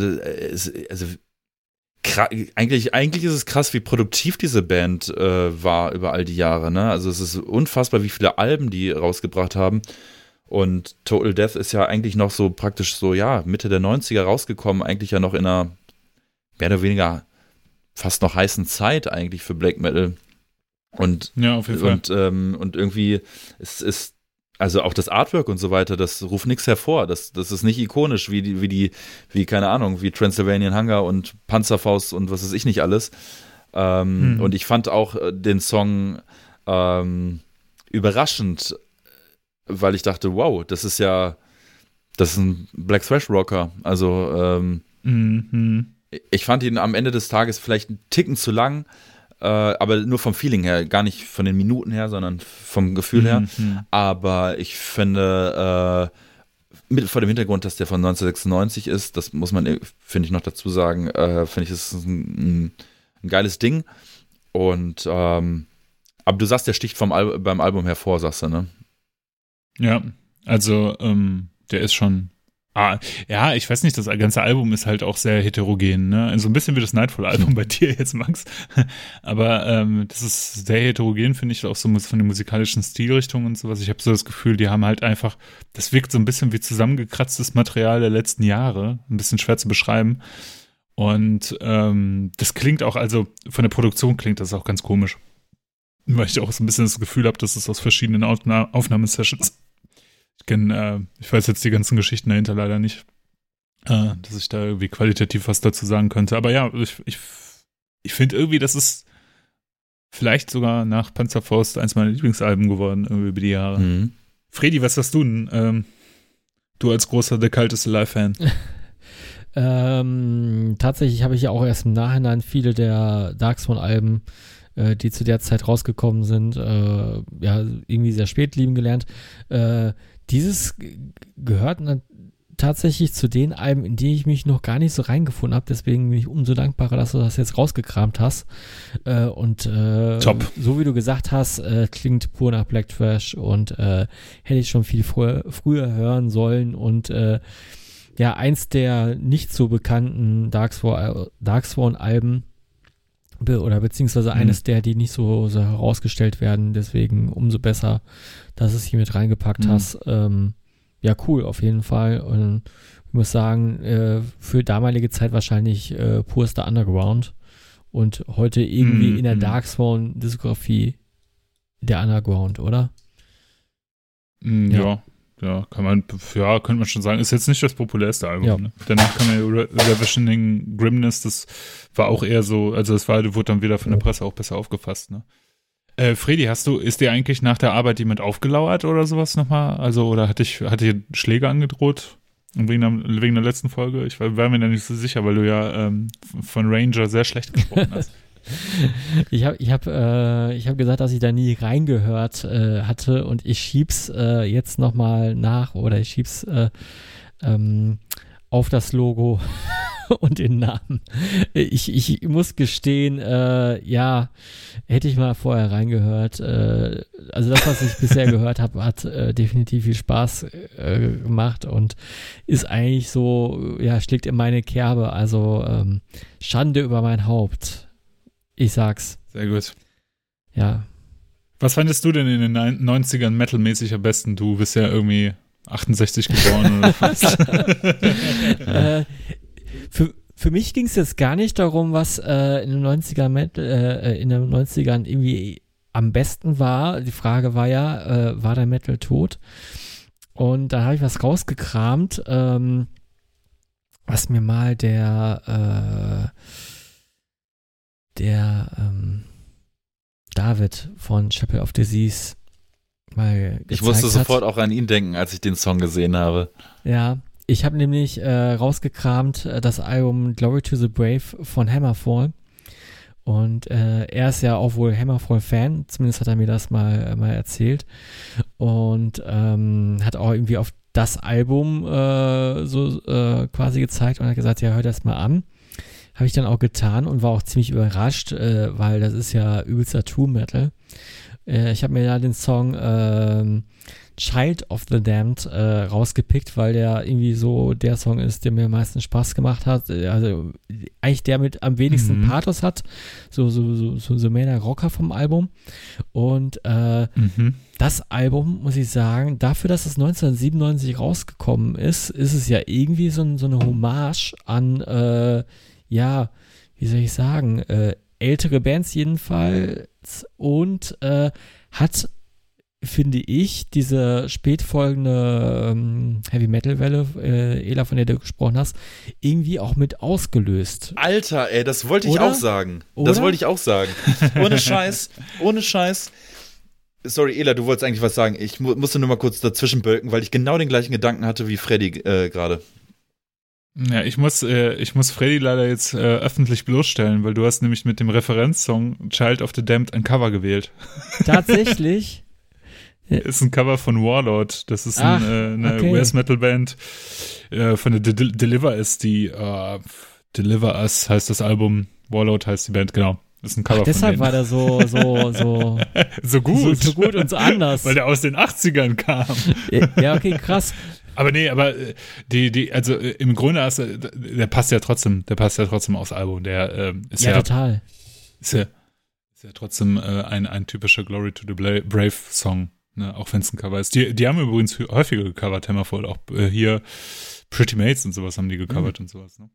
also eigentlich, eigentlich ist es krass, wie produktiv diese Band äh, war über all die Jahre. Ne? Also es ist unfassbar, wie viele Alben die rausgebracht haben. Und Total Death ist ja eigentlich noch so praktisch so, ja, Mitte der 90er rausgekommen, eigentlich ja noch in einer mehr oder weniger fast noch heißen Zeit eigentlich für Black Metal. Und, ja, auf jeden Fall. Und, ähm, und irgendwie ist, ist also auch das Artwork und so weiter, das ruft nichts hervor. Das, das ist nicht ikonisch, wie die, wie die, wie, keine Ahnung, wie Transylvanian Hunger und Panzerfaust und was weiß ich nicht alles. Ähm, hm. Und ich fand auch äh, den Song ähm, überraschend, weil ich dachte, wow, das ist ja, das ist ein Black Thrash Rocker. Also, ähm, mhm. ich fand ihn am Ende des Tages vielleicht einen Ticken zu lang äh, aber nur vom Feeling her, gar nicht von den Minuten her, sondern vom Gefühl her. Mhm. Aber ich finde, äh, mit, vor dem Hintergrund, dass der von 1996 ist, das muss man, finde ich, noch dazu sagen, äh, finde ich, das ist ein, ein, ein, geiles Ding. Und, ähm, aber du sagst, der sticht vom Al beim Album hervor, sagst du, ne? Ja, also, ähm, der ist schon Ah, ja, ich weiß nicht, das ganze Album ist halt auch sehr heterogen, ne? Also ein bisschen wie das Nightfall-Album bei dir jetzt, Max. Aber ähm, das ist sehr heterogen, finde ich, auch so von den musikalischen Stilrichtungen und sowas. Ich habe so das Gefühl, die haben halt einfach, das wirkt so ein bisschen wie zusammengekratztes Material der letzten Jahre. Ein bisschen schwer zu beschreiben. Und ähm, das klingt auch, also von der Produktion klingt das auch ganz komisch. Weil ich auch so ein bisschen das Gefühl habe, dass es aus verschiedenen Aufna Aufnahmesessions ich kenne, äh, ich weiß jetzt die ganzen Geschichten dahinter leider nicht, äh, dass ich da irgendwie qualitativ was dazu sagen könnte. Aber ja, ich, ich, ich finde irgendwie, das ist vielleicht sogar nach Panzerfaust eins meiner Lieblingsalben geworden, irgendwie über die Jahre. Mhm. Fredi, was hast du denn? Ähm, du als großer The Kalteste Live-Fan. ähm, tatsächlich habe ich ja auch erst im Nachhinein viele der Darkspawn-Alben äh, die zu der Zeit rausgekommen sind, äh, ja, irgendwie sehr spät lieben gelernt. Äh, dieses gehört tatsächlich zu den Alben, in die ich mich noch gar nicht so reingefunden habe. Deswegen bin ich umso dankbarer, dass du das jetzt rausgekramt hast. Äh, und äh, Top. so wie du gesagt hast, äh, klingt pur nach Black Trash und äh, hätte ich schon viel früher, früher hören sollen. Und äh, ja, eins der nicht so bekannten Darksworn-Alben Be oder beziehungsweise mhm. eines der, die nicht so, so herausgestellt werden. Deswegen umso besser, dass es hier mit reingepackt mhm. hast. Ähm, ja, cool, auf jeden Fall. Und ich muss sagen, äh, für damalige Zeit wahrscheinlich äh, purster Underground. Und heute irgendwie mhm. in der mhm. Darkspawn-Diskografie der Underground, oder? Mhm, ja. ja. Ja, kann man, ja, könnte man schon sagen. Ist jetzt nicht das populärste Album. Ja. Ne? Danach kam ja Re Revisioning Grimness, das war auch eher so, also das war, wurde dann wieder von der Presse auch besser aufgefasst, ne? Äh, Fredi, hast du, ist dir eigentlich nach der Arbeit jemand aufgelauert oder sowas nochmal? Also, oder hatte ich, hatte ich Schläge angedroht? Wegen der, wegen der letzten Folge? Ich war, war mir da nicht so sicher, weil du ja ähm, von Ranger sehr schlecht gesprochen hast. ich habe ich hab, äh, hab gesagt, dass ich da nie reingehört äh, hatte und ich schieb's äh, jetzt nochmal nach oder ich schieb's äh, ähm, auf das Logo und den Namen. Ich, ich muss gestehen, äh, ja, hätte ich mal vorher reingehört. Äh, also das, was ich bisher gehört habe, hat äh, definitiv viel Spaß äh, gemacht und ist eigentlich so, ja, schlägt in meine Kerbe. Also ähm, Schande über mein Haupt. Ich sag's. Sehr gut. Ja. Was fandest du denn in den 90ern metalmäßig am besten? Du bist ja irgendwie 68 geboren oder was? äh, für, für mich ging es jetzt gar nicht darum, was äh, in den 90ern Metal, äh, in den 90ern irgendwie am besten war. Die Frage war ja, äh, war der Metal tot? Und da habe ich was rausgekramt, ähm, was mir mal der äh, der ähm, David von Chapel of Disease mal Ich musste gezeigt sofort hat. auch an ihn denken, als ich den Song gesehen habe. Ja, ich habe nämlich äh, rausgekramt äh, das Album Glory to the Brave von Hammerfall. Und äh, er ist ja auch wohl Hammerfall-Fan, zumindest hat er mir das mal, äh, mal erzählt. Und ähm, hat auch irgendwie auf das Album äh, so äh, quasi gezeigt und hat gesagt, ja, hör das mal an. Habe ich dann auch getan und war auch ziemlich überrascht, äh, weil das ist ja übelster True Metal. Äh, ich habe mir da den Song ähm, Child of the Damned äh, rausgepickt, weil der irgendwie so der Song ist, der mir am meisten Spaß gemacht hat. Äh, Also eigentlich der mit am wenigsten Mhm. Pathos hat. So, so, so, so, so mehr der Rocker vom Album. Und äh, Mhm. das Album, muss ich sagen, dafür, dass es 1997 rausgekommen ist, ist es ja irgendwie so, so eine Hommage an, äh, ja, wie soll ich sagen, äh, ältere Bands jedenfalls und äh, hat, finde ich, diese spätfolgende ähm, Heavy Metal Welle, äh, Ela, von der du gesprochen hast, irgendwie auch mit ausgelöst. Alter, ey, das wollte ich Oder? auch sagen. Das Oder? wollte ich auch sagen. Ohne Scheiß, ohne Scheiß. Sorry, Ela, du wolltest eigentlich was sagen. Ich mu musste nur mal kurz dazwischen bölken, weil ich genau den gleichen Gedanken hatte wie Freddy äh, gerade. Ja, ich muss, äh, ich muss Freddy leider jetzt äh, öffentlich bloßstellen, weil du hast nämlich mit dem Referenzsong Child of the Damned ein Cover gewählt. Tatsächlich. Ist ein Cover von Warlord. Das ist Ach, ein, äh, eine okay. US-Metal-Band äh, von der De Deliver Us, die äh, Deliver Us heißt das Album, Warlord heißt die Band, genau. Das ist ein Cover Ach, deshalb war der so, so, so, so gut. so, so gut und so anders. Weil der aus den 80ern kam. ja, okay, krass. Aber nee, aber äh, die, die, also äh, im Grunde ist, er- der passt ja trotzdem, der passt ja trotzdem aufs Album. Der ähm, ist Ja, ja, total. ist ja, ist ja trotzdem äh, ein, ein typischer Glory to the Brave Song, ne? auch wenn es ein Cover ist. Die, die haben übrigens häufiger gecovert, Hammerfall, auch äh, hier Pretty Mates und sowas haben die gecovert und sowas. Ne?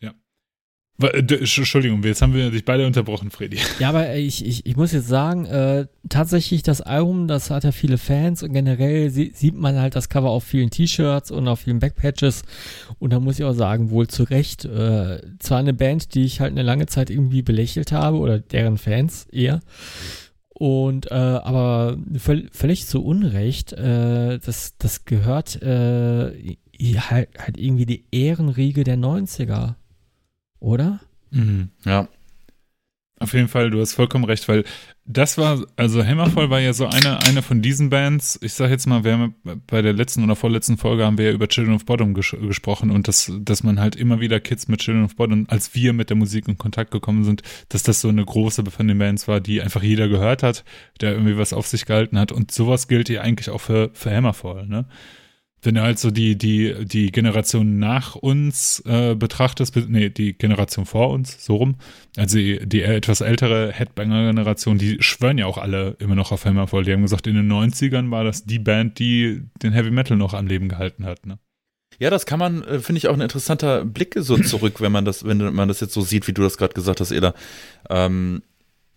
Ja. Wa- äh, d- Sch- Entschuldigung, jetzt haben wir dich beide unterbrochen, Freddy. Ja, aber ich, ich, ich muss jetzt sagen, äh, tatsächlich das Album, das hat ja viele Fans und generell sie, sieht man halt das Cover auf vielen T-Shirts und auf vielen Backpatches. Und da muss ich auch sagen, wohl zu Recht, äh, zwar eine Band, die ich halt eine lange Zeit irgendwie belächelt habe oder deren Fans eher. Und äh, aber völ völlig zu Unrecht, äh, das, das gehört äh, halt, halt irgendwie die Ehrenriege der 90er, oder? Ja. Auf jeden Fall, du hast vollkommen recht, weil das war, also Hammerfall war ja so eine, eine von diesen Bands. Ich sag jetzt mal, wir haben bei der letzten oder vorletzten Folge haben wir ja über Children of Bottom ges gesprochen und das, dass man halt immer wieder Kids mit Children of Bottom, als wir mit der Musik in Kontakt gekommen sind, dass das so eine große von den Bands war, die einfach jeder gehört hat, der irgendwie was auf sich gehalten hat und sowas gilt ja eigentlich auch für, für Hammerfall, ne? Wenn du halt so die, die, die Generation nach uns äh, betrachtest, be- nee, die Generation vor uns, so rum, also die, die etwas ältere Headbanger-Generation, die schwören ja auch alle immer noch auf Hammerfall. Die haben gesagt, in den 90ern war das die Band, die den Heavy Metal noch am Leben gehalten hat. Ne? Ja, das kann man, äh, finde ich, auch ein interessanter Blick so zurück, wenn man das, wenn man das jetzt so sieht, wie du das gerade gesagt hast, Eda. Ähm,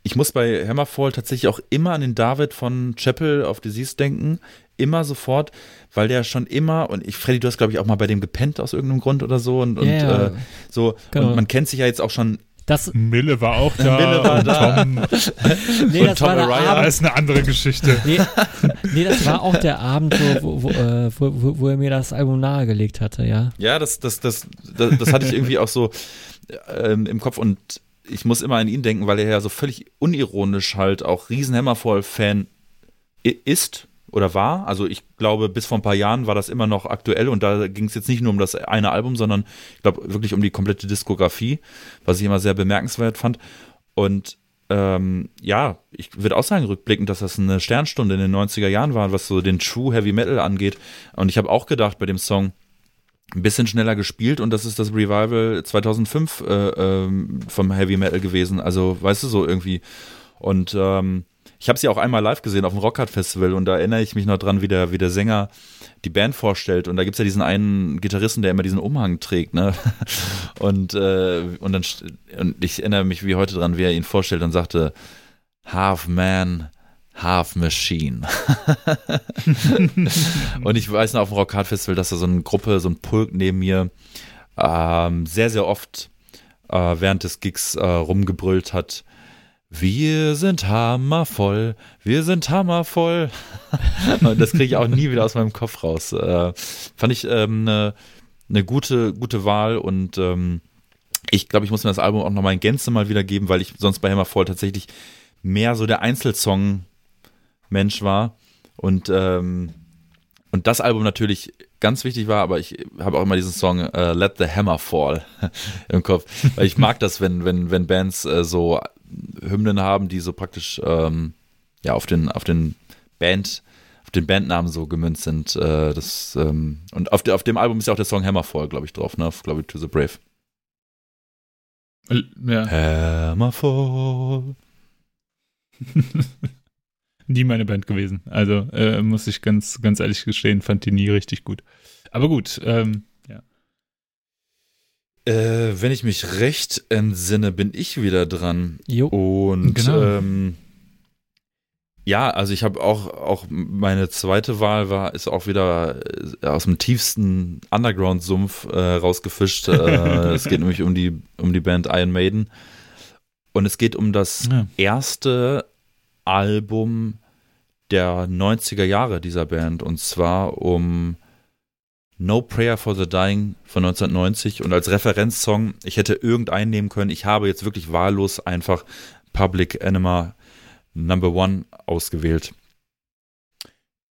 ich muss bei Hammerfall tatsächlich auch immer an den David von Chapel of Disease denken. Immer sofort, weil der schon immer, und ich, Freddy, du hast, glaube ich, auch mal bei dem gepennt aus irgendeinem Grund oder so. Und, ja. Äh, so, Genau. und man kennt sich ja jetzt auch schon. Das, Mille war auch da. Mille war und da. Tom, nee, Und das Tom war der Araya Abend, ist eine andere Geschichte. Nee, nee, das war auch der Abend, wo, wo, wo, äh, wo, wo, wo er mir das Album nahegelegt hatte, ja. Ja, das, das, das, das, das hatte ich irgendwie auch so ähm, im Kopf und ich muss immer an ihn denken, weil er ja so völlig unironisch halt auch riesen Hammerfall-Fan i- ist oder war. Also ich glaube, bis vor ein paar Jahren war das immer noch aktuell und da ging es jetzt nicht nur um das eine Album, sondern ich glaube wirklich um die komplette Diskografie, was ich immer sehr bemerkenswert fand. Und ähm, ja, ich würde auch sagen, rückblickend, dass das eine Sternstunde in den 90er Jahren war, was so den True Heavy Metal angeht. Und ich habe auch gedacht bei dem Song, ein bisschen schneller gespielt und das ist das Revival 2005 äh, ähm, vom Heavy Metal gewesen. Also, weißt du, so irgendwie. Und ähm, ich habe sie auch einmal live gesehen auf dem Rockhard Festival und da erinnere ich mich noch dran, wie der, wie der Sänger die Band vorstellt. Und da gibt's ja diesen einen Gitarristen, der immer diesen Umhang trägt, ne? Und, äh, und dann und ich erinnere mich wie heute dran, wie er ihn vorstellt und sagte, Half Man, Half Machine. und ich weiß noch auf dem Rock Hard Festival, dass da so eine Gruppe, so ein Pulk neben mir ähm, sehr, sehr oft äh, während des Gigs äh, rumgebrüllt hat, Wir sind hammervoll, wir sind hammervoll. Und das kriege ich auch nie wieder aus meinem Kopf raus. Äh, fand ich eine ähm, ne, ne gute, gute Wahl und ähm, ich glaube, ich muss mir das Album auch nochmal in Gänze mal wiedergeben, weil ich sonst bei Hammerfall tatsächlich mehr so der Einzelsong-Mensch war. Und, ähm, und das Album natürlich ganz wichtig war, aber ich habe auch immer diesen Song uh, Let the Hammer Fall im Kopf. Weil ich mag das, wenn, wenn, wenn Bands äh, so Hymnen haben, die so praktisch ähm, ja auf den, auf den Band, auf den Bandnamen so gemünzt sind. Äh, das, ähm, und auf, de, auf dem Album ist ja auch der Song Hammerfall, glaube ich, drauf, ne? Glaube ich, To the Brave. Ja. Hammerfall. nie meine Band gewesen. Also äh, muss ich ganz, ganz ehrlich gestehen, fand die nie richtig gut. Aber gut, ähm, ja. Äh, wenn ich mich recht entsinne, bin ich wieder dran. Jo. Und Genau. ähm, ja, also ich habe auch, auch meine zweite Wahl war, ist auch wieder äh, aus dem tiefsten Underground-Sumpf äh, rausgefischt. äh, es geht nämlich um die, um die Band Iron Maiden. Und es geht um das Ja. erste Album der 90er Jahre dieser Band. Und zwar um No Prayer for the Dying von 1990. Und als Referenzsong, ich hätte irgendeinen nehmen können. Ich habe jetzt wirklich wahllos einfach Public Enema Number One ausgewählt.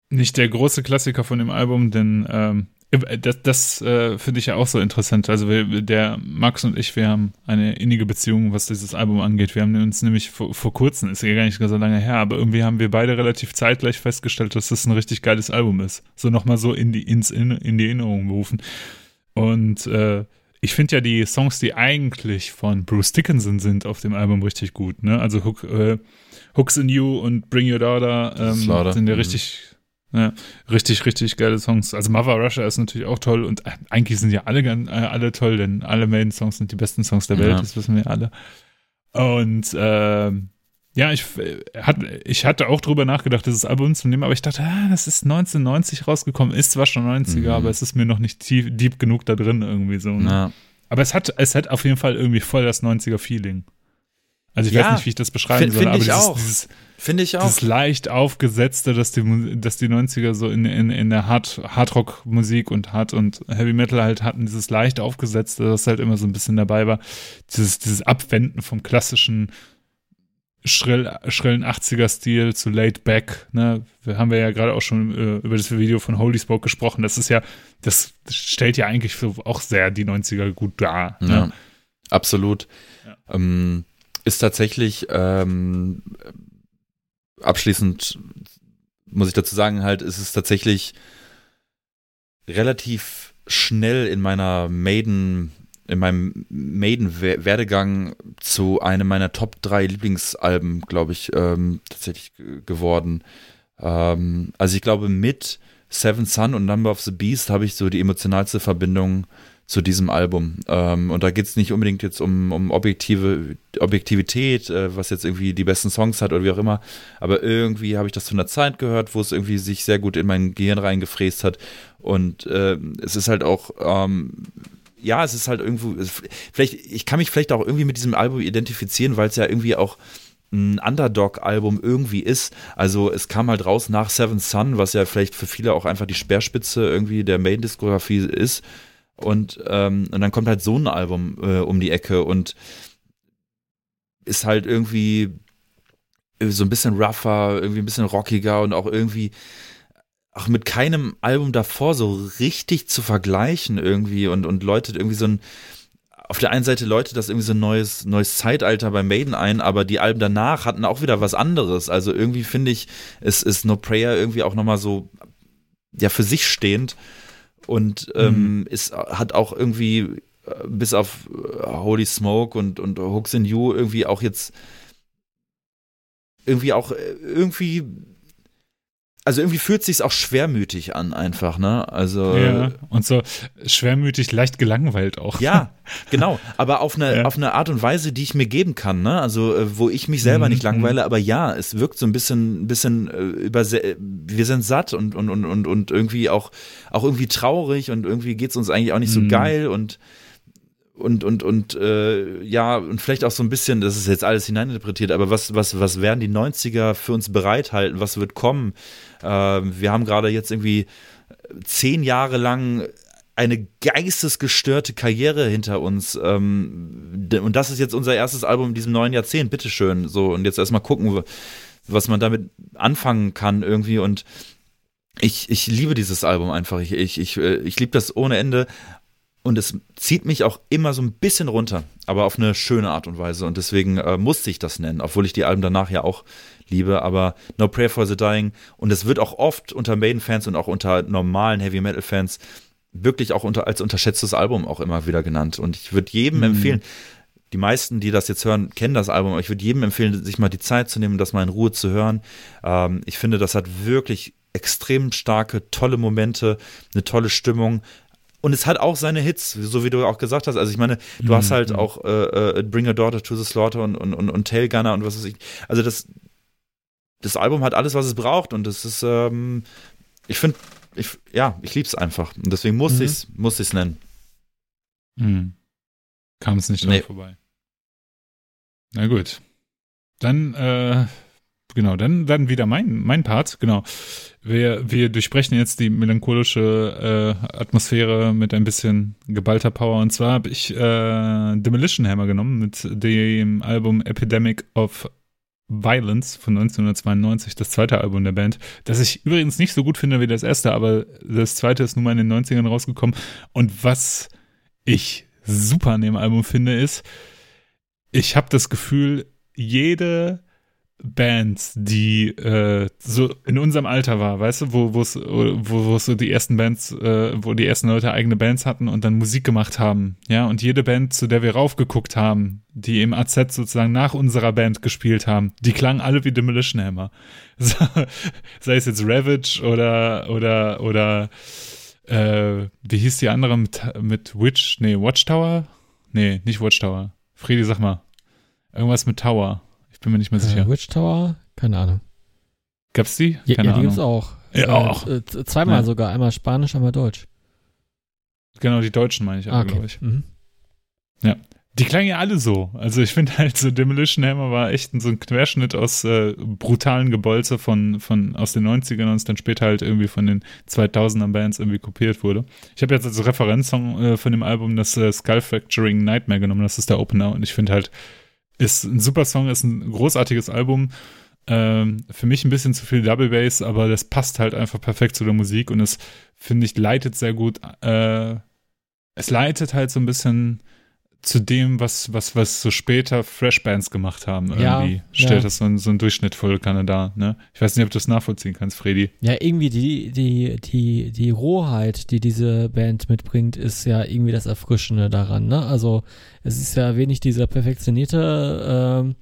Nicht der große Klassiker von dem Album, denn ähm, das, das äh, finde ich ja auch so interessant. Also wir, der Max und ich, wir haben eine innige Beziehung, was dieses Album angeht. Wir haben uns nämlich vor, vor kurzem, ist ja gar nicht so lange her, aber irgendwie haben wir beide relativ zeitgleich festgestellt, dass das ein richtig geiles Album ist. So nochmal so in die, ins, in, in die Erinnerung berufen. Und äh, ich finde ja die Songs, die eigentlich von Bruce Dickinson sind, auf dem Album richtig gut. Ne? Also Hook, äh, Hooks in You und Bring Your Daughter ähm, sind ja Mhm. richtig, ja, richtig, richtig geile Songs. Also Mother Russia ist natürlich auch toll und äh, eigentlich sind ja alle, äh, alle toll, denn alle Maiden-Songs sind die besten Songs der Welt, Ja. das wissen wir alle. Und ähm, ja, ich, äh, hat, ich hatte auch drüber nachgedacht, dieses Album zu nehmen, aber ich dachte, ah, das ist 1990 rausgekommen, ist zwar schon 90er, Mhm. aber es ist mir noch nicht tief, deep genug da drin irgendwie so. Ne? Ja. Aber es hat, es hat auf jeden Fall irgendwie voll das 90er-Feeling. Also ich Ja, weiß nicht, wie ich das beschreiben find- soll, find aber dieses, dieses, Finde ich auch. dieses leicht aufgesetzte, dass die, dass die 90er so in, in, in der Hard, Hardrock-Musik und Hard und Heavy Metal halt hatten, dieses leicht aufgesetzte, das halt immer so ein bisschen dabei war. Dieses, dieses Abwenden vom klassischen schrill, schrillen 80er-Stil zu laid back, ne? Wir haben wir ja gerade auch schon äh, über das Video von Holy Spoke gesprochen. Das ist ja, das stellt ja eigentlich auch sehr die 90er gut dar. Ne? Ja, absolut. Ja. Ähm, ist tatsächlich ähm, abschließend muss ich dazu sagen, halt, ist es tatsächlich relativ schnell in meiner Maiden, in meinem Maiden-Werdegang zu einem meiner Top 3 Lieblingsalben, glaube ich, ähm, tatsächlich geworden. Ähm, also ich glaube, mit Seven Sun und Number of the Beast habe ich so die emotionalste Verbindung zu diesem Album. Ähm, und da geht es nicht unbedingt jetzt um, um objektive Objektivität, äh, was jetzt irgendwie die besten Songs hat oder wie auch immer. Aber irgendwie habe ich das zu einer Zeit gehört, wo es irgendwie sich sehr gut in mein Gehirn reingefräst hat. Und äh, es ist halt auch, ähm, ja, es ist halt irgendwo, vielleicht, ich kann mich vielleicht auch irgendwie mit diesem Album identifizieren, weil es ja irgendwie auch ein Underdog-Album irgendwie ist. Also es kam halt raus nach Seven Sun, was ja vielleicht für viele auch einfach die Speerspitze irgendwie der Main-Diskografie ist. Und, ähm, und dann kommt halt so ein Album äh, um die Ecke und ist halt irgendwie so ein bisschen rougher, irgendwie ein bisschen rockiger und auch irgendwie auch mit keinem Album davor so richtig zu vergleichen irgendwie und, und läutet irgendwie so ein auf der einen Seite läutet das irgendwie so ein neues, neues Zeitalter bei Maiden ein, aber die Alben danach hatten auch wieder was anderes. Also irgendwie finde ich, es ist No Prayer irgendwie auch nochmal so, ja, für sich stehend und ähm, ist, hat auch irgendwie äh, bis auf äh, Holy Smoke und, und Hooks in You irgendwie auch jetzt irgendwie auch äh, irgendwie also irgendwie fühlt sich's auch schwermütig an einfach, ne? Also Ja, und so schwermütig, leicht gelangweilt auch. ja, genau, aber auf eine, Ja. auf eine Art und Weise, die ich mir geben kann, ne? Also, äh, wo ich mich selber Mhm, nicht langweile, aber ja, es wirkt so ein bisschen, ein bisschen äh, über, wir sind satt und, und, und, und, und irgendwie auch, auch irgendwie traurig und irgendwie geht's uns eigentlich auch nicht so Mhm. geil und und und und äh, ja und vielleicht auch so ein bisschen, das ist jetzt alles hineininterpretiert, aber was was was werden die 90er für uns bereithalten? Was wird kommen? Äh, wir haben gerade jetzt irgendwie zehn Jahre lang eine geistesgestörte Karriere hinter uns. Ähm, und das ist jetzt unser erstes Album in diesem neuen Jahrzehnt, bitteschön. So, und jetzt erstmal gucken, was man damit anfangen kann irgendwie. Und ich, ich liebe dieses Album einfach. Ich, ich, ich, äh, ich liebe das ohne Ende. Und es zieht mich auch immer so ein bisschen runter, aber auf eine schöne Art und Weise. Und deswegen äh, musste ich das nennen, obwohl ich die Alben danach ja auch liebe. Aber No Prayer for the Dying. Und es wird auch oft unter Maiden-Fans und auch unter normalen Heavy Metal-Fans wirklich auch unter, als unterschätztes Album auch immer wieder genannt. Und ich würde jedem mhm. empfehlen, die meisten, die das jetzt hören, kennen das Album, aber ich würde jedem empfehlen, sich mal die Zeit zu nehmen, das mal in Ruhe zu hören. Ähm, ich finde, das hat wirklich extrem starke, tolle Momente, eine tolle Stimmung. Und es hat auch seine Hits, so wie du auch gesagt hast. Also ich meine, du mhm. hast halt mhm. auch äh, äh, Bring a Daughter to the Slaughter und, und, und, und Tail Gunner und was weiß ich. Also das, das Album hat alles, was es braucht und das ist, ähm, ich finde, ich, ja, ich liebe es einfach. Und deswegen muss mhm. ich es muss ich's nennen. Mhm. Kam es nicht dran nee. vorbei. Na gut. Dann, äh, genau, dann, dann wieder mein, mein Part, genau. Wir, wir durchsprechen jetzt die melancholische äh, Atmosphäre mit ein bisschen geballter Power. Und zwar habe ich äh, Demolition Hammer genommen mit dem Album Epidemic of Violence von 1992, das zweite Album der Band, das ich übrigens nicht so gut finde wie das erste, aber das zweite ist nun mal in den 90ern rausgekommen. Und was ich super an dem Album finde, ist, ich habe das Gefühl, jede Bands, die äh, so in unserem Alter war, weißt du, wo es wo, so die ersten Bands, äh, wo die ersten Leute eigene Bands hatten und dann Musik gemacht haben, ja, und jede Band, zu der wir raufgeguckt haben, die im AZ sozusagen nach unserer Band gespielt haben, die klangen alle wie Demolition Hammer. Sei es jetzt Ravage oder oder oder äh, wie hieß die andere mit, mit Witch? Nee, Watchtower? Nee, nicht Watchtower. Friedi, sag mal. Irgendwas mit Tower. Ich bin mir nicht mehr sicher. Äh, Witch Tower? Keine Ahnung. Gab's die? Ja, ja die gibt's auch. Ja, äh, auch. Äh, zweimal ja. sogar. Einmal Spanisch, einmal Deutsch. Genau, die Deutschen meine ich ah, okay. glaube ich. Mhm. Ja. Die klangen ja alle so. Also ich finde halt so Demolition Hammer war echt so ein Querschnitt aus äh, brutalen Gebolze von, von aus den 90ern und es dann später halt irgendwie von den 2000er Bands irgendwie kopiert wurde. Ich habe jetzt als Referenzsong äh, von dem Album das äh, Skull Fracturing Nightmare genommen. Das ist der Opener und ich finde halt, ist ein super Song, ist ein großartiges Album. Ähm, für mich ein bisschen zu viel Double Bass, aber das passt halt einfach perfekt zu der Musik und es, finde ich, leitet sehr gut. Äh, es leitet halt so ein bisschen zu dem, was, was, was so später Fresh Bands gemacht haben, irgendwie. Ja, Stellt ja. das so, ein, so einen Durchschnitt voll Kanada, ne? Ich weiß nicht, ob du das nachvollziehen kannst, Freddy. Ja, irgendwie die, die, die, die Rohheit, die diese Band mitbringt, ist ja irgendwie das Erfrischende daran, ne? Also, es ist ja wenig dieser perfektionierte, ähm,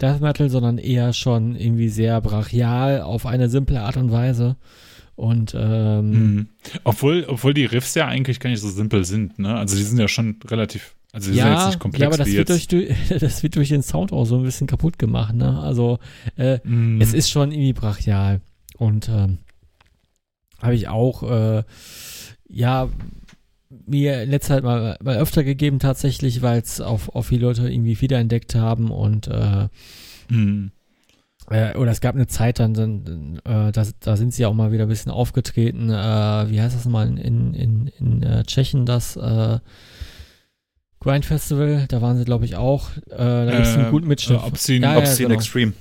Death Metal, sondern eher schon irgendwie sehr brachial auf eine simple Art und Weise. Und ähm, mhm. obwohl, obwohl die Riffs ja eigentlich gar nicht so simpel sind, ne? Also die sind ja schon relativ also ja, ja, jetzt nicht komplex ja, aber das wird, durch, das wird durch den Sound auch so ein bisschen kaputt gemacht. Ne? Also äh, mm. es ist schon irgendwie brachial. Und ähm, habe ich auch, äh, ja, mir in letzter Zeit mal, mal öfter gegeben tatsächlich, weil es auf, auf viele Leute irgendwie wiederentdeckt haben und äh, mm. äh, oder es gab eine Zeit, dann, dann äh, da, da sind sie auch mal wieder ein bisschen aufgetreten. Äh, wie heißt das mal in, in, in, in äh, Tschechien, das äh, Grind Festival, da waren sie, glaube ich, auch. Äh, da gibt es einen guten Mitschnitt. Äh, Obscene, ja, ja, Obscene genau. Extreme.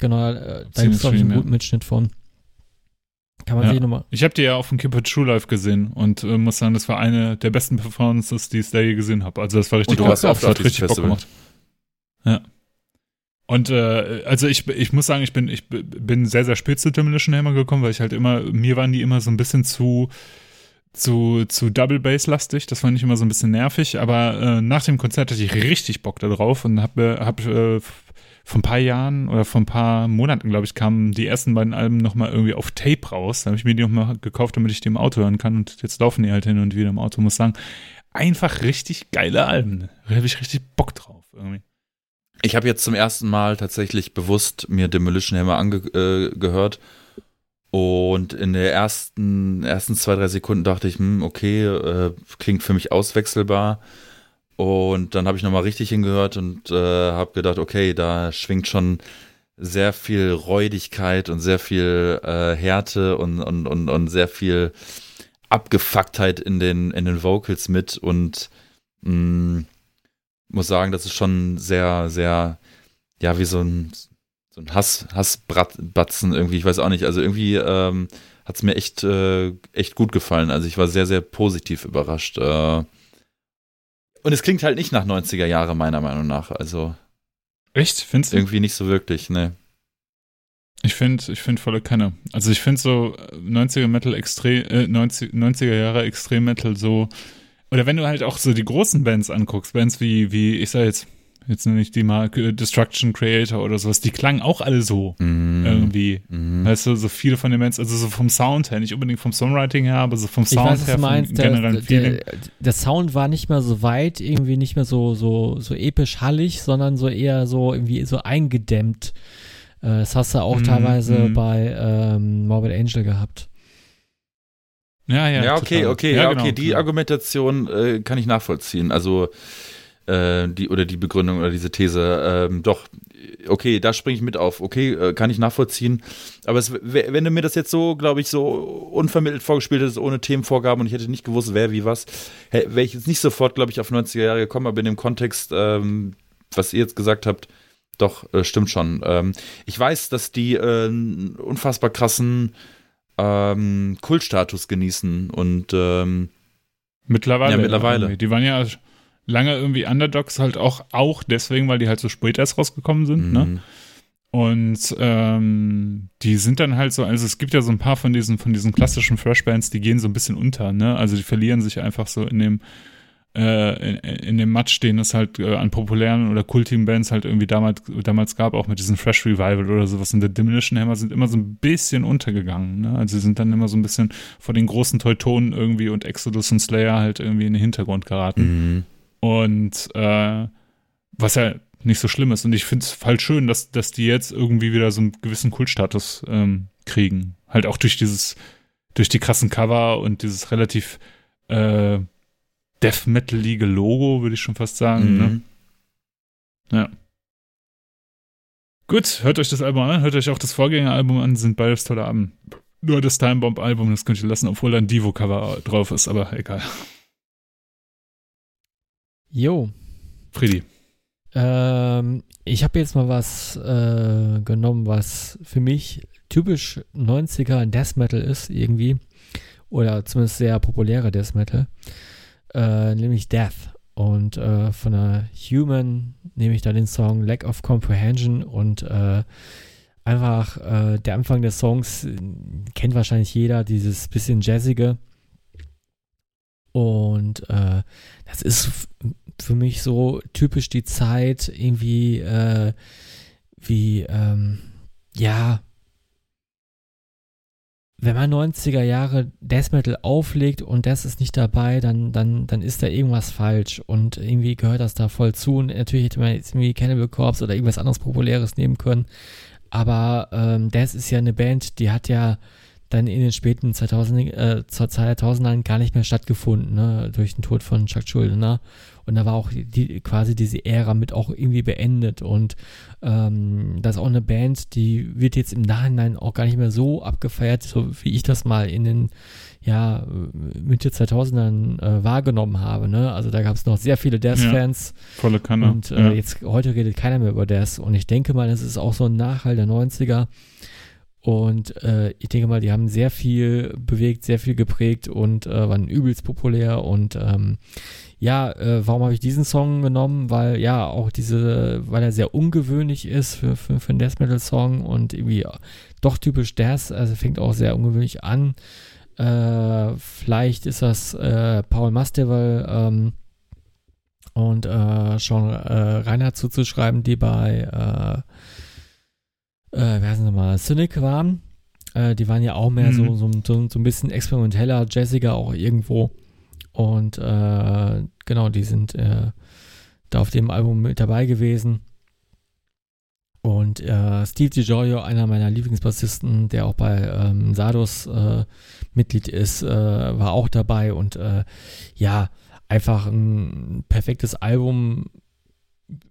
Genau, äh, da gibt es, glaube ich, einen guten Mitschnitt von. Kann man ja. sich nochmal. Ich habe die ja auf dem Keeper True Life gesehen und äh, muss sagen, das war eine der besten Performances, die ich da je gesehen habe. Also das war richtig und du hast auch hat richtig Bock gemacht. Ja. Und äh, also ich, ich muss sagen, ich bin, ich bin sehr, sehr spät zu Demolition Hammer gekommen, weil ich halt immer, mir waren die immer so ein bisschen zu zu, zu Double Bass lastig. Das fand ich immer so ein bisschen nervig. Aber äh, nach dem Konzert hatte ich richtig Bock darauf und habe hab, äh, vor ein paar Jahren oder vor ein paar Monaten, glaube ich, kamen die ersten beiden Alben nochmal irgendwie auf Tape raus. Da habe ich mir die nochmal gekauft, damit ich die im Auto hören kann. Und jetzt laufen die halt hin und wieder im Auto. Muss sagen, einfach richtig geile Alben. Da habe ich richtig Bock drauf irgendwie. Ich habe jetzt zum ersten Mal tatsächlich bewusst mir Demolition Hammer angehört. Äh, und in der ersten, ersten zwei, drei Sekunden dachte ich, hm, okay, äh, klingt für mich auswechselbar. Und dann habe ich nochmal richtig hingehört und äh, habe gedacht, okay, da schwingt schon sehr viel Räudigkeit und sehr viel äh, Härte und, und, und, und sehr viel Abgefucktheit in den, in den Vocals mit und mh, mm, muss sagen, das ist schon sehr, sehr, ja, wie so ein, so ein Hass, Hassbatzen irgendwie, ich weiß auch nicht, also irgendwie ähm, hat es mir echt, äh, echt gut gefallen. Also ich war sehr, sehr positiv überrascht. Äh, und es klingt halt nicht nach 90er Jahre, meiner Meinung nach. Also. Echt? Findest du? Irgendwie nicht so wirklich, ne. Ich finde, ich finde volle Kanne. Also ich finde so 90er Metal extrem, äh, 90, 90er Jahre Extrem Metal so, oder wenn du halt auch so die großen Bands anguckst, Bands wie, wie, ich sag jetzt, jetzt nenne ich die mal Destruction Creator oder sowas, die klangen auch alle so mm. irgendwie. Mm. Weißt du, so viele von den Bands, also so vom Sound her, nicht unbedingt vom Songwriting her, aber so vom Sound weiß, her, vom generellen Feeling. Der, der, Sound war nicht mehr so weit, irgendwie nicht mehr so, so, so episch hallig, sondern so eher so irgendwie so eingedämmt. Äh, das hast du auch mm, teilweise bei ähm, Morbid Angel gehabt. Ja, ja. Ja, okay, total. okay, ja, ja, okay. Genau, die Argumentation äh, kann ich nachvollziehen. Also äh, die oder die Begründung oder diese These, ähm, doch, okay, da springe ich mit auf, okay, äh, kann ich nachvollziehen. Aber es, wenn du mir das jetzt so, glaube ich, so unvermittelt vorgespielt hättest, ohne Themenvorgaben und ich hätte nicht gewusst, wer wie was, wäre ich jetzt nicht sofort, glaube ich, auf 90er Jahre gekommen, aber in dem Kontext, ähm, was ihr jetzt gesagt habt, doch, äh, stimmt schon. Ähm, ich weiß, dass die äh, unfassbar krassen ähm, Kultstatus genießen und ähm, mittlerweile. Ja, mittlerweile. Die waren ja lange irgendwie Underdogs halt auch, auch deswegen, weil die halt so spät erst rausgekommen sind, ne? mhm. ne? Und ähm, die sind dann halt so, also es gibt ja so ein paar von diesen, von diesen klassischen Fresh-Bands, die gehen so ein bisschen unter, ne? Also die verlieren sich einfach so in dem, äh, in, in, dem Match, den es halt äh, an populären oder kultiven Bands halt irgendwie damals, damals gab, auch mit diesem Fresh Revival oder sowas. Und der Demolition Hammer sind immer so ein bisschen untergegangen. Ne? Also sie sind dann immer so ein bisschen vor den großen Teutonen irgendwie und Exodus und Slayer halt irgendwie in den Hintergrund geraten. Mhm. Und äh, was ja nicht so schlimm ist. Und ich finde es halt schön, dass, dass die jetzt irgendwie wieder so einen gewissen Kultstatus ähm, kriegen. Halt auch durch dieses, durch die krassen Cover und dieses relativ äh, Death Metal-ige Logo, würde ich schon fast sagen. Ne? Mhm. Ne? Ja. Gut, hört euch das Album an, hört euch auch das Vorgängeralbum an, sind beides tolle Alben. Nur das Time Bomb Album, das könnt ihr lassen, obwohl da ein Divo-Cover drauf ist, aber egal. Jo. Friedi. Ähm, ich habe jetzt mal was äh, genommen, was für mich typisch 90er Death Metal ist, irgendwie. Oder zumindest sehr populärer Death Metal. Äh, nämlich Death. Und äh, von der Human nehme ich da den Song Lack of Comprehension und äh, einfach äh, der Anfang des Songs äh, kennt wahrscheinlich jeder, dieses bisschen jazzige. Und äh, das ist für mich so typisch die Zeit, irgendwie äh, wie, ähm, ja, wenn man 90er Jahre Death Metal auflegt und das ist nicht dabei, dann, dann, dann ist da irgendwas falsch und irgendwie gehört das da voll zu und natürlich hätte man jetzt irgendwie Cannibal Corpse oder irgendwas anderes Populäres nehmen können, aber ähm, das ist ja eine Band, die hat ja dann in den späten 2000, äh, 2000ern gar nicht mehr stattgefunden, ne, durch den Tod von Chuck Schuldiner. Und da war auch die, quasi diese Ära mit auch irgendwie beendet. Und ähm, das ist auch eine Band, die wird jetzt im Nachhinein auch gar nicht mehr so abgefeiert, so wie ich das mal in den ja, Mitte 2000ern äh, wahrgenommen habe. Ne? Also da gab es noch sehr viele Death-Fans. Ja, volle Kanne. Und äh, ja. jetzt heute redet keiner mehr über Death. Und ich denke mal, das ist auch so ein Nachhall der 90er. Und äh, ich denke mal, die haben sehr viel bewegt, sehr viel geprägt und äh, waren übelst populär. Und ähm, ja, äh, warum habe ich diesen Song genommen? Weil ja, auch diese, weil er sehr ungewöhnlich ist für, für, für einen Death Metal Song und irgendwie doch typisch Death, also fängt auch sehr ungewöhnlich an. Äh, vielleicht ist das äh, Paul Masteval ähm, und äh, schon Reinhardt zuzuschreiben, die bei äh, wer heißt nochmal, Cynic waren. Äh, die waren ja auch mehr mhm. so, so, so, so, ein bisschen experimenteller, jazziger auch irgendwo. Und äh, genau, die sind äh, da auf dem Album mit dabei gewesen. Und äh, Steve DiGiorgio, einer meiner Lieblingsbassisten, der auch bei ähm, Sardos äh, Mitglied ist, äh, war auch dabei. Und äh, ja, einfach ein perfektes Album,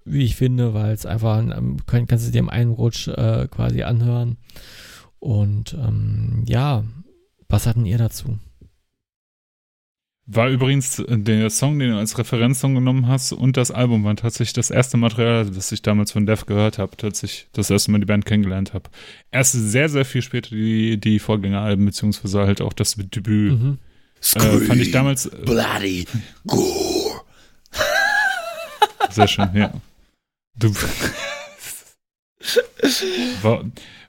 wie ich finde, weil es einfach, ähm, kann, kannst du dir im einen Rutsch äh, quasi anhören. Und ähm, ja, was hatten ihr dazu? War übrigens der Song, den du als Referenzsong genommen hast und das Album war tatsächlich das erste Material, das ich damals von Def gehört habe, als ich das erste Mal die Band kennengelernt habe. Erst sehr, sehr viel später die, die Vorgängeralben, beziehungsweise halt auch das Debüt. Mhm. Äh, fand ich damals. Äh, Bloody Gore. Sehr schön, ja. Du.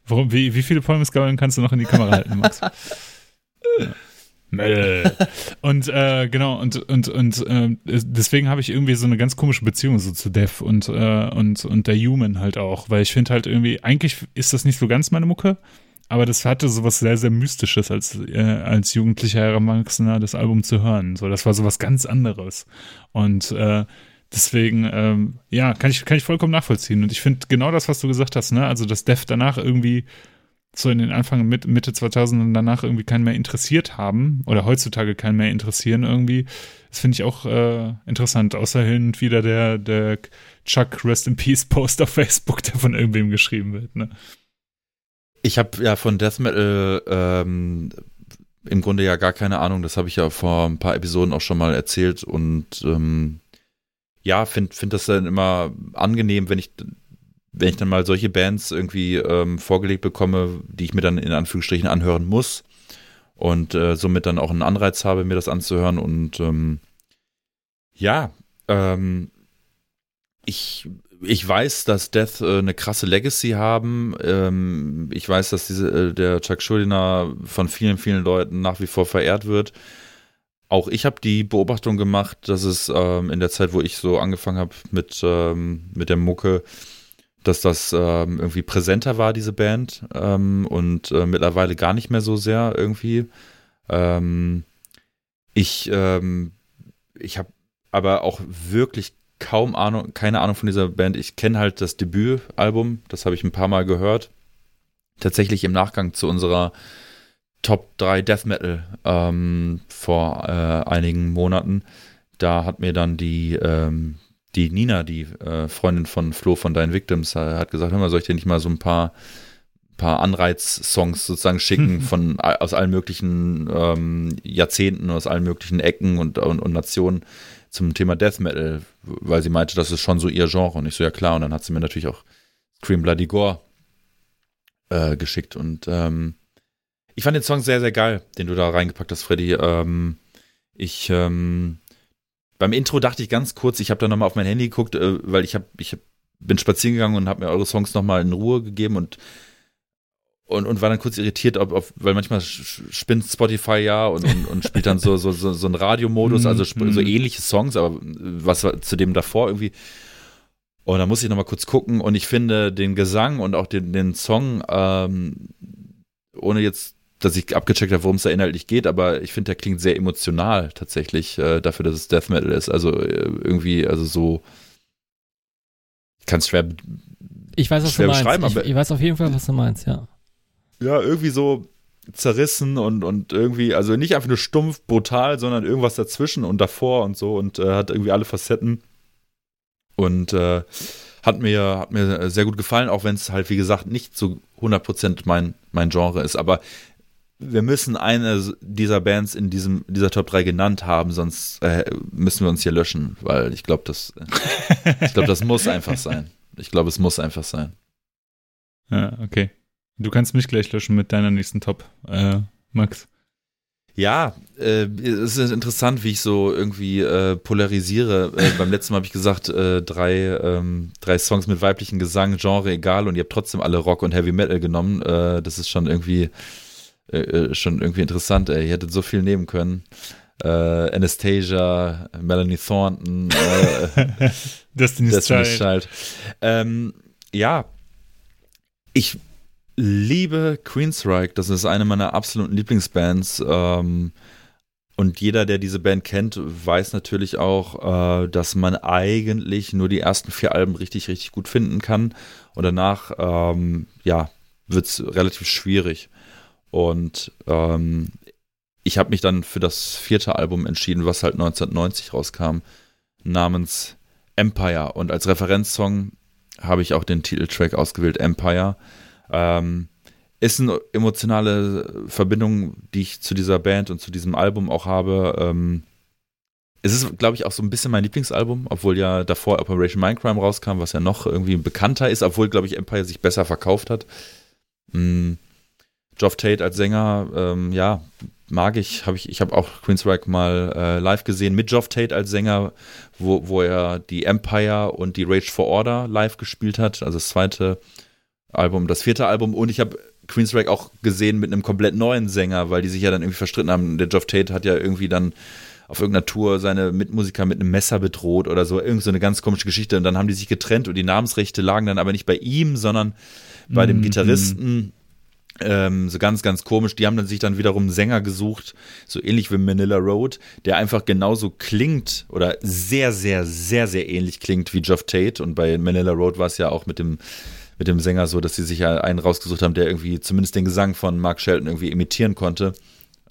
Warum, wie, wie viele Polmesgabeln kannst du noch in die Kamera halten, Max? Ja. und äh, genau, und, und, und äh, deswegen habe ich irgendwie so eine ganz komische Beziehung so zu Dev und, äh, und, und der Human halt auch, weil ich finde halt irgendwie, eigentlich ist das nicht so ganz meine Mucke, aber das hatte so was sehr, sehr Mystisches, als, äh, als jugendlicher Heranwachsender das Album zu hören. So, das war so was ganz anderes. Und äh, deswegen, ähm, ja, kann ich, kann ich vollkommen nachvollziehen. Und ich finde genau das, was du gesagt hast, ne? Also, dass Dev danach irgendwie so in den Anfang, Mitte 2000 und danach irgendwie keinen mehr interessiert haben oder heutzutage keinen mehr interessieren irgendwie. Das finde ich auch äh, interessant, außer hin wieder der, der Chuck Rest in Peace Post auf Facebook, der von irgendwem geschrieben wird, ne? Ich habe ja von Death Metal ähm, im Grunde ja gar keine Ahnung, das habe ich ja vor ein paar Episoden auch schon mal erzählt und ähm, ja, finde find das dann immer angenehm, wenn ich wenn ich dann mal solche Bands irgendwie ähm, vorgelegt bekomme, die ich mir dann in Anführungsstrichen anhören muss und äh, somit dann auch einen Anreiz habe, mir das anzuhören und ähm, ja, ähm, ich, ich weiß, dass Death äh, eine krasse Legacy haben. Ähm, ich weiß, dass diese, äh, der Chuck Schuldiner von vielen, vielen Leuten nach wie vor verehrt wird. Auch ich habe die Beobachtung gemacht, dass es ähm, in der Zeit, wo ich so angefangen habe mit, ähm, mit der Mucke, dass das ähm, irgendwie präsenter war, diese Band, ähm, und äh, mittlerweile gar nicht mehr so sehr irgendwie. Ähm, ich ähm, ich habe aber auch wirklich kaum Ahnung, keine Ahnung von dieser Band. Ich kenne halt das Debütalbum, das habe ich ein paar Mal gehört. Tatsächlich im Nachgang zu unserer Top 3 Death Metal ähm, vor äh, einigen Monaten. Da hat mir dann die ähm, die Nina, die äh, Freundin von Flo von Dein Victims, äh, hat gesagt, hör mal, soll ich dir nicht mal so ein paar, paar Anreiz-Songs sozusagen schicken von aus allen möglichen ähm, Jahrzehnten, aus allen möglichen Ecken und, und, und, Nationen zum Thema Death Metal, weil sie meinte, das ist schon so ihr Genre. Und ich so, ja klar. Und dann hat sie mir natürlich auch Scream Bloody Gore äh, geschickt. Und ähm, ich fand den Song sehr, sehr geil, den du da reingepackt hast, Freddy. Ähm, ich ähm, beim Intro dachte ich ganz kurz, ich habe da nochmal auf mein Handy geguckt, äh, weil ich habe, ich hab, bin spazieren gegangen und habe mir eure Songs nochmal in Ruhe gegeben und, und, und war dann kurz irritiert, ob, ob weil manchmal spinnt Spotify ja und, und, und spielt dann so, so, so, so einen Radiomodus, also so mhm. ähnliche Songs, aber was zu dem davor irgendwie. Und da muss ich nochmal kurz gucken und ich finde den Gesang und auch den, den Song, ähm, ohne jetzt dass ich abgecheckt habe, worum es da inhaltlich geht, aber ich finde, der klingt sehr emotional tatsächlich, äh, dafür, dass es Death Metal ist. Also äh, irgendwie, also so, ich kann es schwer, ich weiß, was schwer du meinst. beschreiben. Ich, ich weiß auf jeden Fall, was du meinst, ja. Ja, irgendwie so zerrissen und, und irgendwie, also nicht einfach nur stumpf, brutal, sondern irgendwas dazwischen und davor und so und äh, hat irgendwie alle Facetten. Und äh, hat mir, hat mir sehr gut gefallen, auch wenn es halt, wie gesagt, nicht zu 100% mein, mein Genre ist. Aber wir müssen eine dieser Bands in diesem, dieser Top 3 genannt haben, sonst äh, müssen wir uns hier löschen, weil ich glaube, das, ich glaube, das muss einfach sein. Ich glaube, es muss einfach sein. Ja, okay. Du kannst mich gleich löschen mit deiner nächsten Top, äh, Max. Ja, äh, es ist interessant, wie ich so irgendwie äh, polarisiere. Äh, beim letzten Mal habe ich gesagt, äh, drei, ähm, drei Songs mit weiblichen Gesang, Genre egal, und ihr habt trotzdem alle Rock und Heavy Metal genommen. Äh, das ist schon irgendwie äh, äh, schon irgendwie interessant, ey. Ihr hättet so viel nehmen können. Äh, Anastasia, Melanie Thornton, äh, Destiny's, Destiny's Child. Child. Ähm, ja, ich liebe Queensryche. Das ist eine meiner absoluten Lieblingsbands. Ähm, und jeder, der diese Band kennt, weiß natürlich auch, äh, dass man eigentlich nur die ersten vier Alben richtig, richtig gut finden kann. Und danach, ähm, ja, wird es relativ schwierig. Und ähm, ich habe mich dann für das vierte Album entschieden, was halt 1990 rauskam, namens Empire. Und als Referenzsong habe ich auch den Titeltrack ausgewählt, Empire. Ähm, ist eine emotionale Verbindung, die ich zu dieser Band und zu diesem Album auch habe. Ähm, es ist, glaube ich, auch so ein bisschen mein Lieblingsalbum, obwohl ja davor Operation Mindcrime rauskam, was ja noch irgendwie bekannter ist, obwohl, glaube ich, Empire sich besser verkauft hat. Mhm. Geoff Tate als Sänger, ähm, ja, mag ich. Hab ich ich habe auch Queensryche mal äh, live gesehen mit Geoff Tate als Sänger, wo, wo er die Empire und die Rage for Order live gespielt hat. Also das zweite Album, das vierte Album. Und ich habe Queensryche auch gesehen mit einem komplett neuen Sänger, weil die sich ja dann irgendwie verstritten haben. Der Geoff Tate hat ja irgendwie dann auf irgendeiner Tour seine Mitmusiker mit einem Messer bedroht oder so. Irgend so eine ganz komische Geschichte. Und dann haben die sich getrennt und die Namensrechte lagen dann aber nicht bei ihm, sondern bei mm dem mhm. Gitarristen ähm, so ganz, ganz komisch. Die haben dann sich dann wiederum einen Sänger gesucht, so ähnlich wie Manila Road, der einfach genauso klingt oder sehr, sehr, sehr, sehr ähnlich klingt wie Geoff Tate. Und bei Manila Road war es ja auch mit dem, mit dem Sänger so, dass sie sich ja einen rausgesucht haben, der irgendwie zumindest den Gesang von Mark Shelton irgendwie imitieren konnte.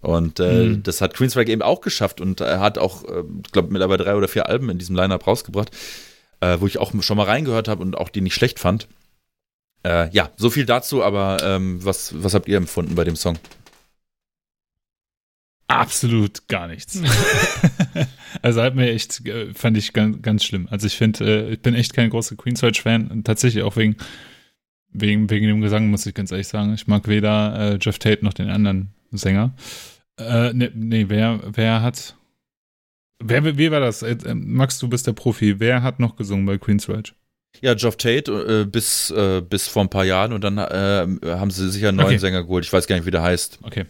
Und äh, mhm. das hat Queensrÿche eben auch geschafft und er hat auch, äh, ich glaube, mittlerweile drei oder vier Alben in diesem Line-Up rausgebracht, äh, wo ich auch schon mal reingehört habe und auch die nicht schlecht fand. Äh, ja, so viel dazu, aber ähm, was, was habt ihr empfunden bei dem Song? Absolut gar nichts. also hat mir echt, äh, fand ich ganz, ganz schlimm. Also ich finde, äh, ich bin echt kein großer Queensrÿche-Fan. Tatsächlich auch wegen, wegen, wegen dem Gesang, muss ich ganz ehrlich sagen. Ich mag weder äh, Jeff Tate noch den anderen Sänger. Äh, nee, nee, wer, wer hat. Wer, wie war das? Äh, Max, du bist der Profi. Wer hat noch gesungen bei Queensrÿche? Ja, Geoff Tate äh, bis, äh, bis vor ein paar Jahren und dann äh, haben sie sich einen neuen okay. Sänger geholt. Ich weiß gar nicht, wie der heißt. Okay.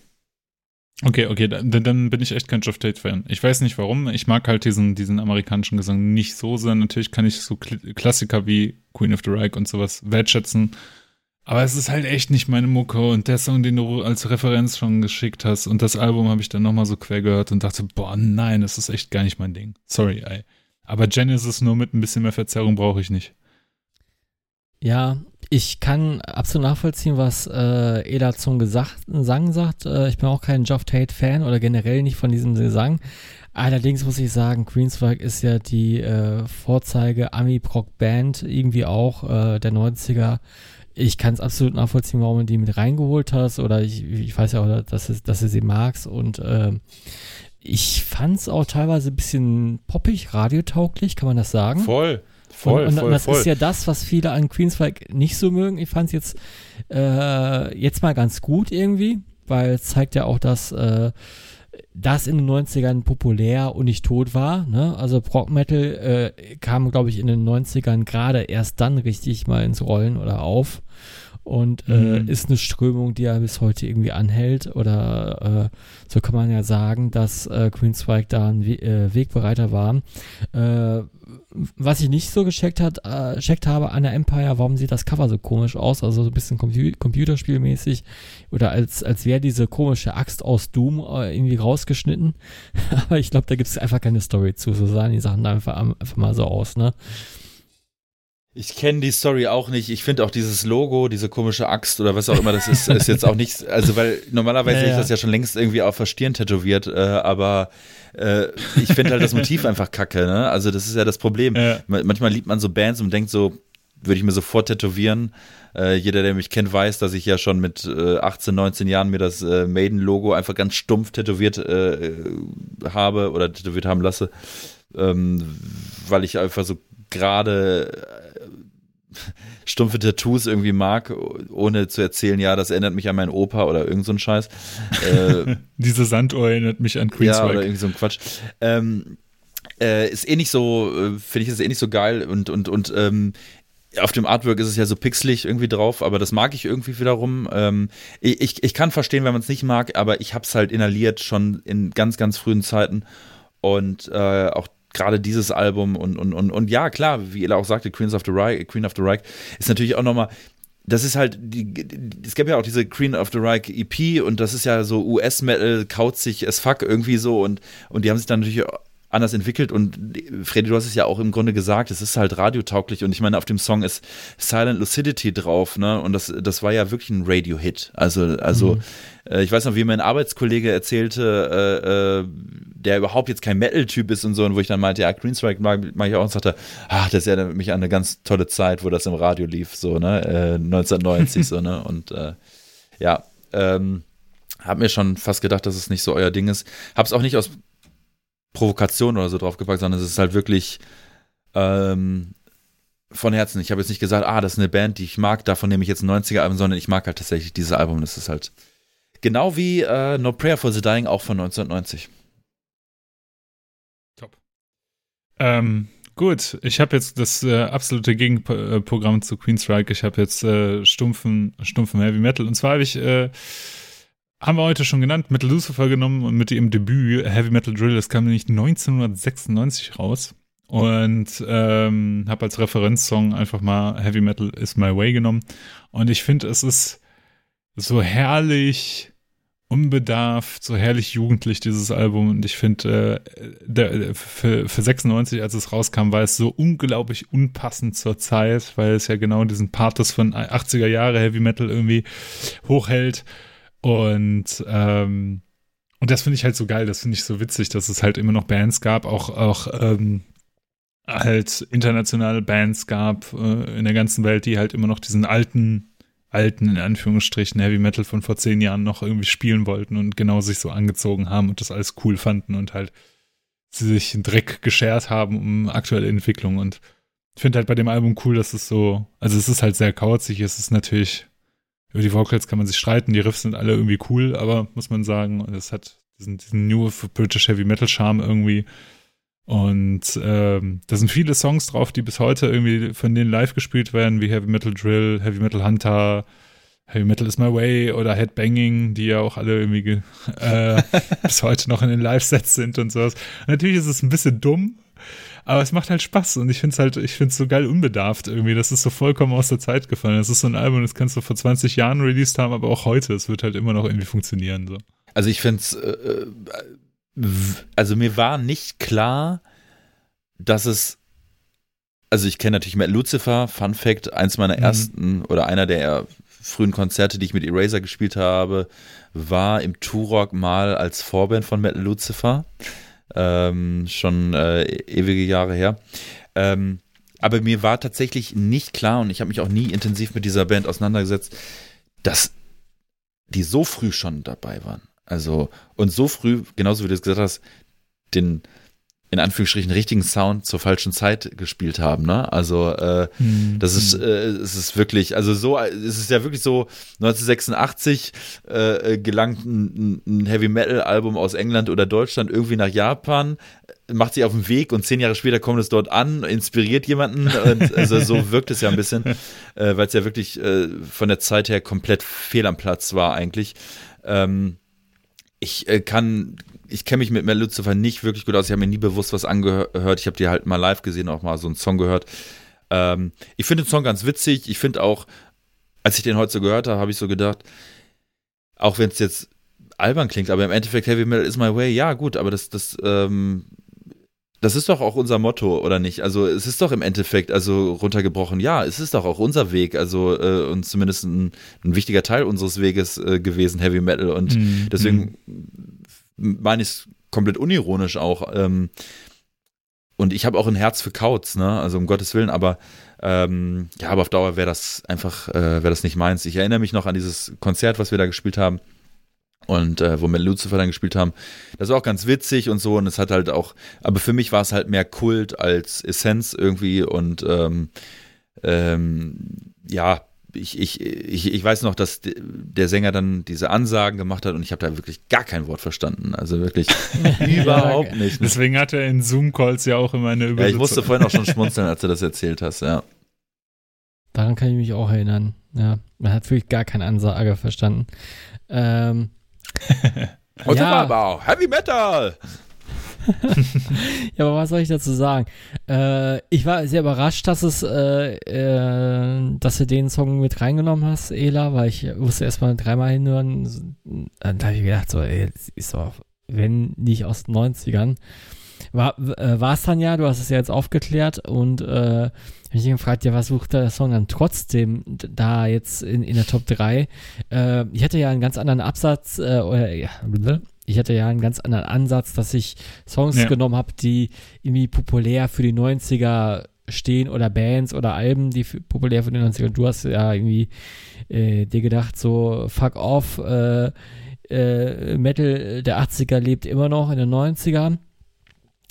Okay, okay, dann, dann bin ich echt kein Geoff Tate-Fan. Ich weiß nicht warum. Ich mag halt diesen, diesen amerikanischen Gesang nicht so sehr. Natürlich kann ich so Klassiker wie Queen of the Reich und sowas wertschätzen. Aber es ist halt echt nicht meine Mucke und der Song, den du als Referenz schon geschickt hast und das Album habe ich dann nochmal so quer gehört und dachte, boah, nein, das ist echt gar nicht mein Ding. Sorry, ey. Aber Genesis nur mit ein bisschen mehr Verzerrung brauche ich nicht. Ja, ich kann absolut nachvollziehen, was äh, Eda zum Gesang sagt. Äh, ich bin auch kein Geoff Tate-Fan oder generell nicht von diesem Gesang. Allerdings muss ich sagen, Queenswag ist ja die äh, Vorzeige Ami-Proc-Band, irgendwie auch äh, der 90er. Ich kann es absolut nachvollziehen, warum du die mit reingeholt hast. Oder ich, ich weiß ja auch, dass, es, dass du sie magst. Und äh, ich fand es auch teilweise ein bisschen poppig, radiotauglich, kann man das sagen? Voll. Voll, und, und, und das voll. ist ja das, was viele an Queenswijk nicht so mögen. Ich fand es jetzt, äh, jetzt mal ganz gut irgendwie, weil es zeigt ja auch, dass äh, das in den 90ern populär und nicht tot war. Ne? Also Prog Metal äh, kam, glaube ich, in den 90ern gerade erst dann richtig mal ins Rollen oder auf und äh, mhm. ist eine Strömung, die ja bis heute irgendwie anhält. Oder äh, so kann man ja sagen, dass äh, Queenswijk da ein We äh, Wegbereiter war. Äh, was ich nicht so gecheckt, hat, äh, checkt habe an der Empire, warum sieht das Cover so komisch aus? Also so ein bisschen Compu Computerspielmäßig. Oder als, als wäre diese komische Axt aus Doom äh, irgendwie rausgeschnitten. Aber ich glaube, da gibt es einfach keine Story zu. So sahen die Sachen einfach, einfach mal so aus, ne? Ich kenne die Story auch nicht. Ich finde auch dieses Logo, diese komische Axt oder was auch immer das ist, ist jetzt auch nicht, also weil normalerweise ja, ja. ist das ja schon längst irgendwie auf der Stirn tätowiert, äh, aber äh, ich finde halt das Motiv einfach kacke, ne? Also das ist ja das Problem. Ja. Manchmal liebt man so Bands und denkt so, würde ich mir sofort tätowieren. Äh, jeder, der mich kennt, weiß, dass ich ja schon mit äh, 18, 19 Jahren mir das äh, Maiden-Logo einfach ganz stumpf tätowiert äh, habe oder tätowiert haben lasse, ähm, weil ich einfach so gerade stumpfe Tattoos irgendwie mag, ohne zu erzählen, ja, das erinnert mich an meinen Opa oder irgend so ein Scheiß. Äh, Diese Sanduhr erinnert mich an Queenswijk. Ja, oder irgendwie so ein Quatsch. Ähm, äh, ist eh nicht so, äh, finde ich, ist eh nicht so geil und, und, und ähm, auf dem Artwork ist es ja so pixelig irgendwie drauf, aber das mag ich irgendwie wiederum. Ähm, ich, ich kann verstehen, wenn man es nicht mag, aber ich habe es halt inhaliert schon in ganz, ganz frühen Zeiten und äh, auch gerade dieses Album und, und, und, und ja, klar, wie Ella auch sagte, Queens of the Reich, Queen of the Reich ist natürlich auch nochmal, das ist halt, die, es gab ja auch diese Queen of the Reich EP und das ist ja so US-Metal, kauzig as fuck irgendwie so und, und die haben sich dann natürlich anders entwickelt und Freddy, du hast es ja auch im Grunde gesagt, es ist halt radiotauglich und ich meine, auf dem Song ist Silent Lucidity drauf, ne? Und das, das war ja wirklich ein Radio-Hit. Also, also, mhm. äh, ich weiß noch, wie mein Arbeitskollege erzählte, äh, äh, der überhaupt jetzt kein Metal-Typ ist und so, und wo ich dann meinte, ja, Greenstrike mag, mag ich auch und sagte, ach, das erinnert mich an eine ganz tolle Zeit, wo das im Radio lief, so, ne? Äh, 1990, so, ne? Und äh, ja, ähm, hab mir schon fast gedacht, dass es nicht so euer Ding ist. Hab's auch nicht aus Provokation oder so draufgepackt, sondern es ist halt wirklich ähm, von Herzen. Ich habe jetzt nicht gesagt, ah, das ist eine Band, die ich mag, davon nehme ich jetzt ein 90er-Album, sondern ich mag halt tatsächlich dieses Album. Das ist halt genau wie äh, No Prayer for the Dying auch von 1990. Top. Ähm, gut, ich habe jetzt das äh, absolute Gegenprogramm zu Queenstrike. Ich habe jetzt äh, stumpfen, stumpfen Heavy Metal. Und zwar habe ich äh, haben wir heute schon genannt, Metal Lucifer genommen und mit ihrem Debüt Heavy Metal Drill, das kam nämlich 1996 raus. Und ähm, habe als Referenzsong einfach mal Heavy Metal is My Way genommen. Und ich finde, es ist so herrlich unbedarft, so herrlich jugendlich, dieses Album. Und ich finde, äh, für, für 96, als es rauskam, war es so unglaublich unpassend zur Zeit, weil es ja genau diesen Pathos von 80er Jahre Heavy Metal irgendwie hochhält. Und, ähm, und das finde ich halt so geil, das finde ich so witzig, dass es halt immer noch Bands gab, auch, auch ähm, halt internationale Bands gab äh, in der ganzen Welt, die halt immer noch diesen alten, alten, in Anführungsstrichen, Heavy Metal von vor zehn Jahren noch irgendwie spielen wollten und genau sich so angezogen haben und das alles cool fanden und halt sie sich einen Dreck geschert haben um aktuelle Entwicklung. Und ich finde halt bei dem Album cool, dass es so, also es ist halt sehr kauzig, es ist natürlich über die Vocals kann man sich streiten, die Riffs sind alle irgendwie cool, aber muss man sagen, es hat diesen, diesen New British Heavy Metal Charme irgendwie. Und ähm, da sind viele Songs drauf, die bis heute irgendwie von denen live gespielt werden, wie Heavy Metal Drill, Heavy Metal Hunter, Heavy Metal is My Way oder Headbanging, die ja auch alle irgendwie äh, bis heute noch in den Live-Sets sind und sowas. Natürlich ist es ein bisschen dumm, aber es macht halt Spaß und ich finde es halt, ich finde es so geil unbedarft irgendwie. Das ist so vollkommen aus der Zeit gefallen. Das ist so ein Album, das kannst du vor 20 Jahren released haben, aber auch heute. Es wird halt immer noch irgendwie funktionieren. So. Also ich finde es, äh, also mir war nicht klar, dass es also ich kenne natürlich Matt Lucifer, Fun Fact, eins meiner mhm. ersten oder einer der frühen Konzerte, die ich mit Eraser gespielt habe, war im Turok mal als Vorband von Matt Lucifer ähm, schon äh, ewige Jahre her. Ähm, aber mir war tatsächlich nicht klar und ich habe mich auch nie intensiv mit dieser Band auseinandergesetzt, dass die so früh schon dabei waren. Also, und so früh, genauso wie du es gesagt hast, den, in Anführungsstrichen richtigen Sound zur falschen Zeit gespielt haben. Ne? Also äh, mhm. das ist, äh, es ist wirklich, also so, es ist ja wirklich so 1986 äh, gelangt ein, ein Heavy Metal Album aus England oder Deutschland irgendwie nach Japan, macht sich auf den Weg und zehn Jahre später kommt es dort an, inspiriert jemanden. Und, also so wirkt es ja ein bisschen, äh, weil es ja wirklich äh, von der Zeit her komplett fehl am Platz war eigentlich. Ähm, ich äh, kann ich kenne mich mit Mel Lucifer nicht wirklich gut aus. Ich habe mir nie bewusst was angehört. Ich habe die halt mal live gesehen, auch mal so einen Song gehört. Ähm, ich finde den Song ganz witzig. Ich finde auch, als ich den heute so gehört habe, habe ich so gedacht, auch wenn es jetzt albern klingt, aber im Endeffekt Heavy Metal is my way, ja gut, aber das, das, ähm, das ist doch auch unser Motto, oder nicht? Also es ist doch im Endeffekt, also runtergebrochen, ja, es ist doch auch unser Weg, also äh, und zumindest ein, ein, wichtiger Teil unseres Weges äh, gewesen, Heavy Metal. Und mm, deswegen mm meine ich es komplett unironisch auch. Ähm, und ich habe auch ein Herz für Kauz, ne? Also um Gottes Willen, aber ähm, ja, aber auf Dauer wäre das einfach, äh, wäre das nicht meins. Ich erinnere mich noch an dieses Konzert, was wir da gespielt haben. Und äh, wo wir Lucifer dann gespielt haben. Das war auch ganz witzig und so. Und es hat halt auch, aber für mich war es halt mehr Kult als Essenz irgendwie. Und ähm, ähm, ja, ich, ich, ich, ich weiß noch, dass der Sänger dann diese Ansagen gemacht hat und ich habe da wirklich gar kein Wort verstanden. Also wirklich überhaupt nicht. Ne? Deswegen hat er in Zoom-Calls ja auch immer eine Übersetzung. Ja, ich musste vorhin auch schon schmunzeln, als du das erzählt hast, ja. Daran kann ich mich auch erinnern. Ja, man hat wirklich gar keine Ansage verstanden. Ähm, Heute ja. war aber auch Heavy Metal. ja, aber was soll ich dazu sagen? Äh, ich war sehr überrascht, dass es, äh, äh, dass du den Song mit reingenommen hast, Ela, weil ich wusste erstmal dreimal hinhören. Dann habe ich gedacht, so, ey, ist doch, wenn nicht aus den 90ern. war äh, es dann ja, du hast es ja jetzt aufgeklärt und äh, ich gefragt, ja, was sucht der Song dann trotzdem da jetzt in, in der Top 3? Äh, ich hatte ja einen ganz anderen Absatz, äh, oder ja, ich hatte ja einen ganz anderen Ansatz, dass ich Songs ja. genommen habe, die irgendwie populär für die 90er stehen oder Bands oder Alben, die für, populär für die 90er. Du hast ja irgendwie äh, dir gedacht, so fuck off, äh, äh, Metal der 80er lebt immer noch in den 90ern.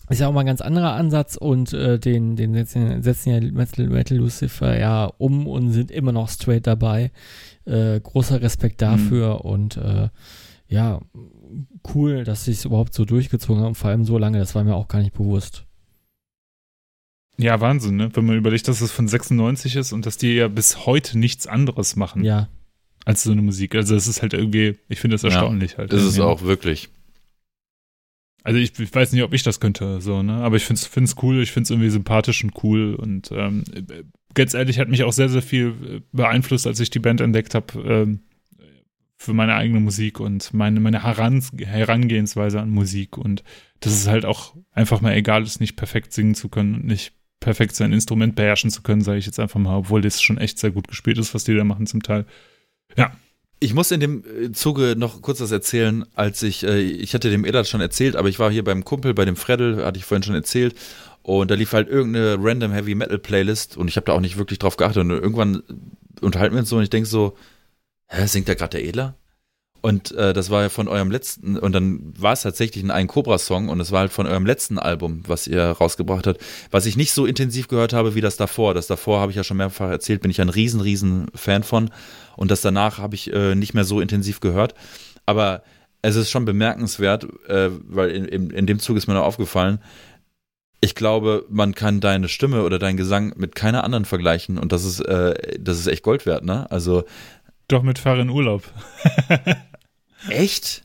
Ist ja auch mal ein ganz anderer Ansatz und äh, den, den setzen, setzen ja Metal, Metal Lucifer ja um und sind immer noch straight dabei. Äh, großer Respekt mhm. dafür mhm. und äh, ja, cool, dass sie es überhaupt so durchgezogen haben, vor allem so lange, das war mir auch gar nicht bewusst. Ja, Wahnsinn, ne? Wenn man überlegt, dass es von 96 ist und dass die ja bis heute nichts anderes machen. Ja. Als so eine Musik. Also es ist halt irgendwie, ich finde das erstaunlich ja, halt. Ist es auch wirklich. Also ich, ich, weiß nicht, ob ich das könnte, so, ne? Aber ich finde es cool, ich finde es irgendwie sympathisch und cool. Und ähm, ganz ehrlich, hat mich auch sehr, sehr viel äh, beeinflusst, als ich die Band entdeckt habe, ähm, für meine eigene Musik und meine, meine Herangehensweise an Musik. Und dass es halt auch einfach mal egal ist, nicht perfekt singen zu können und nicht perfekt sein Instrument beherrschen zu können, sage ich jetzt einfach mal, obwohl das schon echt sehr gut gespielt ist, was die da machen zum Teil. Ja, ich muss in dem äh, Zuge noch kurz was erzählen, als ich, äh, ich hatte dem Edat schon erzählt, aber ich war hier beim Kumpel, bei dem Freddel, hatte ich vorhin schon erzählt, und da lief halt irgendeine random Heavy Metal Playlist und ich habe da auch nicht wirklich drauf geachtet und irgendwann unterhalten wir uns so und ich denke so, hä, singt da gerade der Edler? Und äh, das war ja von eurem letzten, und dann war es tatsächlich ein Cobra-Song und es war halt von eurem letzten Album, was ihr rausgebracht habt, was ich nicht so intensiv gehört habe wie das davor. Das davor habe ich ja schon mehrfach erzählt, bin ich ein riesen, riesen Fan von. Und das danach habe ich äh, nicht mehr so intensiv gehört. Aber es ist schon bemerkenswert, äh, weil in, in, in dem Zug ist mir noch aufgefallen, ich glaube, man kann deine Stimme oder deinen Gesang mit keiner anderen vergleichen und das ist, äh, das ist echt Gold wert, ne? Also. Doch mit Fahr in Urlaub. Echt?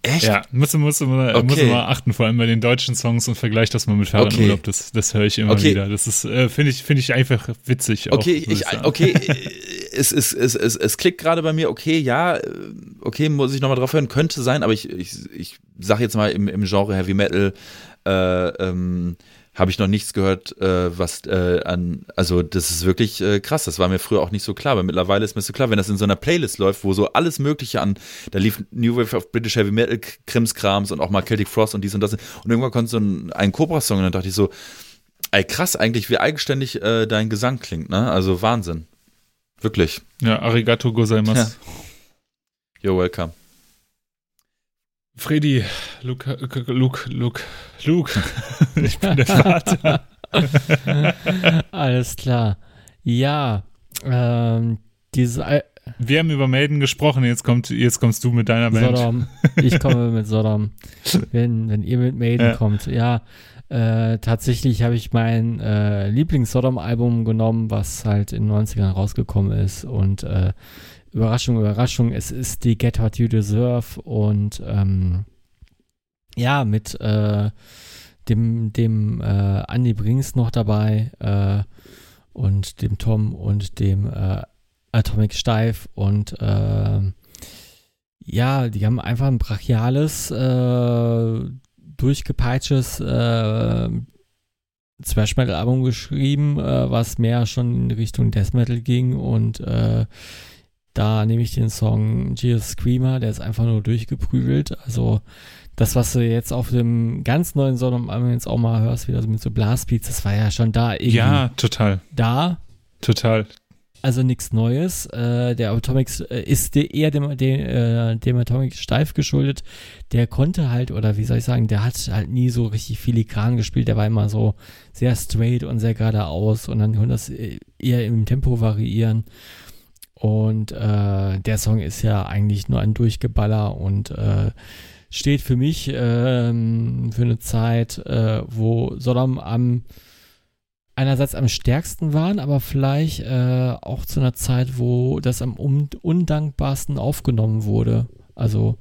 Echt? Ja, muss, muss, muss, okay. muss mal achten, vor allem bei den deutschen Songs und vergleich das mal mit Fahrrad okay. Urlaub. Das, das höre ich immer okay. wieder. Das ist, äh, finde ich, finde ich einfach witzig. Okay, auch, ich, okay, es, es, es, es, es klickt gerade bei mir, okay, ja, äh, okay, muss ich nochmal drauf hören, könnte sein, aber ich, ich, ich sag jetzt mal im, im Genre Heavy Metal, äh, ähm, habe ich noch nichts gehört, äh, was äh, an, also das ist wirklich äh, krass. Das war mir früher auch nicht so klar, aber mittlerweile ist mir so klar, wenn das in so einer Playlist läuft, wo so alles Mögliche an, da lief New Wave of British Heavy Metal, Krimskrams und auch mal Celtic Frost und dies und das. Und irgendwann kommt so ein, ein Cobra-Song und dann dachte ich so, ey krass eigentlich, wie eigenständig äh, dein Gesang klingt, ne? Also Wahnsinn. Wirklich. Ja, arigato gozaimasu. Ja. You're welcome. Freddy, Luke, Luke, Luke, Luke, ich bin der Vater. Alles klar. Ja, ähm, dieses. Al Wir haben über Maiden gesprochen, jetzt, kommt, jetzt kommst du mit deiner Band. Sodom. Ich komme mit Sodom. Wenn, wenn ihr mit Maiden ja. kommt. Ja, äh, tatsächlich habe ich mein äh, Lieblings-Sodom-Album genommen, was halt in den 90ern rausgekommen ist und äh, Überraschung, Überraschung, es ist die Get What You Deserve und ähm, ja, mit äh, dem, dem äh, Andy Brings noch dabei äh, und dem Tom und dem äh, Atomic Steif und äh, ja, die haben einfach ein brachiales, äh, durchgepeitschtes äh, Thrash Metal Album geschrieben, äh, was mehr schon in Richtung Death Metal ging und äh, da nehme ich den Song Jesus Screamer, der ist einfach nur durchgeprügelt. Also das, was du jetzt auf dem ganz neuen Song jetzt auch mal hörst, wieder mit so Blastbeats, das war ja schon da irgendwie. Ja, total. Da. Total. Also nichts Neues. Äh, der Atomics äh, ist de, eher dem, dem, äh, dem Atomic steif geschuldet. Der konnte halt, oder wie soll ich sagen, der hat halt nie so richtig filigran gespielt. Der war immer so sehr straight und sehr geradeaus und dann konnte das äh, eher im Tempo variieren. Und äh, der Song ist ja eigentlich nur ein Durchgeballer und äh, steht für mich ähm, für eine Zeit, äh, wo Sodom am einerseits am stärksten waren, aber vielleicht äh, auch zu einer Zeit, wo das am undankbarsten aufgenommen wurde. Also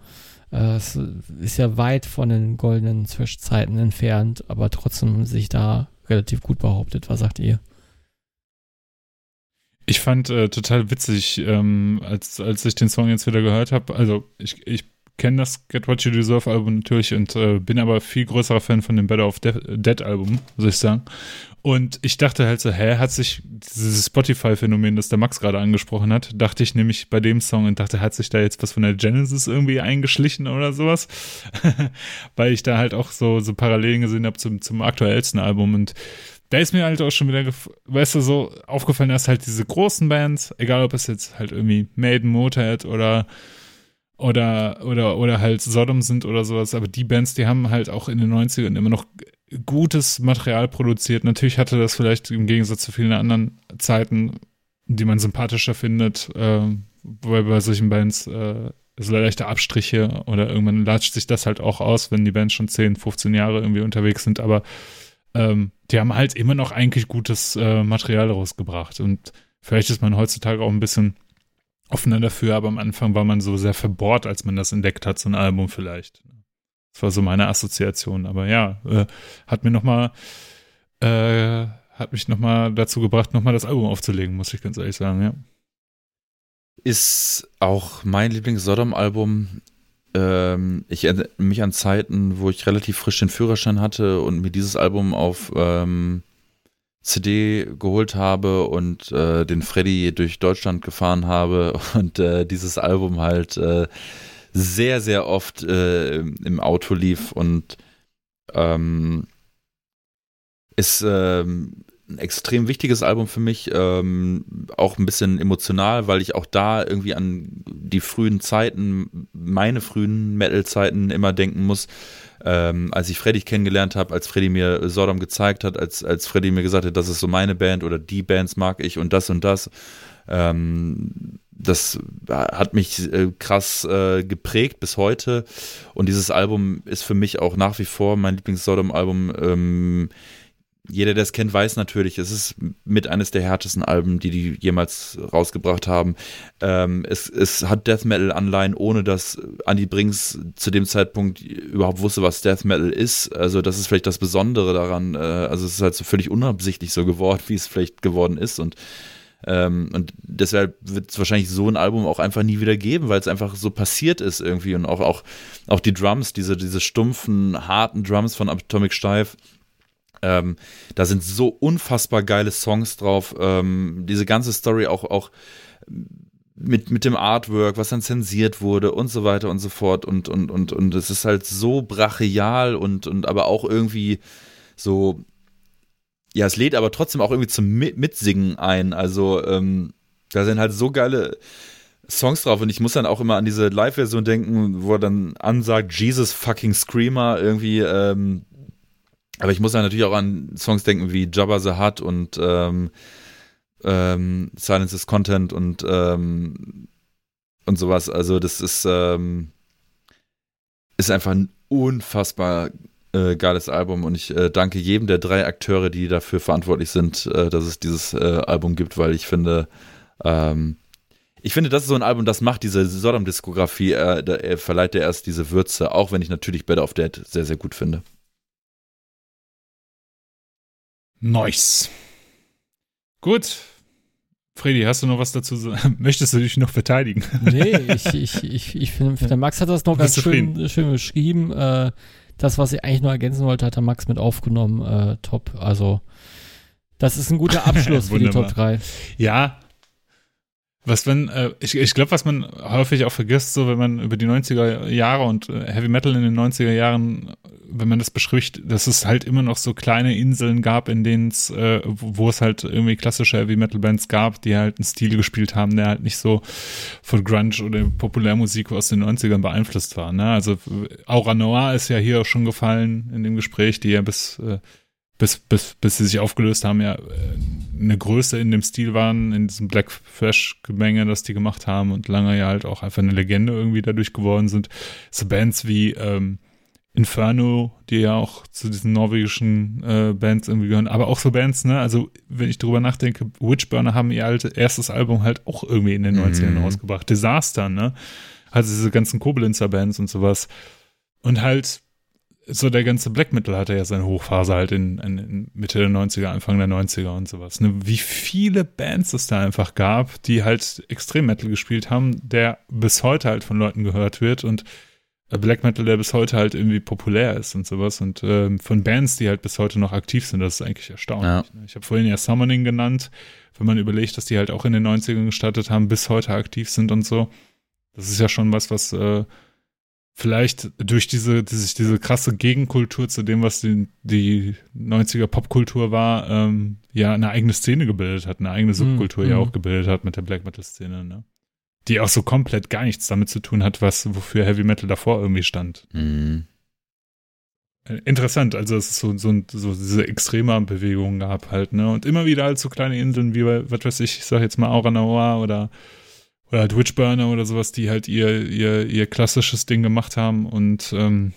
äh, es ist ja weit von den goldenen Zwischenzeiten entfernt, aber trotzdem sich da relativ gut behauptet. Was sagt ihr? Ich fand äh, total witzig, ähm, als, als ich den Song jetzt wieder gehört habe. Also ich, ich kenne das Get What You Deserve Album natürlich und äh, bin aber viel größerer Fan von dem Better of De Dead Album, muss ich sagen. Und ich dachte halt so, hä, hat sich dieses Spotify-Phänomen, das der Max gerade angesprochen hat, dachte ich nämlich bei dem Song und dachte, hat sich da jetzt was von der Genesis irgendwie eingeschlichen oder sowas? Weil ich da halt auch so, so Parallelen gesehen habe zum, zum aktuellsten Album und da ist mir halt auch schon wieder, weißt du, so aufgefallen, dass halt diese großen Bands, egal ob es jetzt halt irgendwie Maiden, Motorhead oder oder, oder, oder halt Sodom sind oder sowas, aber die Bands, die haben halt auch in den 90ern immer noch gutes Material produziert. Natürlich hatte das vielleicht im Gegensatz zu vielen anderen Zeiten, die man sympathischer findet, äh, weil bei solchen Bands äh, so leichte Abstriche oder irgendwann latscht sich das halt auch aus, wenn die Bands schon 10, 15 Jahre irgendwie unterwegs sind, aber ähm, die haben halt immer noch eigentlich gutes äh, Material rausgebracht und vielleicht ist man heutzutage auch ein bisschen offener dafür, aber am Anfang war man so sehr verbohrt, als man das entdeckt hat, so ein Album vielleicht. Das war so meine Assoziation. Aber ja, äh, hat mir nochmal, äh, hat mich nochmal dazu gebracht, nochmal das Album aufzulegen, muss ich ganz ehrlich sagen, ja. Ist auch mein Lieblings-Sodom-Album. Ähm, ich erinnere mich an Zeiten, wo ich relativ frisch den Führerschein hatte und mir dieses Album auf ähm, CD geholt habe und äh, den Freddy durch Deutschland gefahren habe und äh, dieses Album halt äh, sehr, sehr oft äh, im Auto lief und ähm, ist ähm, ein extrem wichtiges Album für mich, ähm, auch ein bisschen emotional, weil ich auch da irgendwie an die frühen Zeiten, meine frühen Metal-Zeiten immer denken muss ähm, als ich Freddy kennengelernt habe, als Freddy mir Sodom gezeigt hat, als, als Freddy mir gesagt hat, das ist so meine Band oder die Bands mag ich und das und das. Ähm, das hat mich äh, krass äh, geprägt bis heute. Und dieses Album ist für mich auch nach wie vor mein Lieblings-Sodom-Album. Ähm, jeder, der es kennt, weiß natürlich, es ist mit eines der härtesten Alben, die die jemals rausgebracht haben. Ähm, es, es hat Death Metal Anleihen, ohne dass Andy Brinks zu dem Zeitpunkt überhaupt wusste, was Death Metal ist. Also das ist vielleicht das Besondere daran. Äh, also es ist halt so völlig unabsichtlich so geworden, wie es vielleicht geworden ist und ähm, und deshalb wird es wahrscheinlich so ein Album auch einfach nie wieder geben, weil es einfach so passiert ist irgendwie und auch, auch, auch die Drums, diese, diese stumpfen, harten Drums von Atomic Steif, ähm, da sind so unfassbar geile Songs drauf. Ähm, diese ganze Story auch, auch mit, mit dem Artwork, was dann zensiert wurde und so weiter und so fort. Und, und, und, und es ist halt so brachial und, und aber auch irgendwie so. Ja, es lädt aber trotzdem auch irgendwie zum Mitsingen ein. Also, ähm, da sind halt so geile Songs drauf und ich muss dann auch immer an diese Live-Version denken, wo er dann ansagt, Jesus fucking Screamer, irgendwie, ähm, aber ich muss ja natürlich auch an Songs denken wie Jabba the Hutt und ähm, ähm, Silence is Content und, ähm, und sowas. Also das ist, ähm, ist einfach ein unfassbar äh, geiles Album und ich äh, danke jedem der drei Akteure, die dafür verantwortlich sind, äh, dass es dieses äh, Album gibt, weil ich finde, ähm, ich finde, das ist so ein Album, das macht diese Sodom-Diskografie, äh, verleiht der erst diese Würze, auch wenn ich natürlich Better of Dead sehr, sehr gut finde. Nice. Gut. Freddy, hast du noch was dazu? Möchtest du dich noch verteidigen? Nee, ich, ich, ich, ich finde, der Max hat das noch ganz schön, schön beschrieben. Äh, das, was ich eigentlich nur ergänzen wollte, hat der Max mit aufgenommen. Äh, top. Also, das ist ein guter Abschluss für die Top 3. Ja, was wenn, äh, ich, ich glaube, was man häufig auch vergisst, so wenn man über die 90er Jahre und äh, Heavy Metal in den 90er Jahren, wenn man das bespricht, dass es halt immer noch so kleine Inseln gab, in denen es, äh, wo es halt irgendwie klassische Heavy Metal Bands gab, die halt einen Stil gespielt haben, der halt nicht so von Grunge oder Populärmusik aus den 90ern beeinflusst war. Ne? Also Aura Noir ist ja hier auch schon gefallen in dem Gespräch, die ja bis äh, bis, bis, bis sie sich aufgelöst haben, ja äh, eine Größe in dem Stil waren, in diesem Black Flash-Gemenge, das die gemacht haben und lange ja halt auch einfach eine Legende irgendwie dadurch geworden sind. So Bands wie ähm, Inferno, die ja auch zu diesen norwegischen äh, Bands irgendwie gehören, aber auch so Bands, ne, also wenn ich drüber nachdenke, Witchburner haben ihr alte, erstes Album halt auch irgendwie in den 90ern mhm. rausgebracht. Disaster, ne? Also diese ganzen Koblenzer Bands und sowas. Und halt so der ganze Black Metal hatte ja seine Hochphase halt in, in, Mitte der 90er, Anfang der 90er und sowas. Ne? Wie viele Bands es da einfach gab, die halt Extrem Metal gespielt haben, der bis heute halt von Leuten gehört wird und Black Metal, der bis heute halt irgendwie populär ist und sowas und ähm, von Bands, die halt bis heute noch aktiv sind, das ist eigentlich erstaunlich. Ja. Ne? Ich habe vorhin ja Summoning genannt, wenn man überlegt, dass die halt auch in den 90ern gestartet haben, bis heute aktiv sind und so. Das ist ja schon was, was äh, vielleicht durch diese, diese, diese krasse Gegenkultur zu dem, was die, die 90er Popkultur war, ähm, ja eine eigene Szene gebildet hat, eine eigene mhm, Subkultur mm, ja auch gebildet hat mit der Black Metal Szene, ne? die auch so komplett gar nichts damit zu tun hat, was wofür Heavy Metal davor irgendwie stand. Mhm. Interessant, also es ist so, so, so diese extremer Bewegungen gab halt, ne? Und immer wieder halt so kleine Inseln wie, was weiß ich, ich sag jetzt mal Aura Noir oder, oder halt Witchburner oder sowas, die halt ihr, ihr, ihr klassisches Ding gemacht haben und ähm,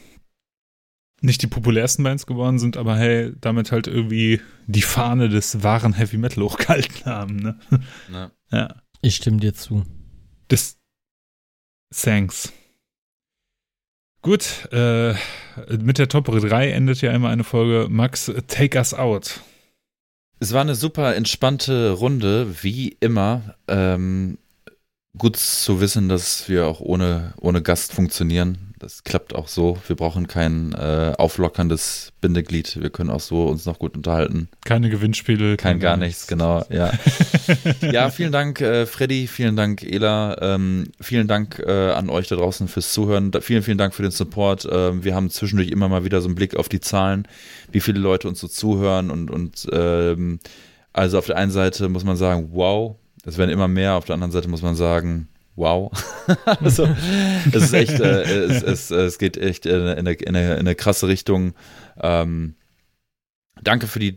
nicht die populärsten Bands geworden sind, aber hey, damit halt irgendwie die Fahne des wahren Heavy Metal hochgehalten haben, ne? Ja. ja. Ich stimme dir zu. Das Thanks. Gut, äh, mit der Top 3 endet ja immer eine Folge. Max, take us out. Es war eine super entspannte Runde, wie immer. Ähm, gut zu wissen, dass wir auch ohne, ohne Gast funktionieren. Das klappt auch so. Wir brauchen kein äh, auflockerndes Bindeglied. Wir können auch so uns noch gut unterhalten. Keine Gewinnspiele. Kein gar nichts, genau. Ja, ja vielen Dank, äh, Freddy. Vielen Dank, Ela. Ähm, vielen Dank äh, an euch da draußen fürs Zuhören. Da, vielen, vielen Dank für den Support. Ähm, wir haben zwischendurch immer mal wieder so einen Blick auf die Zahlen, wie viele Leute uns so zuhören. Und, und ähm, also auf der einen Seite muss man sagen, wow, es werden immer mehr. Auf der anderen Seite muss man sagen, wow. also, es ist echt, äh, es, es, es, geht echt in eine, in eine, in eine krasse Richtung. Ähm, danke für die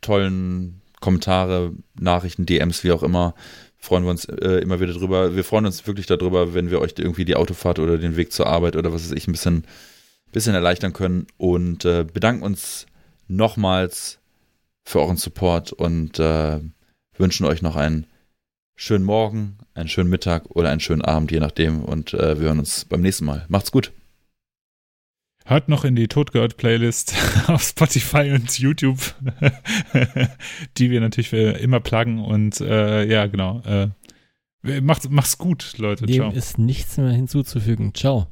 tollen Kommentare, Nachrichten, DMs, wie auch immer. Freuen wir uns äh, immer wieder drüber. Wir freuen uns wirklich darüber, wenn wir euch irgendwie die Autofahrt oder den Weg zur Arbeit oder was weiß ich ein bisschen, bisschen erleichtern können und äh, bedanken uns nochmals für euren Support und äh, wünschen euch noch einen schönen Morgen, einen schönen Mittag oder einen schönen Abend, je nachdem. Und äh, wir hören uns beim nächsten Mal. Macht's gut. Hört noch in die Totgehört-Playlist auf Spotify und YouTube, die wir natürlich immer pluggen. Und äh, ja, genau. Äh, macht's, macht's gut, Leute. Dem Ciao. ist nichts mehr hinzuzufügen. Ciao.